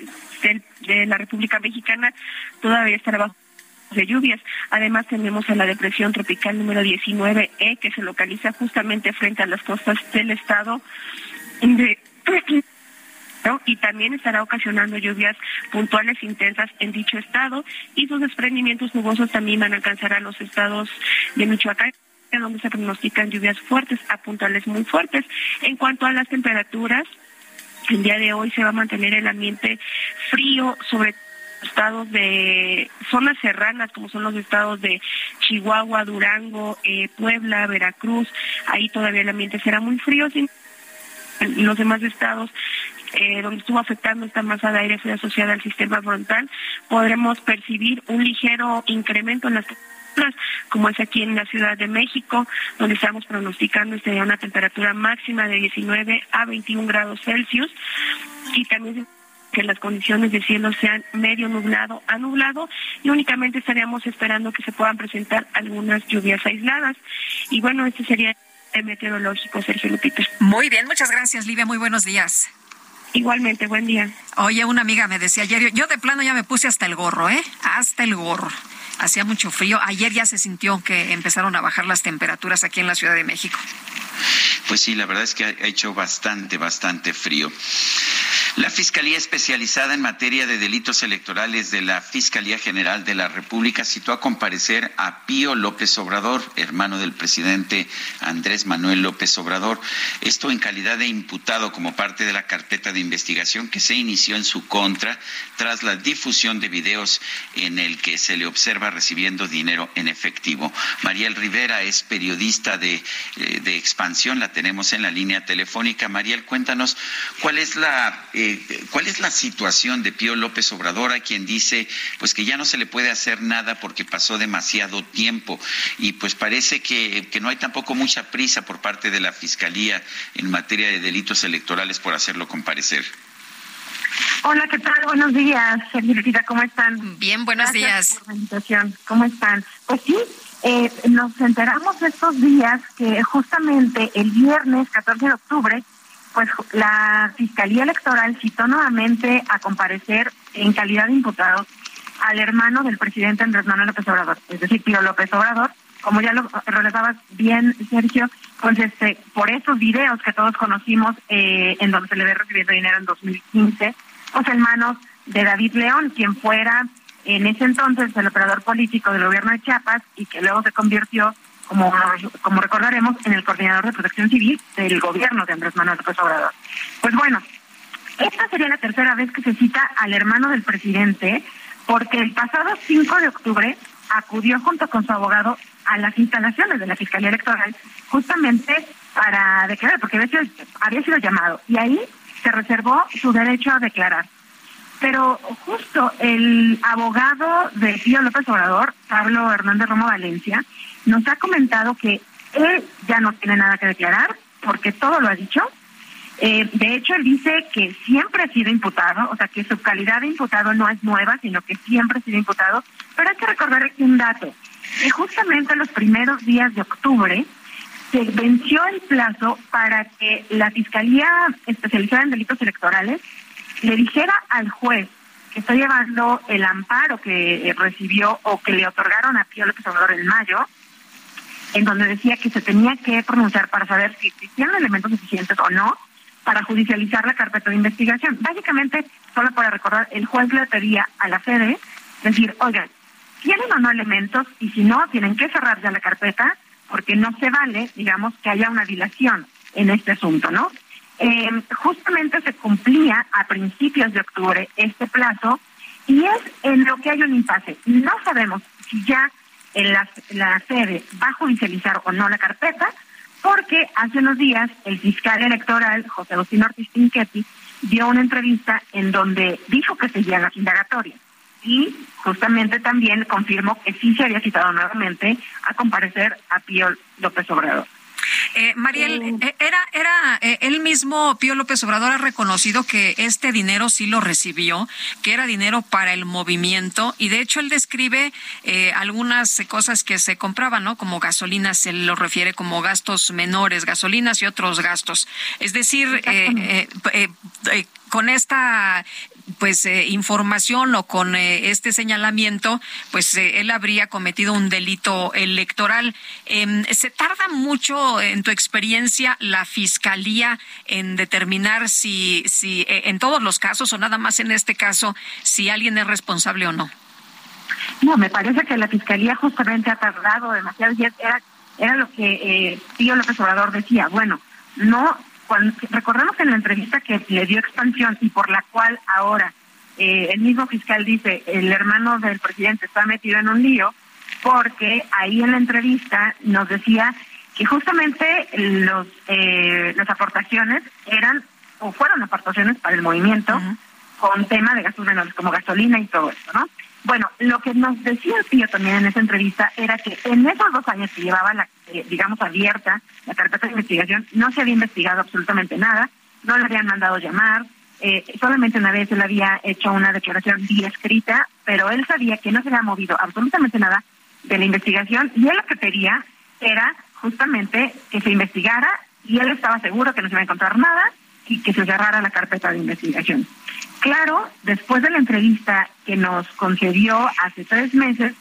de la República Mexicana todavía estará bajo de lluvias. Además tenemos a la depresión tropical número 19E que se localiza justamente frente a las costas del estado de y también estará ocasionando lluvias puntuales intensas en dicho estado y sus desprendimientos nubosos también van a alcanzar a los estados de Michoacán donde se pronostican lluvias fuertes a puntuales muy fuertes. En cuanto a las temperaturas, el día de hoy se va a mantener el ambiente frío, sobre estados de zonas serranas como son los estados de Chihuahua, Durango, eh, Puebla, Veracruz, ahí todavía el ambiente será muy frío. En los demás estados eh, donde estuvo afectando esta masa de aire fría asociada al sistema frontal, podremos percibir un ligero incremento en las temperaturas, como es aquí en la Ciudad de México, donde estamos pronosticando este una temperatura máxima de 19 a 21 grados Celsius y también que las condiciones de cielo sean medio nublado a nublado y únicamente estaríamos esperando que se puedan presentar algunas lluvias aisladas. Y bueno, este sería el meteorológico, Sergio Lupita. Muy bien, muchas gracias, Livia. Muy buenos días. Igualmente, buen día. Oye, una amiga me decía ayer, yo de plano ya me puse hasta el gorro, ¿eh? Hasta el gorro. Hacía mucho frío. Ayer ya se sintió que empezaron a bajar las temperaturas aquí en la Ciudad de México. Pues sí, la verdad es que ha hecho bastante, bastante frío. La Fiscalía Especializada en Materia de Delitos Electorales de la Fiscalía General de la República citó a comparecer a Pío López Obrador, hermano del presidente Andrés Manuel López Obrador. Esto en calidad de imputado como parte de la carpeta de investigación que se inició en su contra tras la difusión de videos en el que se le observa recibiendo dinero en efectivo. Mariel Rivera es periodista de, eh, de expansión, la tenemos en la línea telefónica. Mariel, cuéntanos cuál es la... Eh, ¿cuál es la situación de Pío López Obrador, a quien dice pues que ya no se le puede hacer nada porque pasó demasiado tiempo? Y pues parece que, que no hay tampoco mucha prisa por parte de la Fiscalía en materia de delitos electorales por hacerlo comparecer. Hola, ¿qué tal? Buenos días, Sergio ¿cómo están? Bien, buenos días. Por la invitación. ¿Cómo están? Pues sí, eh, nos enteramos estos días que justamente el viernes 14 de octubre, pues la Fiscalía Electoral citó nuevamente a comparecer en calidad de imputado al hermano del presidente Andrés Manuel López Obrador, es decir, Pío López Obrador, como ya lo relevabas bien, Sergio, pues este, por esos videos que todos conocimos, eh, en donde se le ve recibiendo dinero en 2015, pues en manos de David León, quien fuera en ese entonces el operador político del gobierno de Chiapas y que luego se convirtió, como, como recordaremos, en el coordinador de protección civil del gobierno de Andrés Manuel López Obrador. Pues bueno, esta sería la tercera vez que se cita al hermano del presidente, porque el pasado 5 de octubre acudió junto con su abogado a las instalaciones de la Fiscalía Electoral justamente para declarar, porque había sido, había sido llamado, y ahí se reservó su derecho a declarar. Pero justo el abogado de Pío López Obrador, Pablo Hernández Romo Valencia, nos ha comentado que él ya no tiene nada que declarar porque todo lo ha dicho. Eh, de hecho, él dice que siempre ha sido imputado, o sea, que su calidad de imputado no es nueva, sino que siempre ha sido imputado. Pero hay que recordar un dato, que justamente en los primeros días de octubre se venció el plazo para que la Fiscalía Especializada en Delitos Electorales le dijera al juez que está llevando el amparo que recibió o que le otorgaron a Pío López Obrador en mayo, en donde decía que se tenía que pronunciar para saber si existían elementos suficientes o no para judicializar la carpeta de investigación. Básicamente, solo para recordar, el juez le pedía a la sede decir, oigan, ¿tienen o no elementos? Y si no, tienen que cerrar ya la carpeta porque no se vale, digamos, que haya una dilación en este asunto, ¿no? Eh, justamente se cumplía a principios de octubre este plazo y es en lo que hay un impasse. No sabemos si ya en la, sede va a judicializar o no la carpeta, porque hace unos días el fiscal electoral, José Agustín Ortiz Pinchetti, dio una entrevista en donde dijo que seguían las indagatorias y justamente también confirmó que sí se había citado nuevamente a comparecer a Pío López Obrador. Eh, Mariel, eh, era, era eh, él mismo, Pío López Obrador, ha reconocido que este dinero sí lo recibió, que era dinero para el movimiento, y de hecho él describe eh, algunas cosas que se compraban, ¿no? Como gasolinas, él lo refiere como gastos menores, gasolinas y otros gastos. Es decir, eh, con esta pues eh, información o con eh, este señalamiento, pues eh, él habría cometido un delito electoral. Em, ¿Se tarda mucho en tu experiencia la fiscalía en determinar si, si eh, en todos los casos o nada más en este caso, si alguien es responsable o no? No, me parece que la fiscalía justamente ha tardado demasiado era, era lo que eh, Pío López Obrador decía. Bueno, no cuando, recordemos en la entrevista que le dio expansión y por la cual ahora eh, el mismo fiscal dice el hermano del presidente está metido en un lío, porque ahí en la entrevista nos decía que justamente los eh, las aportaciones eran o fueron aportaciones para el movimiento con tema de gastos menores como gasolina y todo eso, ¿no? Bueno, lo que nos decía tío también en esa entrevista era que en esos dos años que llevaba, la, eh, digamos, abierta la carpeta de investigación, no se había investigado absolutamente nada, no le habían mandado llamar, eh, solamente una vez él había hecho una declaración vía escrita, pero él sabía que no se había movido absolutamente nada de la investigación y él lo que pedía era justamente que se investigara y él estaba seguro que no se iba a encontrar nada y que se cerrara la carpeta de investigación. Claro, después de la entrevista que nos concedió hace tres meses,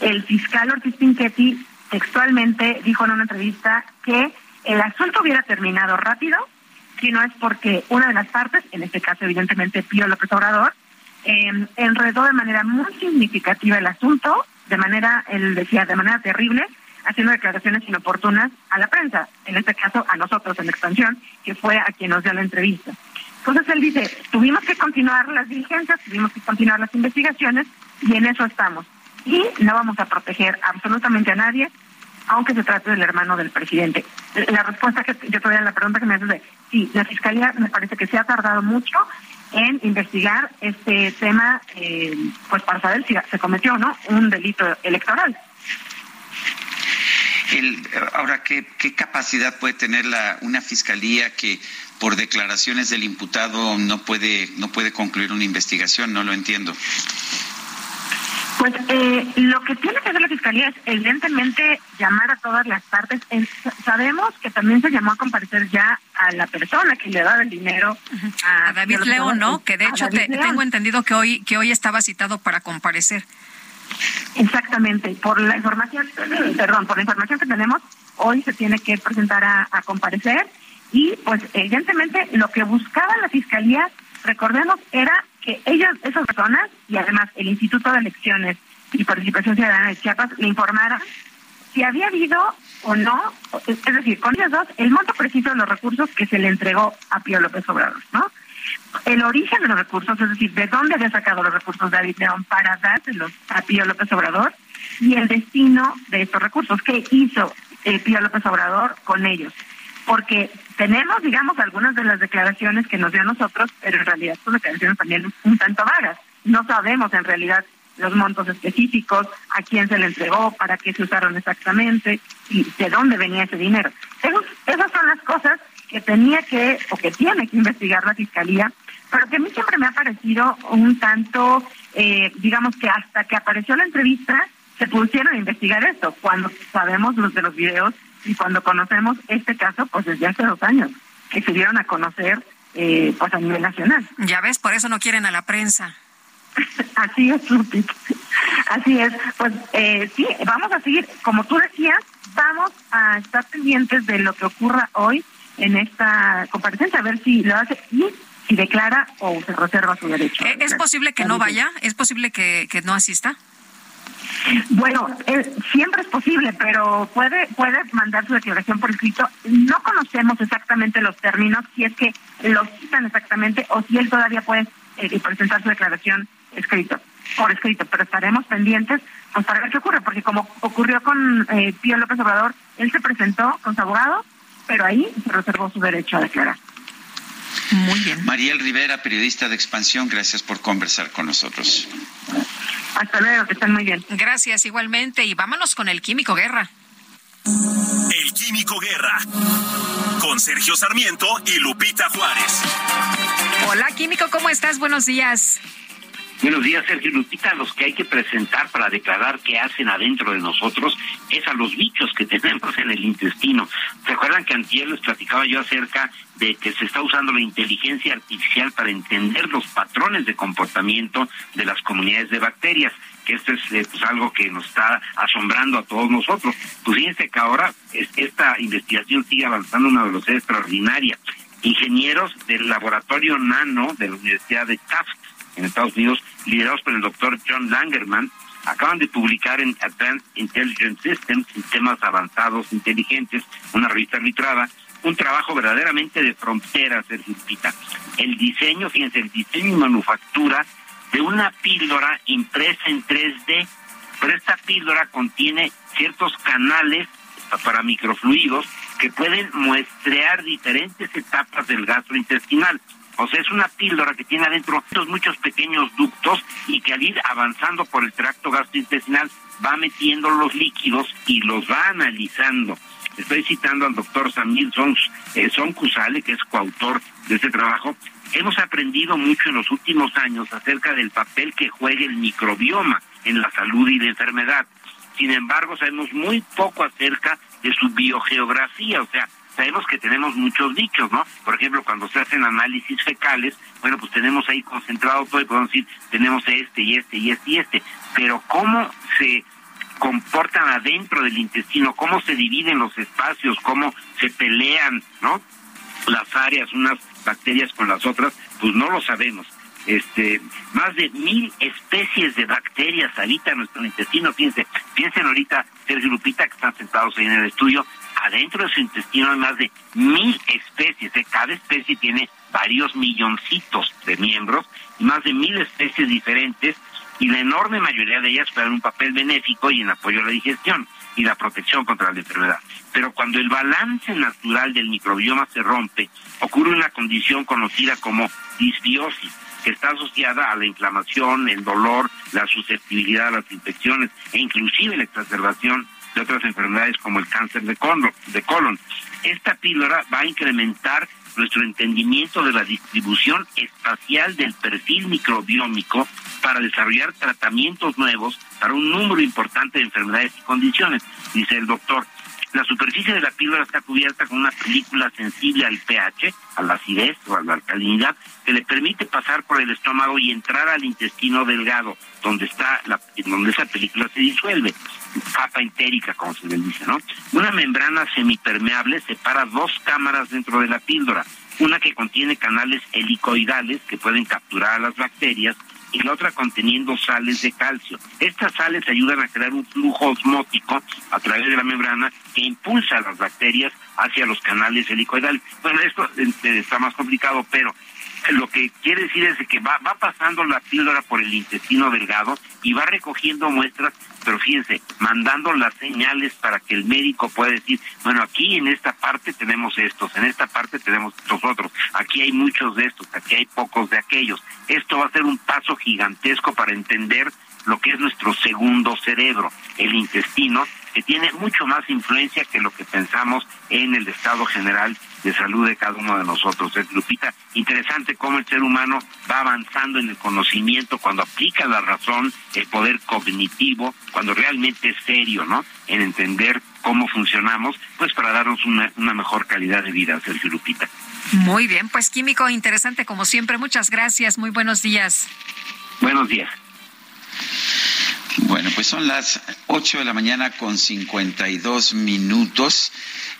el fiscal Ortiz Pinchetti textualmente dijo en una entrevista que el asunto hubiera terminado rápido si no es porque una de las partes, en este caso evidentemente Pío López Obrador, eh, enredó de manera muy significativa el asunto, de manera, él decía, de manera terrible, haciendo declaraciones inoportunas a la prensa, en este caso a nosotros en expansión, que fue a quien nos dio la entrevista. Entonces él dice, tuvimos que continuar las diligencias, tuvimos que continuar las investigaciones y en eso estamos. Y no vamos a proteger absolutamente a nadie, aunque se trate del hermano del presidente. La respuesta que yo todavía la pregunta que me haces de, sí, la fiscalía me parece que se ha tardado mucho en investigar este tema, eh, pues para saber si se cometió o no un delito electoral. El, ahora, ¿qué, ¿qué capacidad puede tener la, una fiscalía que por declaraciones del imputado no puede, no puede concluir una investigación? No lo entiendo. Pues eh, lo que tiene que hacer la Fiscalía es evidentemente llamar a todas las partes. sabemos que también se llamó a comparecer ya a la persona que le daba el dinero a, David León, ¿no? Que de hecho tengo entendido que hoy que hoy estaba citado para comparecer. Exactamente. Por la información, perdón, por la información que tenemos, hoy se tiene que presentar a, a comparecer y pues evidentemente lo que buscaba la Fiscalía, recordemos, era que ellos, esas personas, y además el Instituto de Elecciones y Participación Ciudadana de Chiapas, le informaran si había habido o no, es decir, con ellos dos, el monto preciso de los recursos que se le entregó a Pío López Obrador, ¿no? El origen de los recursos, es decir, de dónde había sacado los recursos David León para dárselos a Pío López Obrador y el destino de estos recursos, qué hizo el Pío López Obrador con ellos. Porque tenemos, digamos, algunas de las declaraciones que nos dio nosotros, pero en realidad son declaraciones también un tanto vagas. No sabemos en realidad los montos específicos, a quién se le entregó, para qué se usaron exactamente y de dónde venía ese dinero. esas son las cosas que tenía que o que tiene que investigar la Fiscalía, pero que a mí siempre me ha parecido un tanto, eh, digamos que hasta que apareció la entrevista se pusieron a investigar esto, cuando sabemos los de los videos y cuando conocemos este caso, pues desde hace dos años, que se dieron a conocer eh, pues a nivel nacional. Ya ves, por eso no quieren a la prensa. Así es, Lupit. Así es. Pues eh, sí, vamos a seguir, como tú decías, vamos a estar pendientes de lo que ocurra hoy en esta comparecencia, a ver si lo hace y si declara o se reserva su derecho. Eh, ¿Es posible que no vaya? ¿Es posible que, que no asista? Bueno, eh, siempre es posible, pero puede puede mandar su declaración por escrito. No conocemos exactamente los términos, si es que lo citan exactamente o si él todavía puede eh, presentar su declaración escrito por escrito, pero estaremos pendientes pues, para ver qué ocurre, porque como ocurrió con eh, Pío López Obrador, él se presentó con su abogado, pero ahí se reservó su derecho a declarar. Muy bien. Mariel Rivera, periodista de Expansión, gracias por conversar con nosotros. Hasta luego, que estén muy bien. Gracias igualmente y vámonos con el Químico Guerra. El Químico Guerra con Sergio Sarmiento y Lupita Juárez. Hola Químico, ¿cómo estás? Buenos días. Buenos días, Sergio Lupita. Los que hay que presentar para declarar qué hacen adentro de nosotros es a los bichos que tenemos en el intestino. ¿Se acuerdan que antier les platicaba yo acerca de que se está usando la inteligencia artificial para entender los patrones de comportamiento de las comunidades de bacterias? que esto es eh, pues, algo que nos está asombrando a todos nosotros. Pues fíjense que ahora esta investigación sigue avanzando a una velocidad extraordinaria. Ingenieros del laboratorio Nano de la Universidad de Tufts en Estados Unidos, liderados por el doctor John Langerman, acaban de publicar en Advanced Intelligent Systems, Sistemas Avanzados Inteligentes, una revista arbitrada, un trabajo verdaderamente de frontera, Sergio El diseño, fíjense, el diseño y manufactura de una píldora impresa en 3D, pero esta píldora contiene ciertos canales para microfluidos que pueden muestrear diferentes etapas del gastrointestinal. O sea, es una píldora que tiene adentro muchos pequeños ductos y que al ir avanzando por el tracto gastrointestinal va metiendo los líquidos y los va analizando. Estoy citando al doctor Samir Son, eh, que es coautor de este trabajo. Hemos aprendido mucho en los últimos años acerca del papel que juega el microbioma en la salud y la enfermedad. Sin embargo, sabemos muy poco acerca de su biogeografía, o sea, sabemos que tenemos muchos dichos, ¿no? Por ejemplo, cuando se hacen análisis fecales, bueno, pues tenemos ahí concentrado todo y podemos decir, tenemos este y este y este y este, pero cómo se comportan adentro del intestino, cómo se dividen los espacios, cómo se pelean, ¿no? Las áreas, unas bacterias con las otras, pues no lo sabemos. Este, más de mil especies de bacterias habitan nuestro intestino. Fíjense, piensen ahorita, Sergio Lupita, que están sentados ahí en el estudio, adentro de su intestino hay más de mil especies, ¿eh? cada especie tiene varios milloncitos de miembros y más de mil especies diferentes y la enorme mayoría de ellas juegan un papel benéfico y en apoyo a la digestión y la protección contra la enfermedad. Pero cuando el balance natural del microbioma se rompe, ocurre una condición conocida como disbiosis, que está asociada a la inflamación, el dolor, la susceptibilidad a las infecciones e inclusive la exacerbación de otras enfermedades como el cáncer de colon. De colon. Esta píldora va a incrementar nuestro entendimiento de la distribución espacial del perfil microbiómico para desarrollar tratamientos nuevos para un número importante de enfermedades y condiciones, dice el doctor. La superficie de la píldora está cubierta con una película sensible al pH, a la acidez o a la alcalinidad, que le permite pasar por el estómago y entrar al intestino delgado, donde está la, donde esa película se disuelve, capa entérica, como se le dice, ¿no? Una membrana semipermeable separa dos cámaras dentro de la píldora, una que contiene canales helicoidales que pueden capturar a las bacterias y la otra conteniendo sales de calcio. Estas sales ayudan a crear un flujo osmótico a través de la membrana que impulsa a las bacterias hacia los canales helicoidales. Bueno, esto eh, está más complicado, pero lo que quiere decir es que va, va pasando la píldora por el intestino delgado y va recogiendo muestras, pero fíjense, mandando las señales para que el médico pueda decir, bueno, aquí en esta parte tenemos estos, en esta parte tenemos estos otros, aquí hay muchos de estos, aquí hay pocos de aquellos. Esto va a ser un paso gigantesco para entender lo que es nuestro segundo cerebro, el intestino, que tiene mucho más influencia que lo que pensamos en el estado general de salud de cada uno de nosotros. Es Lupita, interesante cómo el ser humano va avanzando en el conocimiento cuando aplica la razón, el poder cognitivo, cuando realmente es serio, ¿no? En entender cómo funcionamos, pues para darnos una, una mejor calidad de vida, Sergio Lupita. Muy bien, pues químico, interesante como siempre. Muchas gracias, muy buenos días. Buenos días. Bueno, pues son las 8 de la mañana con 52 minutos.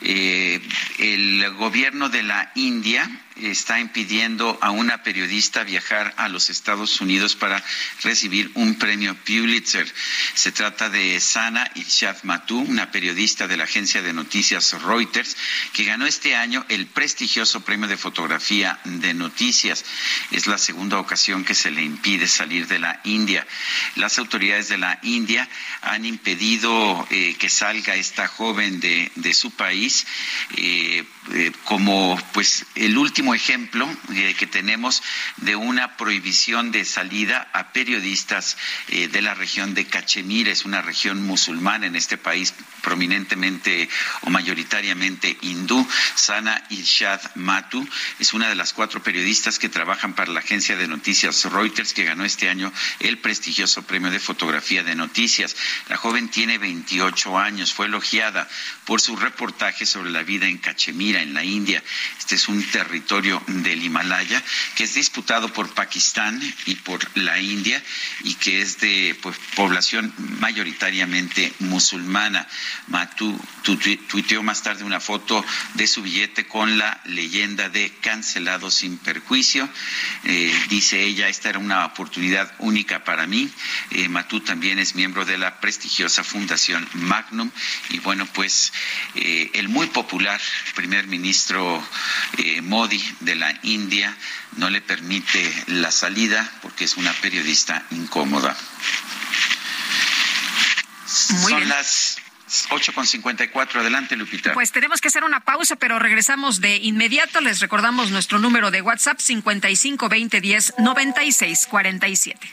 Eh, el gobierno de la India está impidiendo a una periodista viajar a los Estados Unidos para recibir un premio Pulitzer. Se trata de Sana Irshad Matu, una periodista de la agencia de noticias Reuters, que ganó este año el prestigioso premio de fotografía de noticias. Es la segunda ocasión que se le impide salir de la India. Las autoridades de la India han impedido eh, que salga esta joven de, su país eh, eh, como pues el último ejemplo eh, que tenemos de una prohibición de salida a periodistas eh, de la región de Cachemira, es una región musulmana en este país prominentemente o mayoritariamente hindú. Sana Irshad Matu es una de las cuatro periodistas que trabajan para la agencia de noticias Reuters que ganó este año el prestigioso premio de fotografía de noticias. La joven tiene 28 años, fue elogiada por su reportaje sobre la vida en Cachemira en la India. Este es un territorio del Himalaya que es disputado por Pakistán y por la India y que es de pues, población mayoritariamente musulmana. Matu tuiteó más tarde una foto de su billete con la leyenda de cancelado sin perjuicio. Eh, dice ella, esta era una oportunidad única para mí. Eh, Matú también es miembro de la prestigiosa Fundación Magnum y bueno, pues eh, el muy popular primer ministro eh, Modi de la India no le permite la salida porque es una periodista incómoda. Muy Son bien. las 8.54. Adelante, Lupita. Pues tenemos que hacer una pausa, pero regresamos de inmediato. Les recordamos nuestro número de WhatsApp 55 20 10 96 47.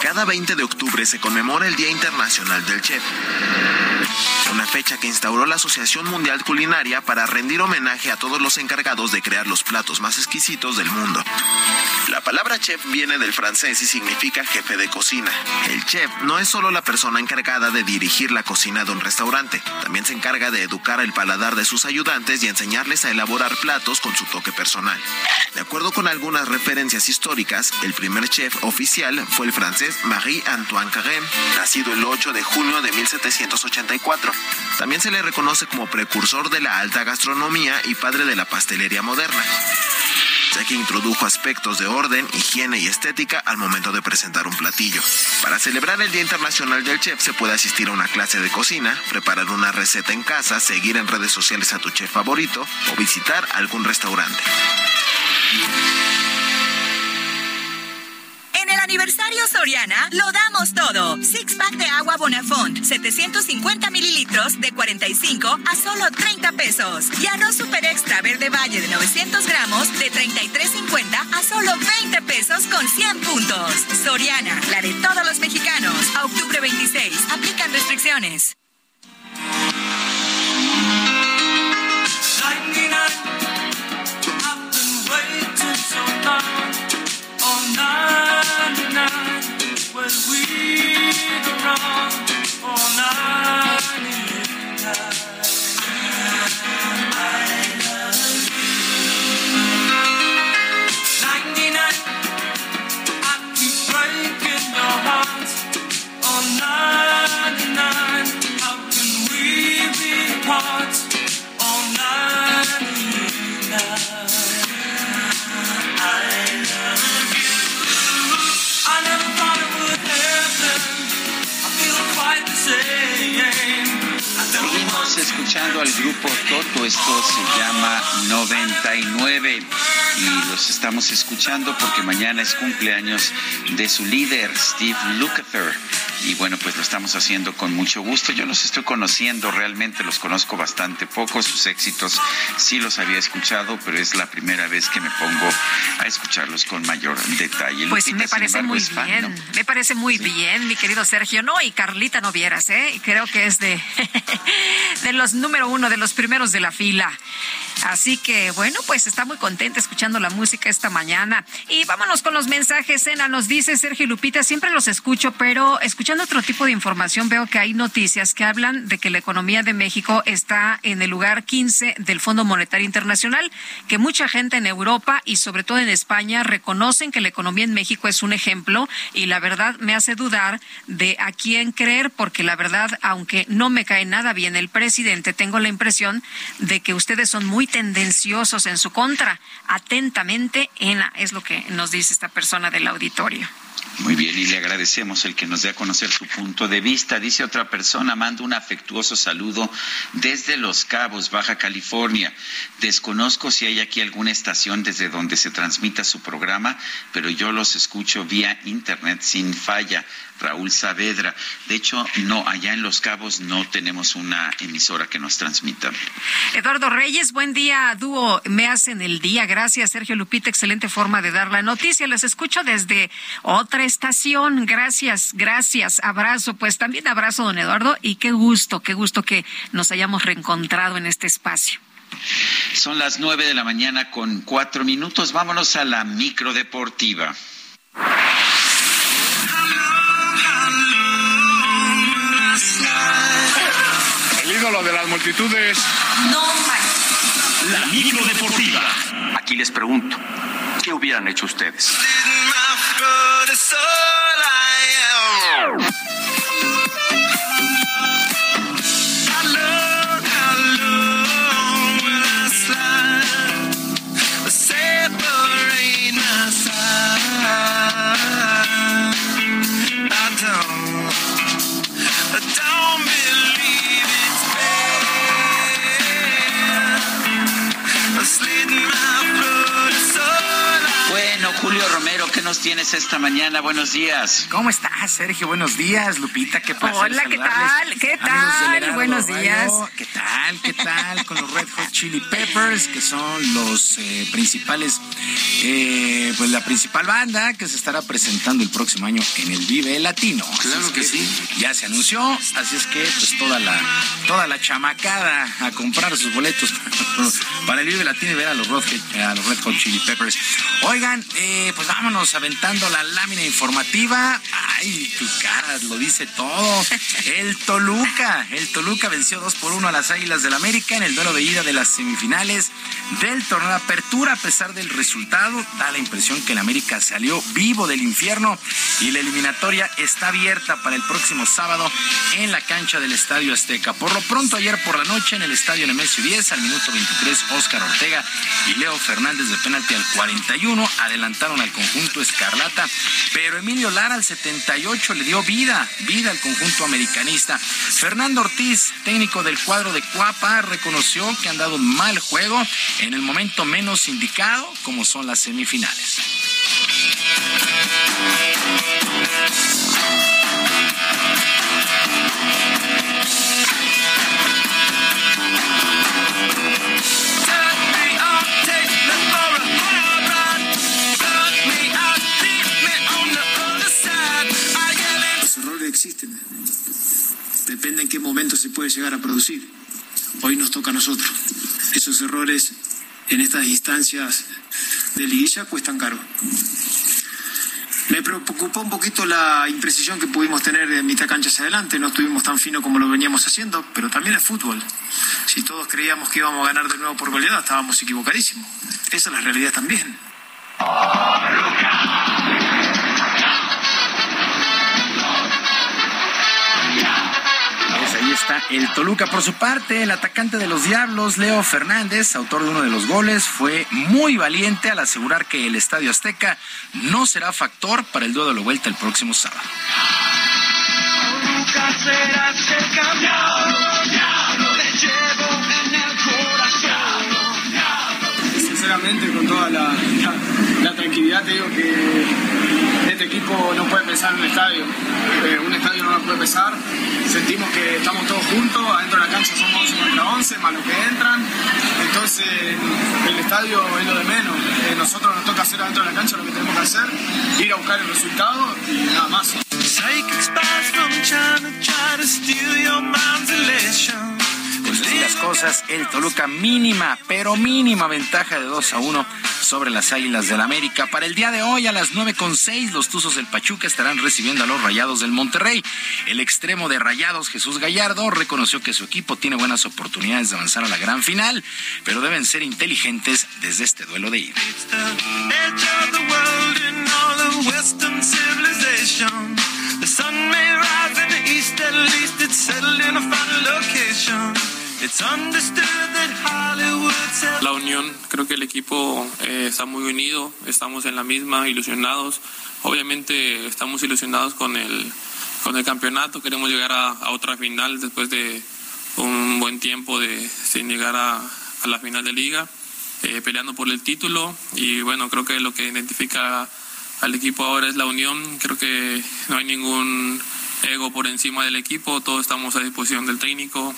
Cada 20 de octubre se conmemora el Día Internacional del Chef, una fecha que instauró la Asociación Mundial Culinaria para rendir homenaje a todos los encargados de crear los platos más exquisitos del mundo. La palabra chef viene del francés y significa jefe de cocina. El chef no es solo la persona encargada de dirigir la cocina de un restaurante, también se encarga de educar el paladar de sus ayudantes y enseñarles a elaborar platos con su toque personal. De acuerdo con algunas referencias históricas, el primer chef oficial fue el francés Marie-Antoine Carême, nacido el 8 de junio de 1784. También se le reconoce como precursor de la alta gastronomía y padre de la pastelería moderna ya que introdujo aspectos de orden, higiene y estética al momento de presentar un platillo. Para celebrar el Día Internacional del Chef se puede asistir a una clase de cocina, preparar una receta en casa, seguir en redes sociales a tu chef favorito o visitar algún restaurante. En el aniversario Soriana lo damos todo. Six pack de agua Bonafont, 750 mililitros de 45 a solo 30 pesos. Y arroz super extra verde valle de 900 gramos de 33.50 a solo 20 pesos con 100 puntos. Soriana, la de todos los mexicanos. A octubre 26, aplican restricciones. Escuchando al grupo Toto, esto se llama 99 y los estamos escuchando porque mañana es cumpleaños de su líder, Steve Lukather y bueno, pues lo estamos haciendo con mucho gusto. Yo los estoy conociendo, realmente los conozco bastante poco, sus éxitos sí los había escuchado, pero es la primera vez que me pongo a escucharlos con mayor detalle. Pues me parece muy bien, me parece muy bien, mi querido Sergio. No, y Carlita no vieras, ¿eh? Creo que es de, de los número uno, de los primeros de la fila. Así que bueno, pues está muy contenta escuchando la música esta mañana. Y vámonos con los mensajes. Cena nos dice Sergio Lupita, siempre los escucho, pero escuchando otro tipo de información veo que hay noticias que hablan de que la economía de México está en el lugar 15 del Fondo Monetario Internacional, que mucha gente en Europa y sobre todo en España reconocen que la economía en México es un ejemplo y la verdad me hace dudar de a quién creer, porque la verdad, aunque no me cae nada bien el presidente, tengo la impresión de que ustedes son muy tendenciosos en su contra. Atentamente, Ena, es lo que nos dice esta persona del auditorio. Muy bien, y le agradecemos el que nos dé a conocer su punto de vista. Dice otra persona, mando un afectuoso saludo desde Los Cabos, Baja California. Desconozco si hay aquí alguna estación desde donde se transmita su programa, pero yo los escucho vía internet sin falla. Raúl Saavedra. De hecho, no, allá en Los Cabos no tenemos una emisora que nos transmita. Eduardo Reyes, buen día, dúo, me hacen el día. Gracias, Sergio Lupita, excelente forma de dar la noticia. Les escucho desde otra estación. Gracias, gracias. Abrazo, pues también abrazo, don Eduardo, y qué gusto, qué gusto que nos hayamos reencontrado en este espacio. Son las nueve de la mañana con cuatro minutos. Vámonos a la micro El ídolo de las multitudes. No La micro deportiva. Aquí les pregunto, ¿qué hubieran hecho ustedes? Nos tienes esta mañana? Buenos días. ¿Cómo estás, Sergio? Buenos días, Lupita. ¿Qué pasa? Hola, ¿qué tal? ¿Qué tal? Buenos días. ¿Qué tal? ¿Qué tal? Con los Red Hot Chili Peppers, que son los eh, principales, eh, pues la principal banda que se estará presentando el próximo año en el Vive Latino. Claro que, sí. Ya se anunció, así es que pues toda la, toda la chamacada a comprar sus boletos para el Vive Latino y ver a los Red, a los Red Hot Chili Peppers. Oigan, eh, pues vámonos aventando la lámina informativa. Ay, tu cara lo dice todo. El Toluca, el Toluca venció 2 por 1 a las Águilas del América en el duelo de ida de las semifinales del torneo de apertura. A pesar del resultado, da la impresión que el América salió vivo del infierno y la eliminatoria está abierta para el próximo sábado en la cancha del Estadio Azteca. Por lo pronto, ayer por la noche en el Estadio Nemesio 10, al minuto 23, Óscar Ortega y Leo Fernández de penalti al 41 adelantaron al conjunto Escarlata, pero Emilio Lara al 78 le dio vida, vida al conjunto americanista. Fernando Ortiz, técnico del cuadro de Cuapa, reconoció que han dado un mal juego en el momento menos indicado, como son las semifinales. Existen. Depende en qué momento se puede llegar a producir. Hoy nos toca a nosotros. Esos errores en estas instancias de liguilla cuestan caro. Me preocupó un poquito la imprecisión que pudimos tener de mitad cancha hacia adelante. No estuvimos tan fino como lo veníamos haciendo, pero también es fútbol. Si todos creíamos que íbamos a ganar de nuevo por goleada, estábamos equivocadísimos. Esa es la realidad también. ahí el Toluca. Por su parte, el atacante de los Diablos, Leo Fernández, autor de uno de los goles, fue muy valiente al asegurar que el Estadio Azteca no será factor para el duelo de la vuelta el próximo sábado. Sinceramente, con toda la, la tranquilidad, te digo que este equipo no puede pesar en un estadio. Eh, un estadio no lo puede pesar. Sentimos que estamos todos juntos, adentro de la cancha somos 11 contra 11, más los que entran. Entonces, el estadio es lo de menos. Eh, nosotros nos toca hacer adentro de la cancha lo que tenemos que hacer, ir a buscar el resultado y nada más. Así las cosas, el Toluca mínima, pero mínima ventaja de 2 a 1 sobre las Águilas del América. Para el día de hoy a las 9.6 los Tuzos del Pachuca estarán recibiendo a los Rayados del Monterrey. El extremo de Rayados, Jesús Gallardo, reconoció que su equipo tiene buenas oportunidades de avanzar a la gran final, pero deben ser inteligentes desde este duelo de ida. La unión, creo que el equipo eh, está muy unido, estamos en la misma, ilusionados. Obviamente estamos ilusionados con el, con el campeonato, queremos llegar a, otra final después de un buen tiempo de, sin llegar a, la final de liga, eh, peleando por el título y bueno, creo que lo que identifica al equipo ahora es la unión, creo que no hay ningún ego por encima del equipo, todos estamos a disposición del técnico,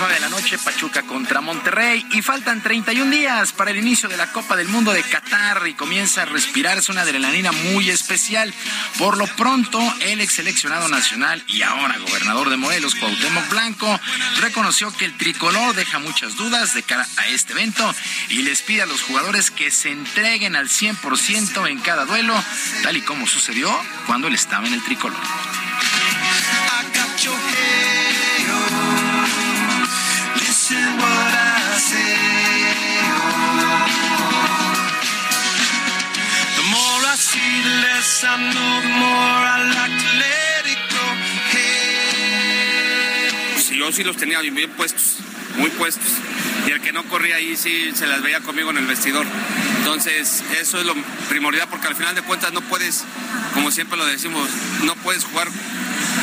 9 de la noche, Pachuca contra Monterrey. Y faltan 31 días para el inicio de la Copa del Mundo de Qatar y comienza a respirarse una adrenalina muy especial. Por lo pronto, el ex seleccionado nacional y ahora gobernador de Morelos, Cuauhtémoc Blanco, reconoció que el tricolor deja muchas dudas de cara a este evento y les pide a los jugadores que se entreguen al 100% en cada duelo, tal y como sucedió cuando él estaba en el tricolor. Sí, yo sí los tenía bien puestos, muy puestos. Y el que no corría ahí sí se las veía conmigo en el vestidor. Entonces, eso es lo primordial porque al final de cuentas no puedes, como siempre lo decimos, no puedes jugar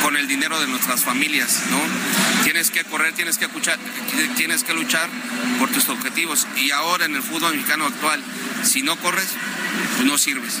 con el dinero de nuestras familias, ¿no? Tienes que correr, tienes que luchar, tienes que luchar por tus objetivos. Y ahora en el fútbol mexicano actual, si no corres, pues no sirves.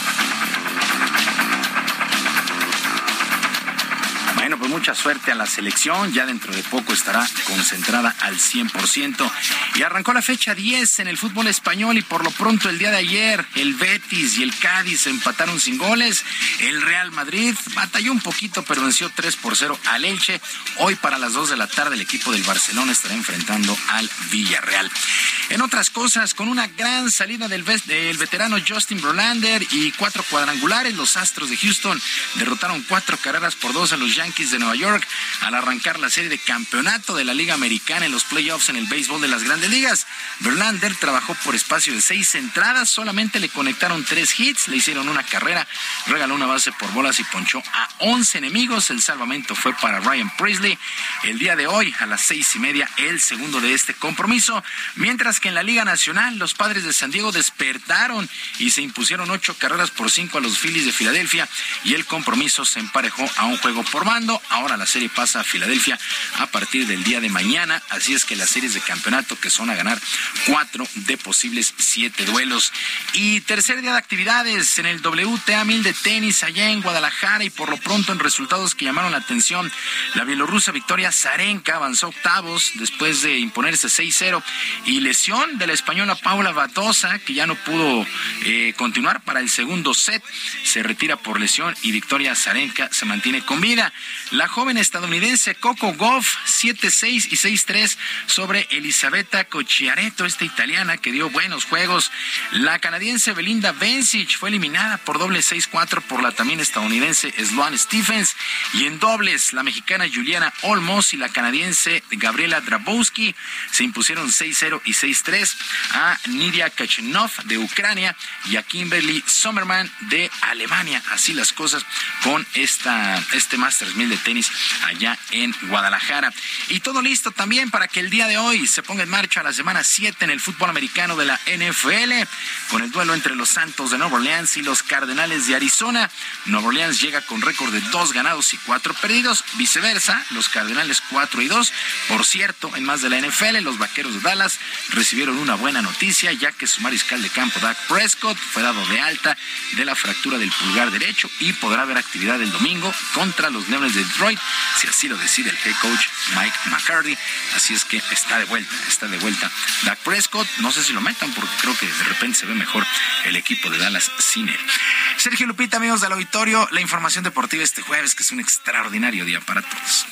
Bueno, pues mucha suerte a la selección. Ya dentro de poco estará concentrada al 100%. Y arrancó la fecha 10 en el fútbol español y por lo pronto el día de ayer el Betis y el Cádiz empataron sin goles. El Real Madrid batalló un poquito pero venció 3 por 0 al Elche. Hoy para las 2 de la tarde el equipo del Barcelona estará enfrentando al Villarreal. En otras cosas, con una gran salida del, del veterano Justin Brolander y cuatro cuadrangulares, los Astros de Houston derrotaron cuatro carreras por dos a los Yankees de Nueva York al arrancar la serie de campeonato de la Liga Americana en los playoffs en el béisbol de las grandes ligas. Verlander trabajó por espacio de seis entradas, solamente le conectaron tres hits, le hicieron una carrera, regaló una base por bolas y ponchó a once enemigos. El salvamento fue para Ryan Priestley. El día de hoy, a las seis y media, el segundo de este compromiso. Mientras que en la Liga Nacional, los padres de San Diego despertaron y se impusieron ocho carreras por cinco a los Phillies de Filadelfia y el compromiso se emparejó a un juego por mano. Ahora la serie pasa a Filadelfia a partir del día de mañana. Así es que las series de campeonato que son a ganar cuatro de posibles siete duelos. Y tercer día de actividades en el WTA 1000 de tenis allá en Guadalajara y por lo pronto en resultados que llamaron la atención. La bielorrusa Victoria Zarenka avanzó octavos después de imponerse 6-0 y lesión de la española Paula Badosa que ya no pudo eh, continuar para el segundo set. Se retira por lesión y Victoria Zarenka se mantiene con vida. La joven estadounidense Coco Goff, 7-6 y 6-3 sobre Elisabetta Cocciaretto, esta italiana que dio buenos juegos. La canadiense Belinda Bencic fue eliminada por doble 6-4 por la también estadounidense Sloane Stephens. Y en dobles, la mexicana Juliana Olmos y la canadiense Gabriela Drabowski se impusieron 6-0 y 6-3 a Nidia Kachenov de Ucrania y a Kimberly Sommerman de Alemania. Así las cosas con esta, este Masters de tenis allá en Guadalajara. Y todo listo también para que el día de hoy se ponga en marcha la semana 7 en el fútbol americano de la NFL, con el duelo entre los Santos de Nueva Orleans y los Cardenales de Arizona. Nueva Orleans llega con récord de dos ganados y cuatro perdidos, viceversa, los Cardenales 4 y 2. Por cierto, en más de la NFL, los Vaqueros de Dallas recibieron una buena noticia, ya que su mariscal de campo, Dak Prescott, fue dado de alta de la fractura del pulgar derecho y podrá haber actividad el domingo contra los Leones de Detroit, si así lo decide el head coach Mike McCarthy. Así es que está de vuelta, está de vuelta Dak Prescott. No sé si lo metan porque creo que de repente se ve mejor el equipo de Dallas él. Sergio Lupita, amigos del auditorio, la información deportiva este jueves, que es un extraordinario día para todos.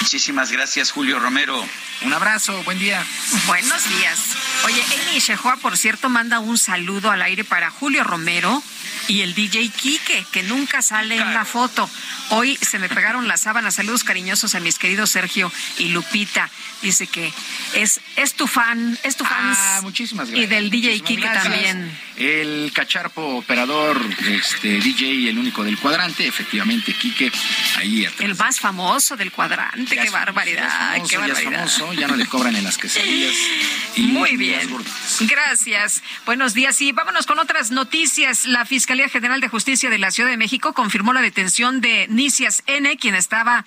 Muchísimas gracias, Julio Romero. Un abrazo, buen día. Buenos días. Oye, Amy Shehoa, por cierto, manda un saludo al aire para Julio Romero y el DJ Quique, que nunca sale en la foto. Hoy se me pegaron las sábanas. Saludos cariñosos a mis queridos Sergio y Lupita. Dice que es, es tu fan, es tu fan. Ah, muchísimas gracias. Y del DJ Quique también. El cacharpo operador, este DJ, el único del cuadrante, efectivamente, Quique, ahí atrás. El más famoso del cuadrante, qué barbaridad, qué barbaridad. Ya, famoso, ya no le cobran en las quesadillas. Muy bien. Gracias. Buenos días y vámonos con otras noticias. La Fiscalía General de Justicia de la Ciudad de México confirmó la detención de Nicias N, quien estaba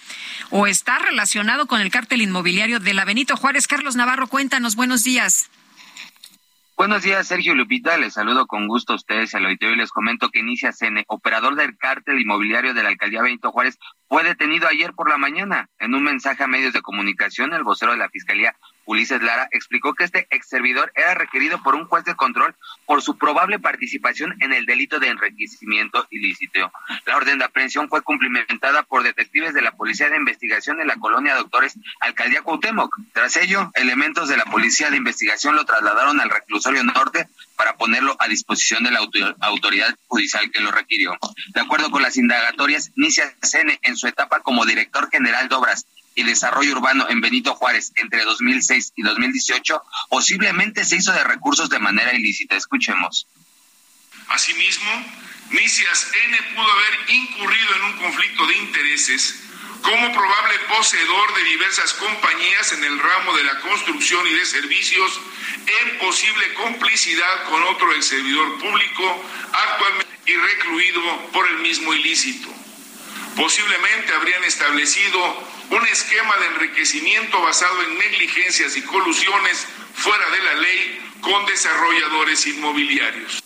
o está relacionado con el cártel inmobiliario de la Benito Juárez. Carlos Navarro, cuéntanos, buenos días. Buenos días, Sergio Lupita. Les saludo con gusto a ustedes al auditorio y les comento que Nicias N, operador del cártel inmobiliario de la alcaldía Benito Juárez, fue detenido ayer por la mañana. En un mensaje a medios de comunicación, el vocero de la Fiscalía Ulises Lara, explicó que este ex servidor era requerido por un juez de control por su probable participación en el delito de enriquecimiento ilícito. La orden de aprehensión fue cumplimentada por detectives de la Policía de Investigación de la colonia Doctores Alcaldía Cuauhtémoc. Tras ello, elementos de la Policía de Investigación lo trasladaron al reclusorio norte para ponerlo a disposición de la autoridad judicial que lo requirió. De acuerdo con las indagatorias, Nicia Sene, en su etapa como director general de obras y Desarrollo Urbano en Benito Juárez entre 2006 y 2018 posiblemente se hizo de recursos de manera ilícita. Escuchemos. Asimismo, Nicias N pudo haber incurrido en un conflicto de intereses como probable poseedor de diversas compañías en el ramo de la construcción y de servicios en posible complicidad con otro ex servidor público actualmente y recluido por el mismo ilícito. Posiblemente habrían establecido un esquema de enriquecimiento basado en negligencias y colusiones fuera de la ley con desarrolladores inmobiliarios.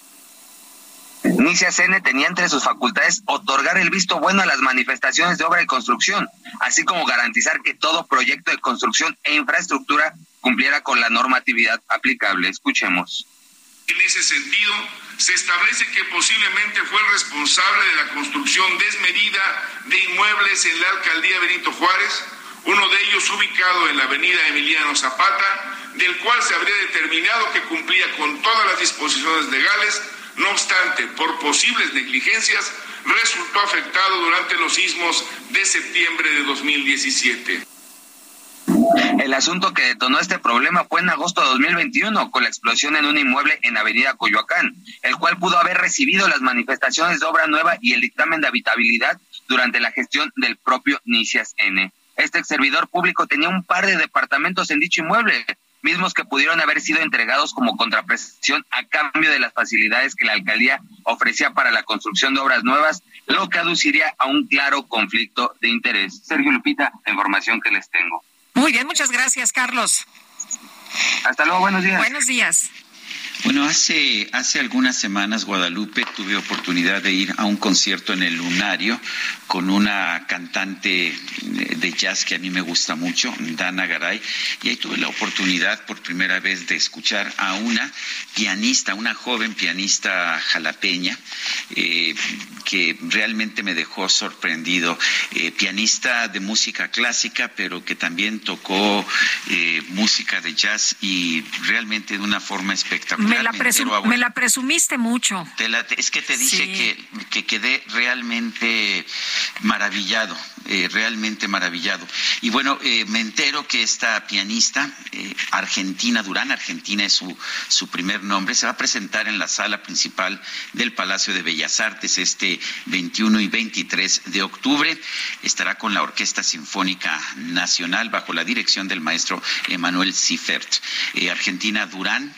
Nicia Cene tenía entre sus facultades otorgar el visto bueno a las manifestaciones de obra y construcción, así como garantizar que todo proyecto de construcción e infraestructura cumpliera con la normatividad aplicable. Escuchemos. En ese sentido, se establece que posiblemente fue el responsable de la construcción desmedida de inmuebles en la alcaldía Benito Juárez, uno de ellos ubicado en la avenida Emiliano Zapata, del cual se habría determinado que cumplía con todas las disposiciones legales no obstante, por posibles negligencias, resultó afectado durante los sismos de septiembre de 2017. El asunto que detonó este problema fue en agosto de 2021 con la explosión en un inmueble en Avenida Coyoacán, el cual pudo haber recibido las manifestaciones de obra nueva y el dictamen de habitabilidad durante la gestión del propio Nicias N. Este servidor público tenía un par de departamentos en dicho inmueble, mismos que pudieron haber sido entregados como contraprestación a cambio de las facilidades que la alcaldía ofrecía para la construcción de obras nuevas, lo que aduciría a un claro conflicto de interés. Sergio Lupita, la información que les tengo. Muy bien, muchas gracias, Carlos. Hasta luego, buenos días. Buenos días. Bueno, hace, hace algunas semanas, Guadalupe, tuve oportunidad de ir a un concierto en el Lunario con una cantante de jazz que a mí me gusta mucho, Dana Garay, y ahí tuve la oportunidad por primera vez de escuchar a una pianista, una joven pianista jalapeña, eh, que realmente me dejó sorprendido. Eh, pianista de música clásica, pero que también tocó eh, música de jazz y realmente de una forma espectacular. Me la, presumiste mucho. es que te dije que, que quedé realmente maravillado, eh, realmente maravillado. Y bueno, eh, me entero que esta pianista, eh, Argentina Durán, Argentina es su, su primer nombre, se va a presentar en la sala principal del Palacio de Bellas Artes este 21 y 23 de octubre. Estará con la Orquesta Sinfónica Nacional bajo la dirección del maestro Emanuel Siffert. Argentina Durán,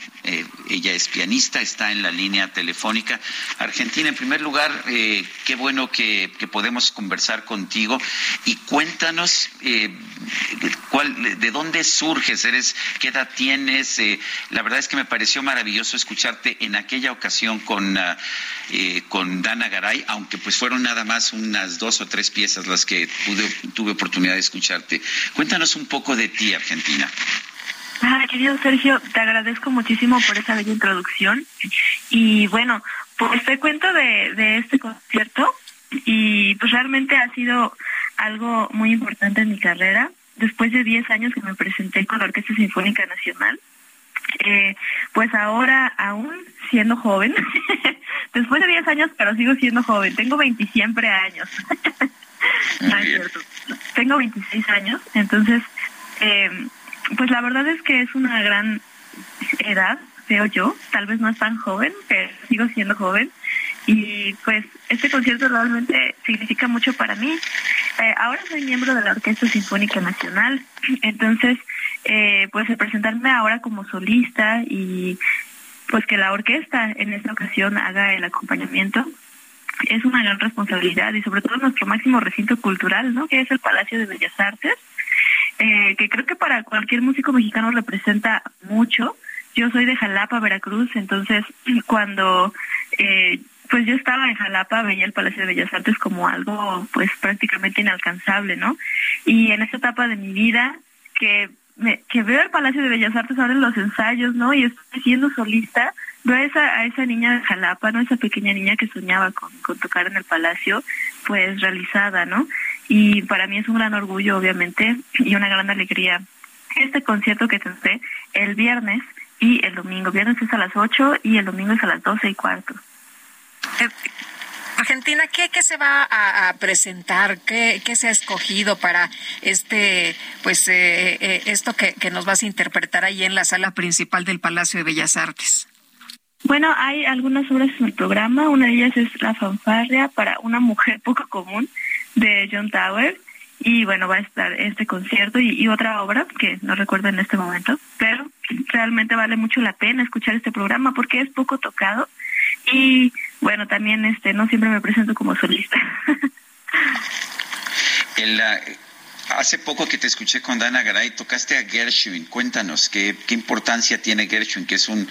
ella es pianista, está en la línea telefónica. Argentina, en primer lugar, qué bueno que, que podemos conversar contigo y cuéntanos eh, cuál, de dónde surges, eres, qué edad tienes. Eh, la verdad es que me pareció maravilloso escucharte en aquella ocasión con, ah, eh, con Dana Garay, aunque pues fueron nada más unas dos o tres piezas las que pude, tuve oportunidad de escucharte. Cuéntanos un poco de ti, Argentina. Querido Sergio, te agradezco muchísimo por esa bella introducción. Y bueno, pues te cuento de este concierto y pues realmente ha sido algo muy importante en mi carrera. Después de 10 años que me presenté con la Orquesta Sinfónica Nacional, eh, pues ahora aún siendo joven, después de 10 años, pero sigo siendo joven, tengo 20 siempre años. tengo 26 años, entonces, eh, pues la verdad es que es una gran edad, veo yo, tal vez no es tan joven, pero sigo siendo joven y pues este concierto realmente significa mucho para mí. Eh, ahora soy miembro de la Orquesta Sinfónica Nacional, entonces eh, pues presentarme ahora como solista y pues que la orquesta en esta ocasión haga el acompañamiento es una gran responsabilidad y sobre todo nuestro máximo recinto cultural, ¿no? Que es el Palacio de Bellas Artes, eh, que creo que para cualquier músico mexicano representa mucho. Yo soy de Jalapa, Veracruz, entonces cuando eh, pues yo estaba en Jalapa, veía el Palacio de Bellas Artes como algo pues prácticamente inalcanzable, ¿no? Y en esta etapa de mi vida que que veo el Palacio de Bellas Artes ahora en los ensayos, ¿no? Y estoy siendo solista, veo a esa, a esa niña de Jalapa, ¿no? Esa pequeña niña que soñaba con, con tocar en el Palacio, pues realizada, ¿no? Y para mí es un gran orgullo, obviamente, y una gran alegría este concierto que tendré el viernes y el domingo. Viernes es a las 8 y el domingo es a las 12 y cuarto. Eh, Argentina, ¿qué, ¿qué, se va a, presentar? ¿Qué, ¿Qué, se ha escogido para este, pues, eh, eh, esto que, que, nos vas a interpretar ahí en la sala principal del Palacio de Bellas Artes? Bueno, hay algunas obras en el programa. Una de ellas es La fanfarria para una mujer poco común de John Tower. Y bueno, va a estar este concierto y, y otra obra que no recuerdo en este momento, pero realmente vale mucho la pena escuchar este programa porque es poco tocado y bueno, también este no siempre me presento como solista. El, hace poco que te escuché con Dana Garay, tocaste a Gershwin. Cuéntanos, ¿qué, ¿qué, importancia tiene Gershwin? Que es un,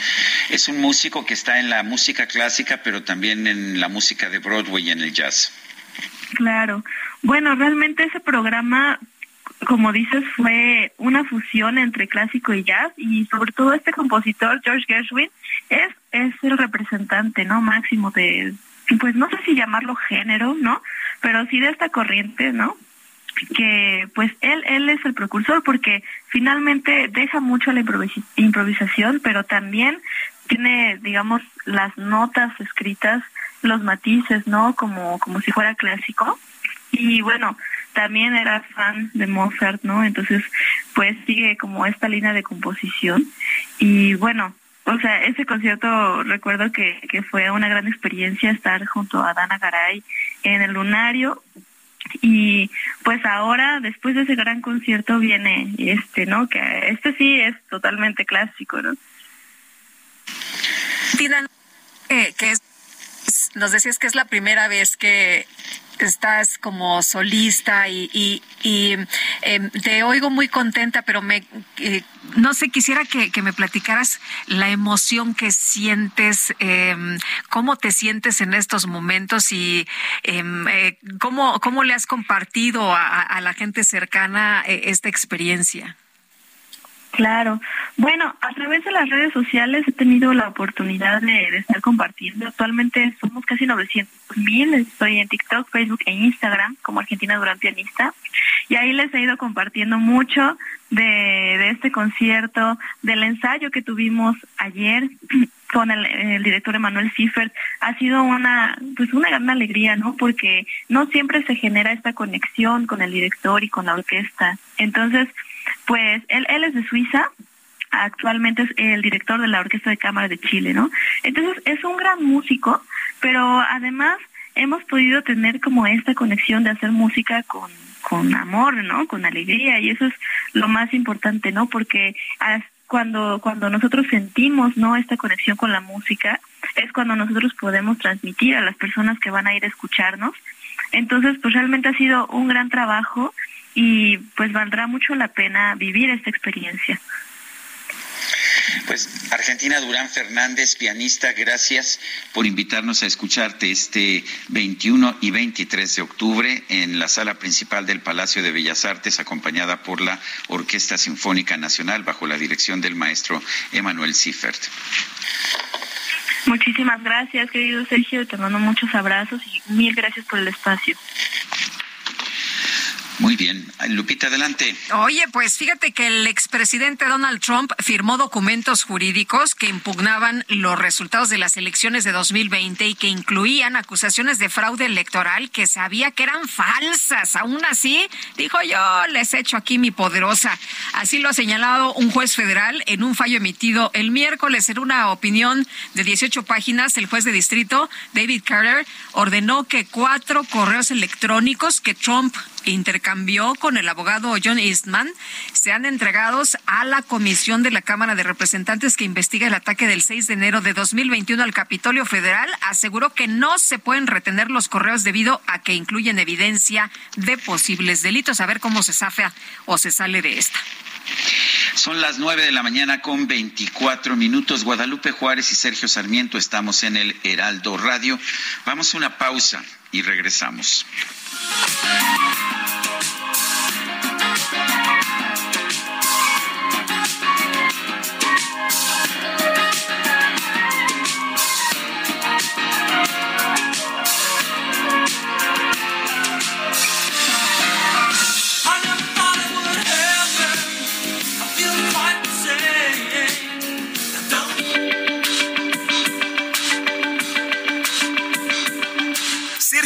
es un músico que está en la música clásica, pero también en la música de Broadway y en el jazz. Claro. Bueno, realmente ese programa como dices, fue una fusión entre clásico y jazz y sobre todo este compositor, George Gershwin, es, es el representante, ¿no? Máximo de, pues no sé si llamarlo género, ¿no? Pero sí de esta corriente, ¿no? que pues él él es el precursor porque finalmente deja mucho la improvisación pero también tiene digamos las notas escritas los matices no como como si fuera clásico y bueno también era fan de Mozart, ¿no? Entonces, pues sigue como esta línea de composición. Y bueno, o sea, ese concierto recuerdo que, que fue una gran experiencia estar junto a Dana Garay en el Lunario. Y pues ahora, después de ese gran concierto, viene este, ¿no? Que este sí es totalmente clásico, ¿no? Que es, nos decías que es la primera vez que estás como solista y, y, em, te oigo muy contenta, pero me eh, no sé, quisiera que, me platicaras la emoción que sientes, em, cómo te sientes en estos momentos y em, eh, cómo, cómo le has compartido a, la gente cercana eh, esta experiencia. Claro. Bueno, a través de las redes sociales he tenido la oportunidad de, estar compartiendo. Actualmente somos casi 900 mil. Estoy en TikTok, Facebook e Instagram como Argentina Durán Pianista. Y ahí les he ido compartiendo mucho de, este concierto, del ensayo que tuvimos ayer con el, director Emanuel Cifert ha sido una pues una gran alegría no porque no siempre se genera esta conexión con el director y con la orquesta entonces pues él, él es de Suiza, actualmente es el director de la Orquesta de Cámara de Chile, ¿no? Entonces es un gran músico, pero además hemos podido tener como esta conexión de hacer música con, con amor, ¿no? Con alegría y eso es lo más importante, ¿no? Porque cuando cuando nosotros sentimos, ¿no? Esta conexión con la música es cuando nosotros podemos transmitir a las personas que van a ir a escucharnos. Entonces, pues realmente ha sido un gran trabajo y pues valdrá mucho la pena vivir esta experiencia. Pues Argentina Durán Fernández, pianista, gracias por invitarnos a escucharte este 21 y 23 de octubre en la sala principal del Palacio de Bellas Artes, acompañada por la Orquesta Sinfónica Nacional bajo la dirección del maestro Emanuel Siffert. Muchísimas gracias, querido Sergio. Te mando muchos abrazos y mil gracias por el espacio. Muy bien. Lupita, adelante. Oye, pues fíjate que el expresidente Donald Trump firmó documentos jurídicos que impugnaban los resultados de las elecciones de 2020 y que incluían acusaciones de fraude electoral que sabía que eran falsas. Aún así, dijo yo, les echo aquí mi poderosa. Así lo ha señalado un juez federal en un fallo emitido el miércoles en una opinión de 18 páginas. El juez de distrito, David Carter, ordenó que cuatro correos electrónicos que Trump intercambió con el abogado John Eastman sean entregados a la Comisión de la Cámara de Representantes que investiga el ataque del 6 de enero de 2021 al Capitolio Federal. Aseguró que no se pueden retener los correos debido a que incluyen evidencia de posibles delitos. A ver cómo se zafea o se sale de esta. Son las nueve de la mañana con 24 minutos. Guadalupe Juárez y Sergio Sarmiento estamos en el Heraldo Radio. Vamos a una pausa y regresamos.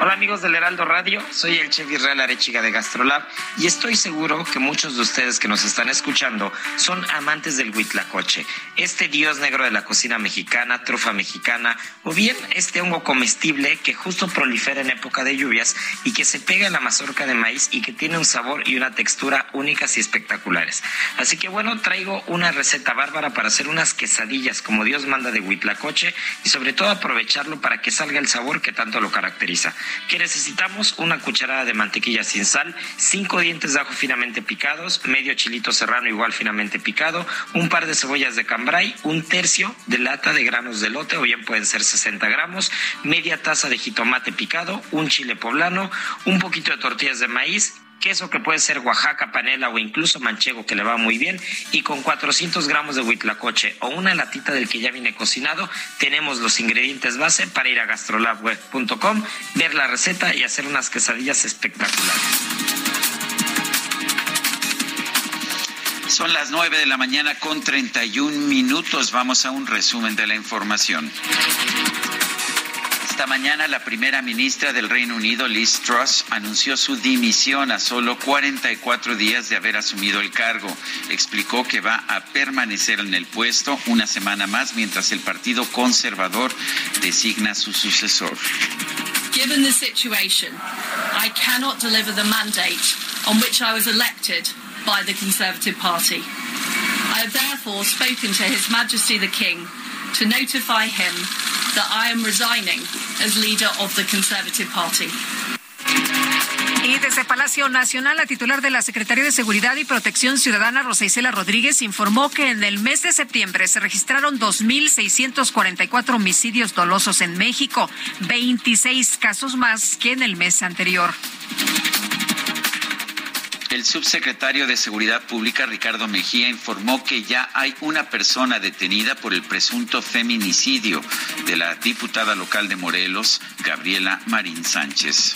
Hola amigos del Heraldo Radio, soy el chef Israel Arechiga de Gastrolab y estoy seguro que muchos de ustedes que nos están escuchando son amantes del huitlacoche, este dios negro de la cocina mexicana, trufa mexicana o bien este hongo comestible que justo prolifera en época de lluvias y que se pega en la mazorca de maíz y que tiene un sabor y una textura únicas y espectaculares. Así que bueno, traigo una receta bárbara para hacer unas quesadillas como Dios manda de huitlacoche y sobre todo aprovecharlo para que salga el sabor que tanto lo caracteriza. ¿Qué necesitamos? Una cucharada de mantequilla sin sal, cinco dientes de ajo finamente picados, medio chilito serrano igual finamente picado, un par de cebollas de cambray, un tercio de lata de granos de lote o bien pueden ser 60 gramos, media taza de jitomate picado, un chile poblano, un poquito de tortillas de maíz, queso que puede ser Oaxaca, panela o incluso manchego que le va muy bien y con 400 gramos de huitlacoche o una latita del que ya viene cocinado tenemos los ingredientes base para ir a gastrolabweb.com, ver la receta y hacer unas quesadillas espectaculares. Son las 9 de la mañana con 31 minutos. Vamos a un resumen de la información. Esta mañana la primera ministra del Reino Unido, Liz Truss, anunció su dimisión a solo 44 días de haber asumido el cargo. Explicó que va a permanecer en el puesto una semana más mientras el Partido Conservador designa su sucesor. Given the situation, I cannot deliver the mandate on which I was elected by the Conservative Party. I have therefore spoken to His Majesty the King to notify him that I am resigning as leader of the Conservative Party. Y desde Palacio Nacional, la titular de la Secretaría de Seguridad y Protección Ciudadana, Rosa Isela Rodríguez, informó que en el mes de septiembre se registraron 2.644 homicidios dolosos en México, 26 casos más que en el mes anterior. El subsecretario de Seguridad Pública, Ricardo Mejía, informó que ya hay una persona detenida por el presunto feminicidio de la diputada local de Morelos, Gabriela Marín Sánchez.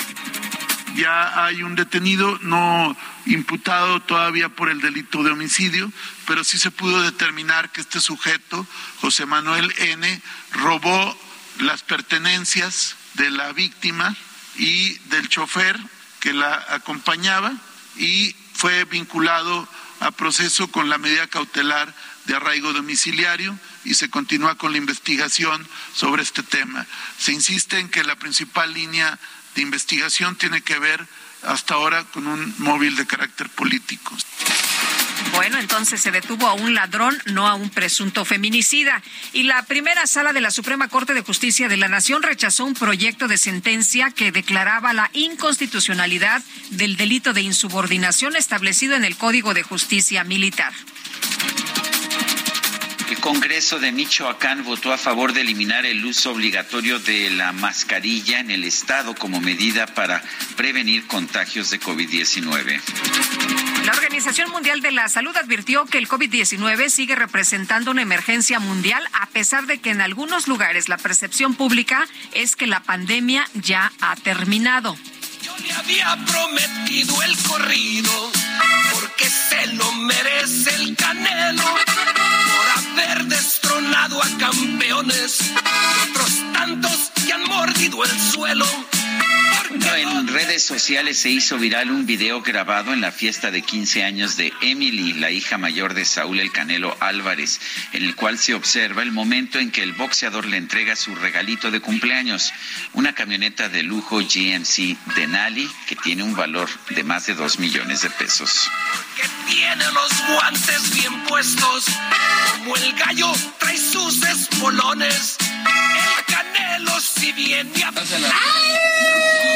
Ya hay un detenido no imputado todavía por el delito de homicidio, pero sí se pudo determinar que este sujeto, José Manuel N., robó las pertenencias de la víctima y del chofer que la acompañaba y fue vinculado a proceso con la medida cautelar de arraigo domiciliario y se continúa con la investigación sobre este tema. Se insiste en que la principal línea de investigación tiene que ver hasta ahora con un móvil de carácter político. Bueno, entonces se detuvo a un ladrón, no a un presunto feminicida. Y la primera sala de la Suprema Corte de Justicia de la Nación rechazó un proyecto de sentencia que declaraba la inconstitucionalidad del delito de insubordinación establecido en el Código de Justicia Militar. El Congreso de Michoacán votó a favor de eliminar el uso obligatorio de la mascarilla en el Estado como medida para prevenir contagios de COVID-19. La Organización Mundial de la Salud advirtió que el COVID-19 sigue representando una emergencia mundial a pesar de que en algunos lugares la percepción pública es que la pandemia ya ha terminado. Yo le había prometido el corrido porque se lo merece el canelo haber destronado a campeones otros tantos que han mordido el suelo. En redes sociales se hizo viral un video grabado en la fiesta de 15 años de Emily, la hija mayor de Saúl El Canelo Álvarez, en el cual se observa el momento en que el boxeador le entrega su regalito de cumpleaños, una camioneta de lujo GMC Denali que tiene un valor de más de 2 millones de pesos. Que tiene los guantes bien puestos, como el gallo trae sus espolones. El canelo si viene a...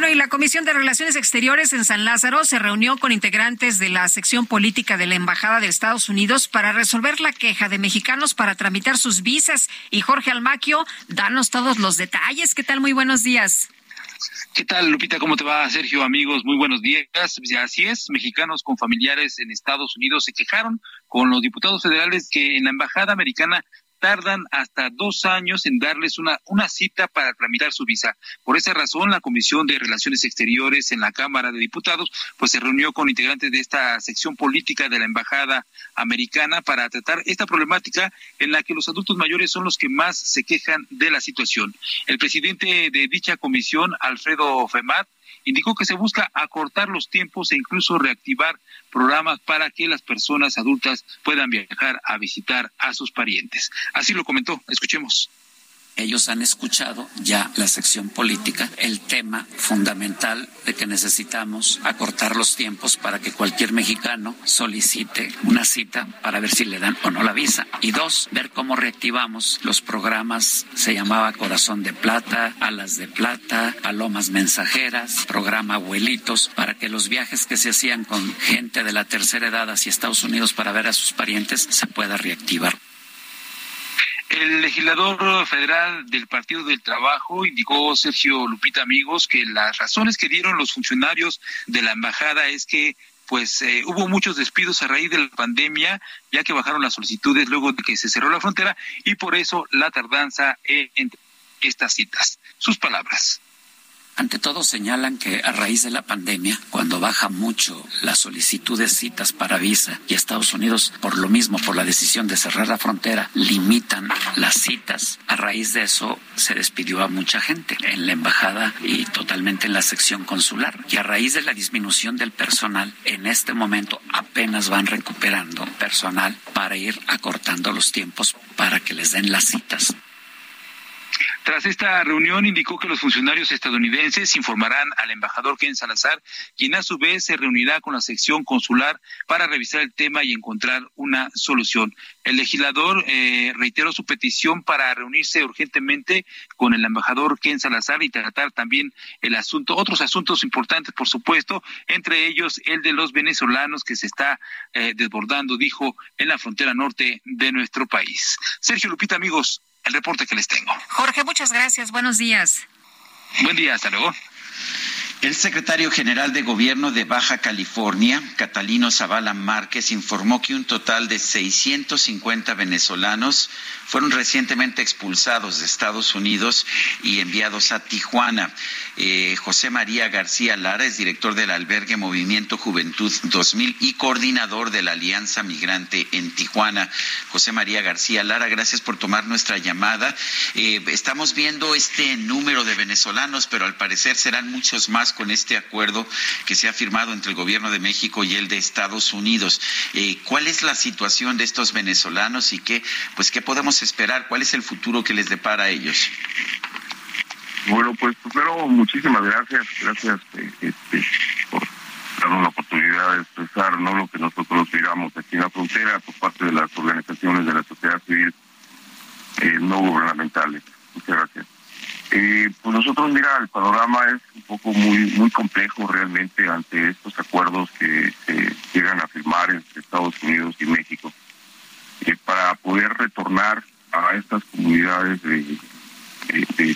Bueno, y la Comisión de Relaciones Exteriores en San Lázaro se reunió con integrantes de la sección política de la Embajada de Estados Unidos para resolver la queja de mexicanos para tramitar sus visas. Y Jorge Almaquio, danos todos los detalles. ¿Qué tal? Muy buenos días. ¿Qué tal, Lupita? ¿Cómo te va, Sergio? Amigos, muy buenos días. Así es, mexicanos con familiares en Estados Unidos se quejaron con los diputados federales que en la Embajada Americana tardan hasta dos años en darles una, una cita para tramitar su visa. Por esa razón, la Comisión de Relaciones Exteriores en la Cámara de Diputados pues se reunió con integrantes de esta sección política de la Embajada Americana para tratar esta problemática en la que los adultos mayores son los que más se quejan de la situación. El presidente de dicha comisión, Alfredo Femat, indicó que se busca acortar los tiempos e incluso reactivar programas para que las personas adultas puedan viajar a visitar a sus parientes. Así lo comentó. Escuchemos ellos han escuchado ya la sección política el tema fundamental de que necesitamos acortar los tiempos para que cualquier mexicano solicite una cita para ver si le dan o no la visa. Y dos, ver cómo reactivamos los programas, se llamaba Corazón de Plata, Alas de Plata, Palomas Mensajeras, programa Abuelitos, para que los viajes que se hacían con gente de la tercera edad hacia Estados Unidos para ver a sus parientes se pueda reactivar. El legislador federal del Partido del Trabajo indicó, Sergio Lupita Amigos, que las razones que dieron los funcionarios de la embajada es que pues eh, hubo muchos despidos a raíz de la pandemia, ya que bajaron las solicitudes luego de que se cerró la frontera y por eso la tardanza en estas citas. Sus palabras. Ante todo señalan que a raíz de la pandemia, cuando baja mucho la solicitud de citas para visa y Estados Unidos, por lo mismo, por la decisión de cerrar la frontera, limitan las citas, a raíz de eso se despidió a mucha gente en la embajada y totalmente en la sección consular. Y a raíz de la disminución del personal, en este momento apenas van recuperando personal para ir acortando los tiempos para que les den las citas. Tras esta reunión indicó que los funcionarios estadounidenses informarán al embajador Ken Salazar, quien a su vez se reunirá con la sección consular para revisar el tema y encontrar una solución. El legislador eh, reiteró su petición para reunirse urgentemente con el embajador Ken Salazar y tratar también el asunto, otros asuntos importantes, por supuesto, entre ellos el de los venezolanos que se está eh, desbordando, dijo, en la frontera norte de nuestro país. Sergio Lupita, amigos, el reporte que les tengo. Jorge, muchas gracias. Buenos días. Buen día, hasta luego. El secretario general de Gobierno de Baja California, Catalino Zavala Márquez, informó que un total de 650 venezolanos fueron recientemente expulsados de Estados Unidos y enviados a Tijuana. Eh, José María García Lara es director del albergue Movimiento Juventud 2000 y coordinador de la Alianza Migrante en Tijuana. José María García Lara, gracias por tomar nuestra llamada. Eh, estamos viendo este número de venezolanos, pero al parecer serán muchos más con este acuerdo que se ha firmado entre el gobierno de México y el de Estados Unidos. Eh, ¿Cuál es la situación de estos venezolanos y qué, pues, qué podemos esperar? ¿Cuál es el futuro que les depara a ellos? Bueno, pues primero muchísimas gracias, gracias eh, este, por darnos la oportunidad de expresar no lo que nosotros digamos aquí en la frontera por parte de las organizaciones de la sociedad civil eh, no gubernamentales. Muchas gracias. Eh, pues nosotros, mira, el panorama es un poco muy muy complejo realmente ante estos acuerdos que se llegan a firmar entre Estados Unidos y México eh, para poder retornar a estas comunidades de,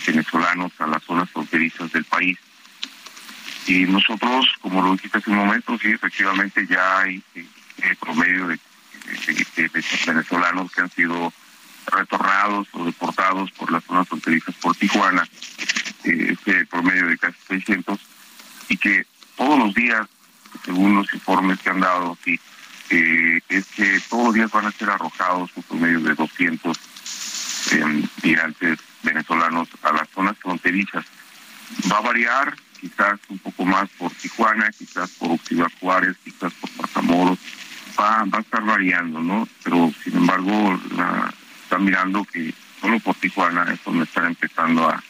venezolanos a las zonas fronterizas del país. Y nosotros, como lo dijiste hace un momento, sí, efectivamente ya hay eh, promedio de, de venezolanos que han sido retornados o deportados por las zonas fronterizas por Tijuana, eh, este promedio de casi 600, y que todos los días, según los informes que han dado, sí, eh, es que todos los días van a ser arrojados un promedio de 200 eh, migrantes venezolanos a las zonas fronterizas. Va a variar quizás un poco más por Tijuana, quizás por Ciudad Juárez, quizás por Matamoros, va, va a estar variando, ¿no? Pero sin embargo, la, están mirando que solo por Tijuana es donde están empezando a,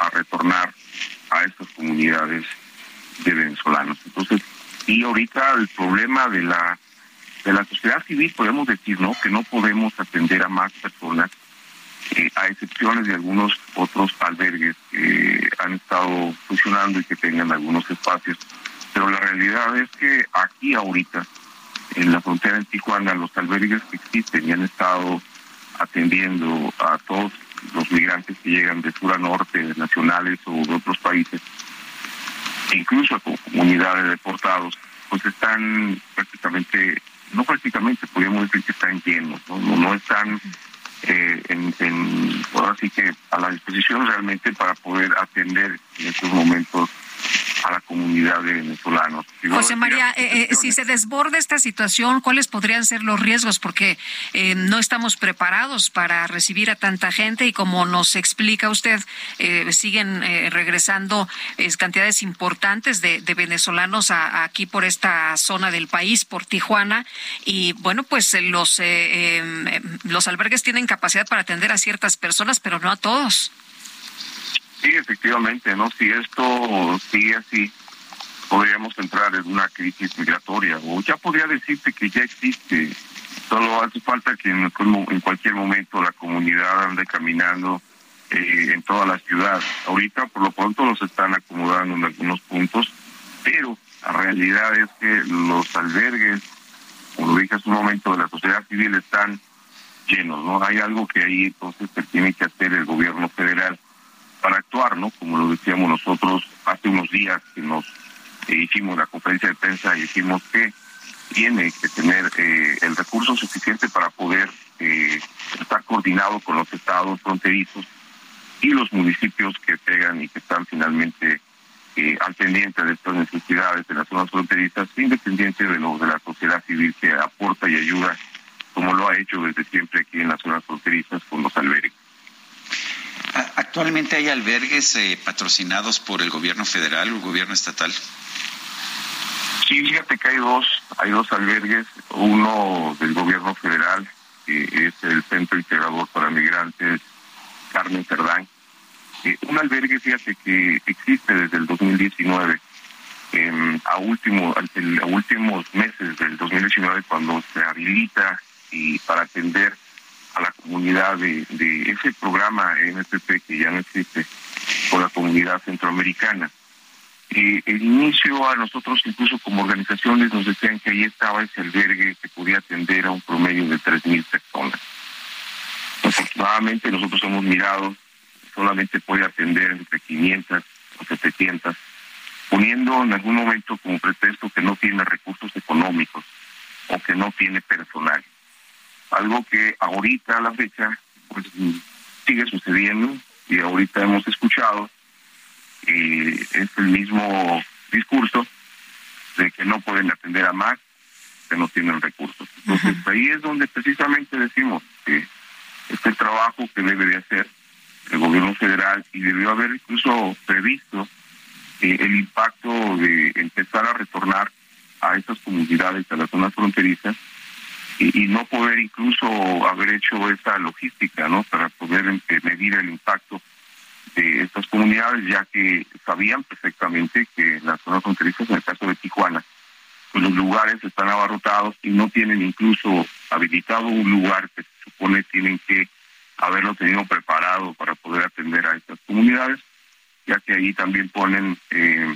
a, retornar a estas comunidades de venezolanos. Entonces, y ahorita el problema de la de la sociedad civil podemos decir, ¿no? Que no podemos atender a más personas, eh, a excepciones de algunos otros albergues que han estado funcionando y que tengan algunos espacios. Pero la realidad es que aquí ahorita, en la frontera en Tijuana, los albergues que existen y han estado atendiendo a todos los migrantes que llegan de sur a norte, nacionales o de otros países, e incluso comunidades de deportados, pues están prácticamente, no prácticamente, podríamos decir que están llenos, no, no, están eh, en, en, ahora sí que a la disposición realmente para poder atender en estos momentos a la comunidad de venezolanos. José María, eh, eh, si se desborda esta situación, ¿cuáles podrían ser los riesgos? Porque eh, no estamos preparados para recibir a tanta gente y como nos explica usted, siguen regresando cantidades importantes de, venezolanos aquí por esta zona del país, por Tijuana, y bueno, pues los, em, los albergues tienen capacidad para atender a ciertas personas, pero no a todos. Sí, efectivamente, ¿no? Si esto sigue así, podríamos entrar en una crisis migratoria, o ya podría decirte que ya existe, solo hace falta que en, cualquier momento la comunidad ande caminando eh, en toda la ciudad. Ahorita, por lo pronto, los están acomodando en algunos puntos, pero la realidad es que los albergues, como lo dije hace un momento, de la sociedad civil están llenos, ¿no? Hay algo que ahí entonces se tiene que hacer el gobierno federal para actuar, ¿no? Como lo decíamos nosotros hace unos días que nos eh, hicimos la conferencia de prensa y dijimos que tiene que tener eh, el recurso suficiente para poder eh, estar coordinado con los estados fronterizos y los municipios que pegan y que están finalmente al pendiente de estas necesidades de las zonas fronterizas, independiente de lo de la sociedad civil que aporta y ayuda, como lo ha hecho desde siempre aquí en las zonas fronterizas con los albergues. ¿Actualmente hay albergues eh, patrocinados por el gobierno federal o el gobierno estatal? Sí, fíjate que hay dos, hay dos albergues, uno del gobierno federal, que es el Centro Integrador para Migrantes Carmen Cerdán. Eh, un albergue, fíjate que existe desde el 2019, a, último, a últimos meses del 2019, cuando se habilita y para atender a la comunidad de, ese programa NPP que ya no existe con la comunidad centroamericana. Eh, el inicio a nosotros incluso como organizaciones nos decían que ahí estaba ese albergue que podía atender a un promedio de 3.000 personas. Afortunadamente nosotros hemos mirado, solamente puede atender entre 500 o 700, poniendo en algún momento como pretexto que no tiene recursos económicos o que no tiene personal algo que ahorita a la fecha pues sigue sucediendo y ahorita hemos escuchado eh, es el mismo discurso de que no pueden atender a más que no tienen recursos. Entonces ahí es donde precisamente decimos que este trabajo que debe de hacer el gobierno federal y debió haber incluso previsto eh, el impacto de empezar a retornar a estas comunidades, a las zonas fronterizas, y, no poder incluso haber hecho esta logística, ¿no? Para poder eh, medir el impacto de estas comunidades, ya que sabían perfectamente que las zonas fronterizas, en el caso de Tijuana, pues los lugares están abarrotados y no tienen incluso habilitado un lugar que se supone tienen que haberlo tenido preparado para poder atender a estas comunidades, ya que ahí también ponen eh,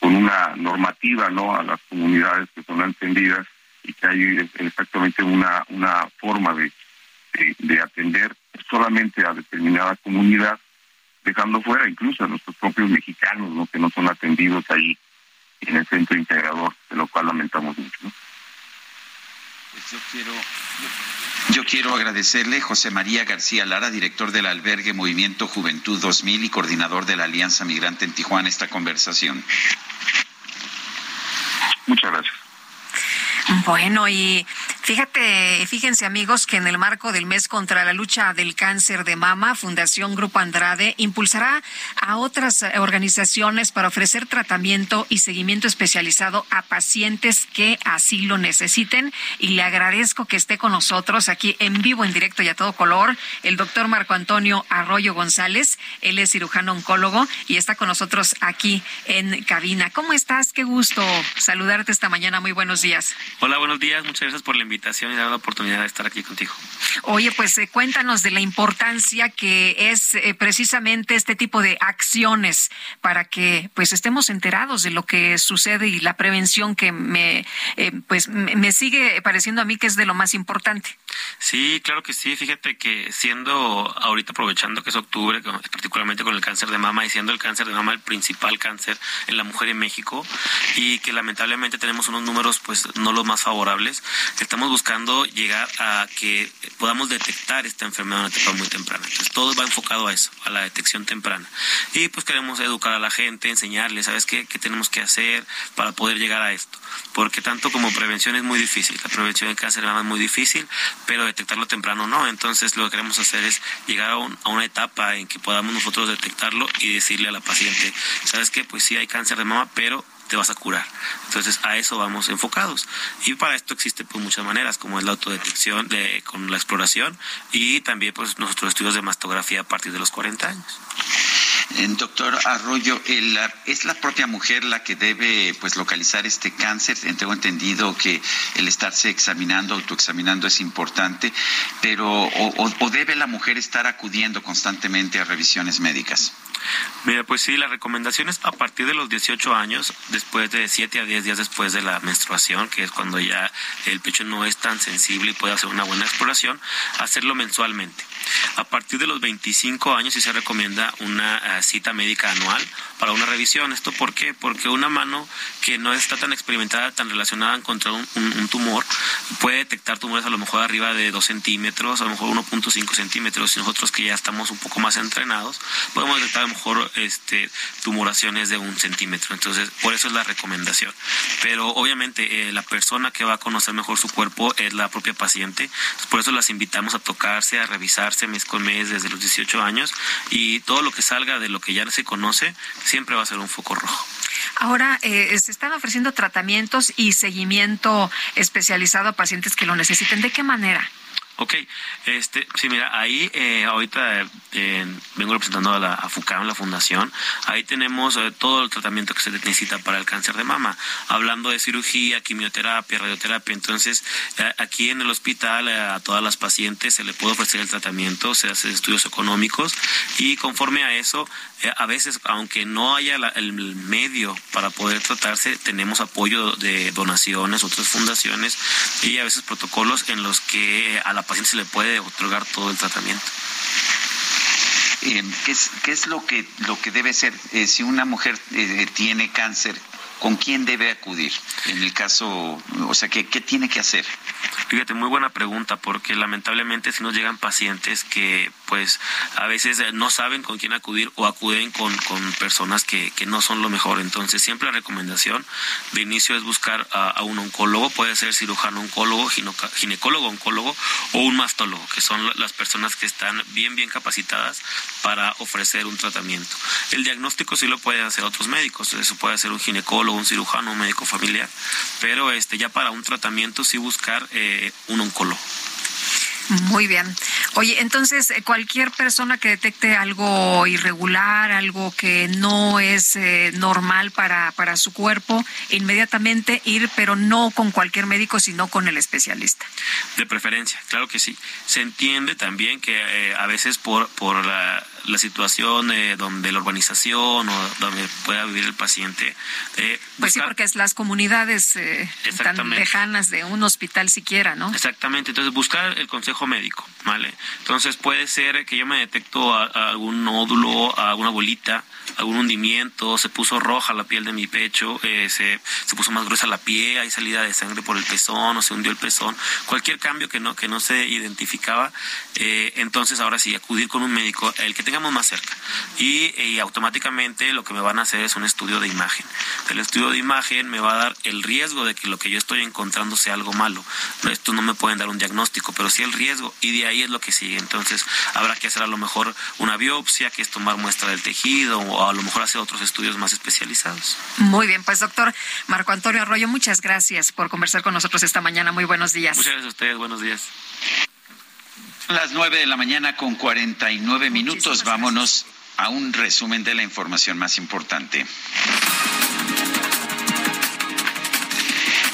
con una normativa, ¿no? A las comunidades que son atendidas y que hay exactamente una, una forma de, de, atender solamente a determinada comunidad, dejando fuera incluso a nuestros propios mexicanos, ¿no? que no son atendidos ahí en el centro integrador, de lo cual lamentamos mucho. Pues yo quiero, yo quiero agradecerle José María García Lara, director del albergue Movimiento Juventud 2000 y coordinador de la Alianza Migrante en Tijuana, esta conversación. Muchas gracias. Bueno, y fíjate, fíjense amigos que en el marco del mes contra la lucha del cáncer de mama, Fundación Grupo Andrade impulsará a otras organizaciones para ofrecer tratamiento y seguimiento especializado a pacientes que así lo necesiten. Y le agradezco que esté con nosotros aquí en vivo, en directo y a todo color, el doctor Marco Antonio Arroyo González. Él es cirujano oncólogo y está con nosotros aquí en cabina. ¿Cómo estás? Qué gusto saludarte esta mañana. Muy buenos días. Hola, buenos días. Muchas gracias por la invitación y dar la oportunidad de estar aquí contigo. Oye, pues eh, cuéntanos de la importancia que es eh, precisamente este tipo de acciones para que pues estemos enterados de lo que sucede y la prevención que me eh, pues me sigue pareciendo a mí que es de lo más importante. Sí, claro que sí. Fíjate que siendo ahorita aprovechando que es octubre, particularmente con el cáncer de mama y siendo el cáncer de mama el principal cáncer en la mujer en México y que lamentablemente tenemos unos números pues no los más favorables, estamos buscando llegar a que podamos detectar esta enfermedad en una etapa muy temprana. Entonces todo va enfocado a eso, a la detección temprana. Y pues queremos educar a la gente, enseñarles, ¿sabes qué? ¿Qué tenemos que hacer para poder llegar a esto? Porque tanto como prevención es muy difícil, la prevención de cáncer de mama es muy difícil, pero detectarlo temprano no. Entonces lo que queremos hacer es llegar a, una etapa en que podamos nosotros detectarlo y decirle a la paciente, ¿sabes qué? Pues sí hay cáncer de mama, pero te vas a curar. Entonces a eso vamos enfocados. Y para esto existe pues muchas maneras, como es la autodetección de, con la exploración y también pues nuestros estudios de mastografía a partir de los 40 años. Doctor Arroyo, es la propia mujer la que debe pues localizar este cáncer. Tengo entendido que el estarse examinando, autoexaminando es importante, pero o debe la mujer estar acudiendo constantemente a revisiones médicas. Mira, pues sí, la recomendación es a partir de los 18 años, después de 7 a 10 días después de la menstruación, que es cuando ya el pecho no es tan sensible y puede hacer una buena exploración, hacerlo mensualmente. A partir de los 25 años sí se recomienda una cita médica anual para una revisión. ¿Esto por qué? Porque una mano que no está tan experimentada, tan relacionada contra un, un, tumor, puede detectar tumores a lo mejor arriba de 2 centímetros, a lo mejor 1.5 centímetros, y nosotros que ya estamos un poco más entrenados, podemos detectar a lo mejor este, tumoraciones de un centímetro. Entonces, por eso es la recomendación. Pero obviamente eh, la persona que va a conocer mejor su cuerpo es la propia paciente. por eso las invitamos a tocarse, a revisarse mes con mes desde los 18 años y todo lo que salga de lo que ya se conoce siempre va a ser un foco rojo. Ahora, eh, se están ofreciendo tratamientos y seguimiento especializado a pacientes que lo necesiten. ¿De qué manera? Ok, este, sí, mira, ahí eh, ahorita eh, vengo representando a la a FUCAM, la fundación, ahí tenemos eh, todo el tratamiento que se necesita para el cáncer de mama, hablando de cirugía, quimioterapia, radioterapia, entonces aquí en el hospital a todas las pacientes se le puede ofrecer el tratamiento, se hacen estudios económicos y conforme a eso, a veces, aunque no haya el medio para poder tratarse, tenemos apoyo de donaciones, otras fundaciones y a veces protocolos en los que a la paciente se le puede otorgar todo el tratamiento. Eh, ¿qué, es, ¿qué, es, lo que, lo que debe ser? Eh, si una mujer eh, tiene cáncer, ¿con quién debe acudir? En el caso, o sea, ¿qué, qué tiene que hacer? Fíjate, muy buena pregunta, porque lamentablemente si nos llegan pacientes que pues a veces no saben con quién acudir o acuden con, con personas que, que no son lo mejor. Entonces siempre la recomendación de inicio es buscar a, un oncólogo, puede ser cirujano oncólogo, ginecólogo oncólogo o un mastólogo, que son las personas que están bien, bien capacitadas para ofrecer un tratamiento. El diagnóstico sí lo pueden hacer otros médicos, eso puede ser un ginecólogo, un cirujano, un médico familiar, pero este ya para un tratamiento sí buscar eh, un oncólogo. Muy bien. Oye, entonces, eh, cualquier persona que detecte algo irregular, algo que no es eh, normal para, para su cuerpo, inmediatamente ir, pero no con cualquier médico, sino con el especialista. De preferencia, claro que sí. Se entiende también que eh, a veces por, por la, la situación donde la urbanización o donde pueda vivir el paciente. pues sí, porque es las comunidades tan lejanas de un hospital siquiera, ¿no? Exactamente. Entonces, buscar el consejo médico, ¿vale? Entonces puede ser que yo me detecto algún nódulo, alguna bolita, algún hundimiento, se puso roja la piel de mi pecho, eh, se, se, puso más gruesa la piel, hay salida de sangre por el pezón o se hundió el pezón, cualquier cambio que no, que no se identificaba, eh, entonces ahora sí, acudir con un médico, el que tengamos más cerca. Y, y automáticamente lo que me van a hacer es un estudio de imagen. El estudio de imagen me va a dar el riesgo de que lo que yo estoy encontrando sea algo malo. Esto no me pueden dar un diagnóstico, pero sí el riesgo y de ahí es lo que sigue. Entonces habrá que hacer a lo mejor una biopsia, que es tomar muestra del tejido o a lo mejor hacer otros estudios más especializados. Muy bien, pues doctor Marco Antonio Arroyo, muchas gracias por conversar con nosotros esta mañana. Muy buenos días. Muchas gracias a ustedes, buenos días. Las nueve de la mañana con 49 minutos. Vámonos a un resumen de la información más importante.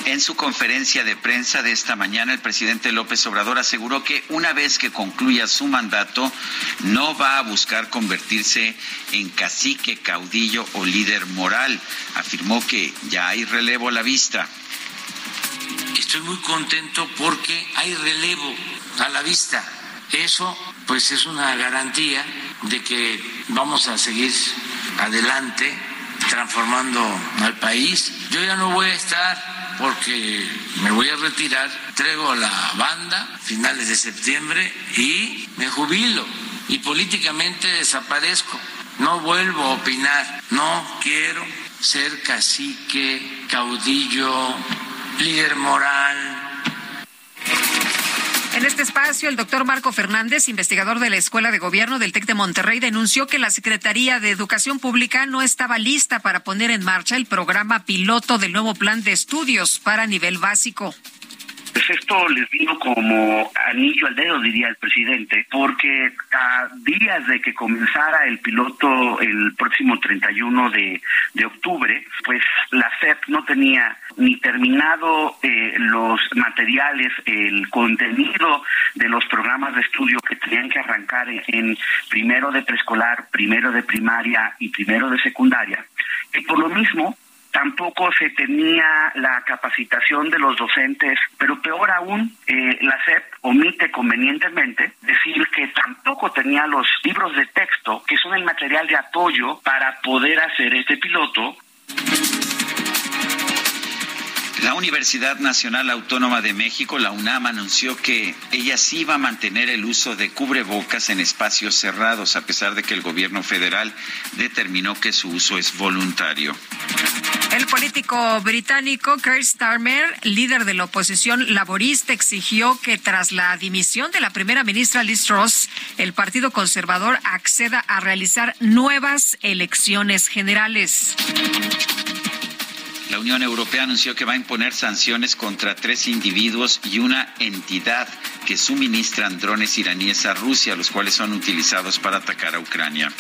En su conferencia de prensa de esta mañana, el presidente López Obrador aseguró que una vez que concluya su mandato, no va a buscar convertirse en cacique, caudillo o líder moral. Afirmó que ya hay relevo a la vista. Estoy muy contento porque hay relevo a la vista. Eso pues es una garantía de que vamos a seguir adelante transformando al país. Yo ya no voy a estar porque me voy a retirar, traigo la banda finales de septiembre y me jubilo y políticamente desaparezco. No vuelvo a opinar, no quiero ser cacique, caudillo, líder moral, en este espacio, el doctor Marco Fernández, investigador de la Escuela de Gobierno del TEC de Monterrey, denunció que la Secretaría de Educación Pública no estaba lista para poner en marcha el programa piloto del nuevo plan de estudios para nivel básico. Pues esto les vino como anillo al dedo, diría el presidente, porque a días de que comenzara el piloto el próximo 31 de, de octubre, pues la SEP no tenía ni terminado eh, los materiales, el contenido de los programas de estudio que tenían que arrancar en primero de preescolar, primero de primaria y primero de secundaria. Y por lo mismo, tampoco se tenía la capacitación de los docentes, pero peor aún, eh, la SEP omite convenientemente decir que tampoco tenía los libros de texto, que son el material de apoyo para poder hacer este piloto. La Universidad Nacional Autónoma de México, la UNAM, anunció que ella sí iba a mantener el uso de cubrebocas en espacios cerrados, a pesar de que el gobierno federal determinó que su uso es voluntario. El político británico Keir Starmer, líder de la oposición laborista, exigió que tras la dimisión de la primera ministra Liz Truss, el Partido Conservador acceda a realizar nuevas elecciones generales. La Unión Europea anunció que va a imponer sanciones contra tres individuos y una entidad que suministran drones iraníes a Rusia, los cuales son utilizados para atacar a Ucrania.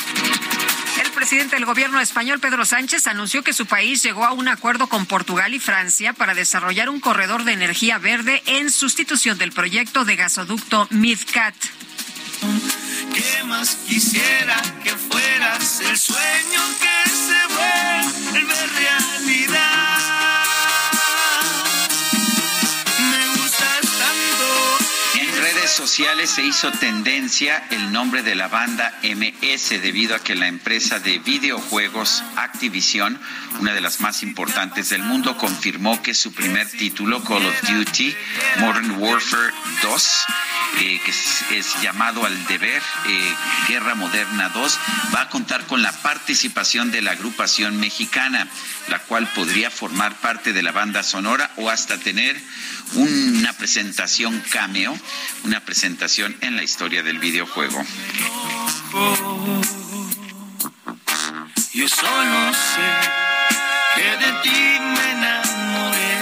El presidente del gobierno español, Pedro Sánchez, anunció que su país llegó a un acuerdo con Portugal y Francia para desarrollar un corredor de energía verde en sustitución del proyecto de gasoducto MidCat. ¿Qué más quisiera que fueras el sueño que se vuelve realidad? Sociales se hizo tendencia el nombre de la banda MS debido a que la empresa de videojuegos Activision, una de las más importantes del mundo, confirmó que su primer título, Call of Duty Modern Warfare 2, eh, que es, llamado al deber eh, Guerra Moderna 2, va a contar con la participación de la agrupación mexicana, la cual podría formar parte de la banda sonora o hasta tener una presentación cameo, una presentación en la historia del videojuego. Yo solo sé que de ti me enamoré.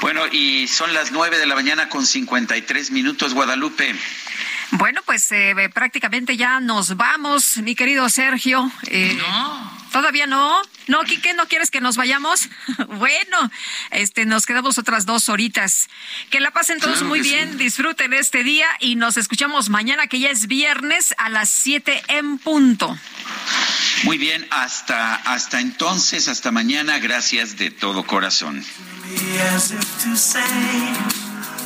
Bueno, y son las nueve de la mañana con 53 minutos, Guadalupe. Bueno, pues eh, prácticamente ya nos vamos, mi querido Sergio. Eh, no. ¿Todavía no? No, Quique, ¿no quieres que nos vayamos? bueno, este, nos quedamos otras dos horitas. Que la pasen todos muy bien, disfruten este día y nos escuchamos mañana, que ya es viernes, a las siete en punto. Muy bien, hasta, hasta entonces, hasta mañana, gracias de todo corazón.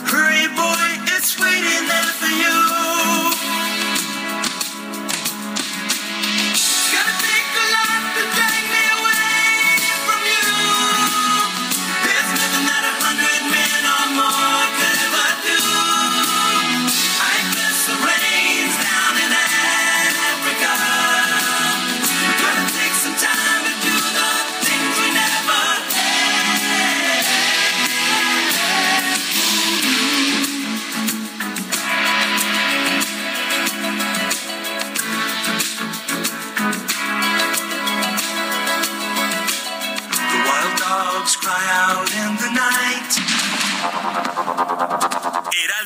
Hurry, boy, it's waiting there for you.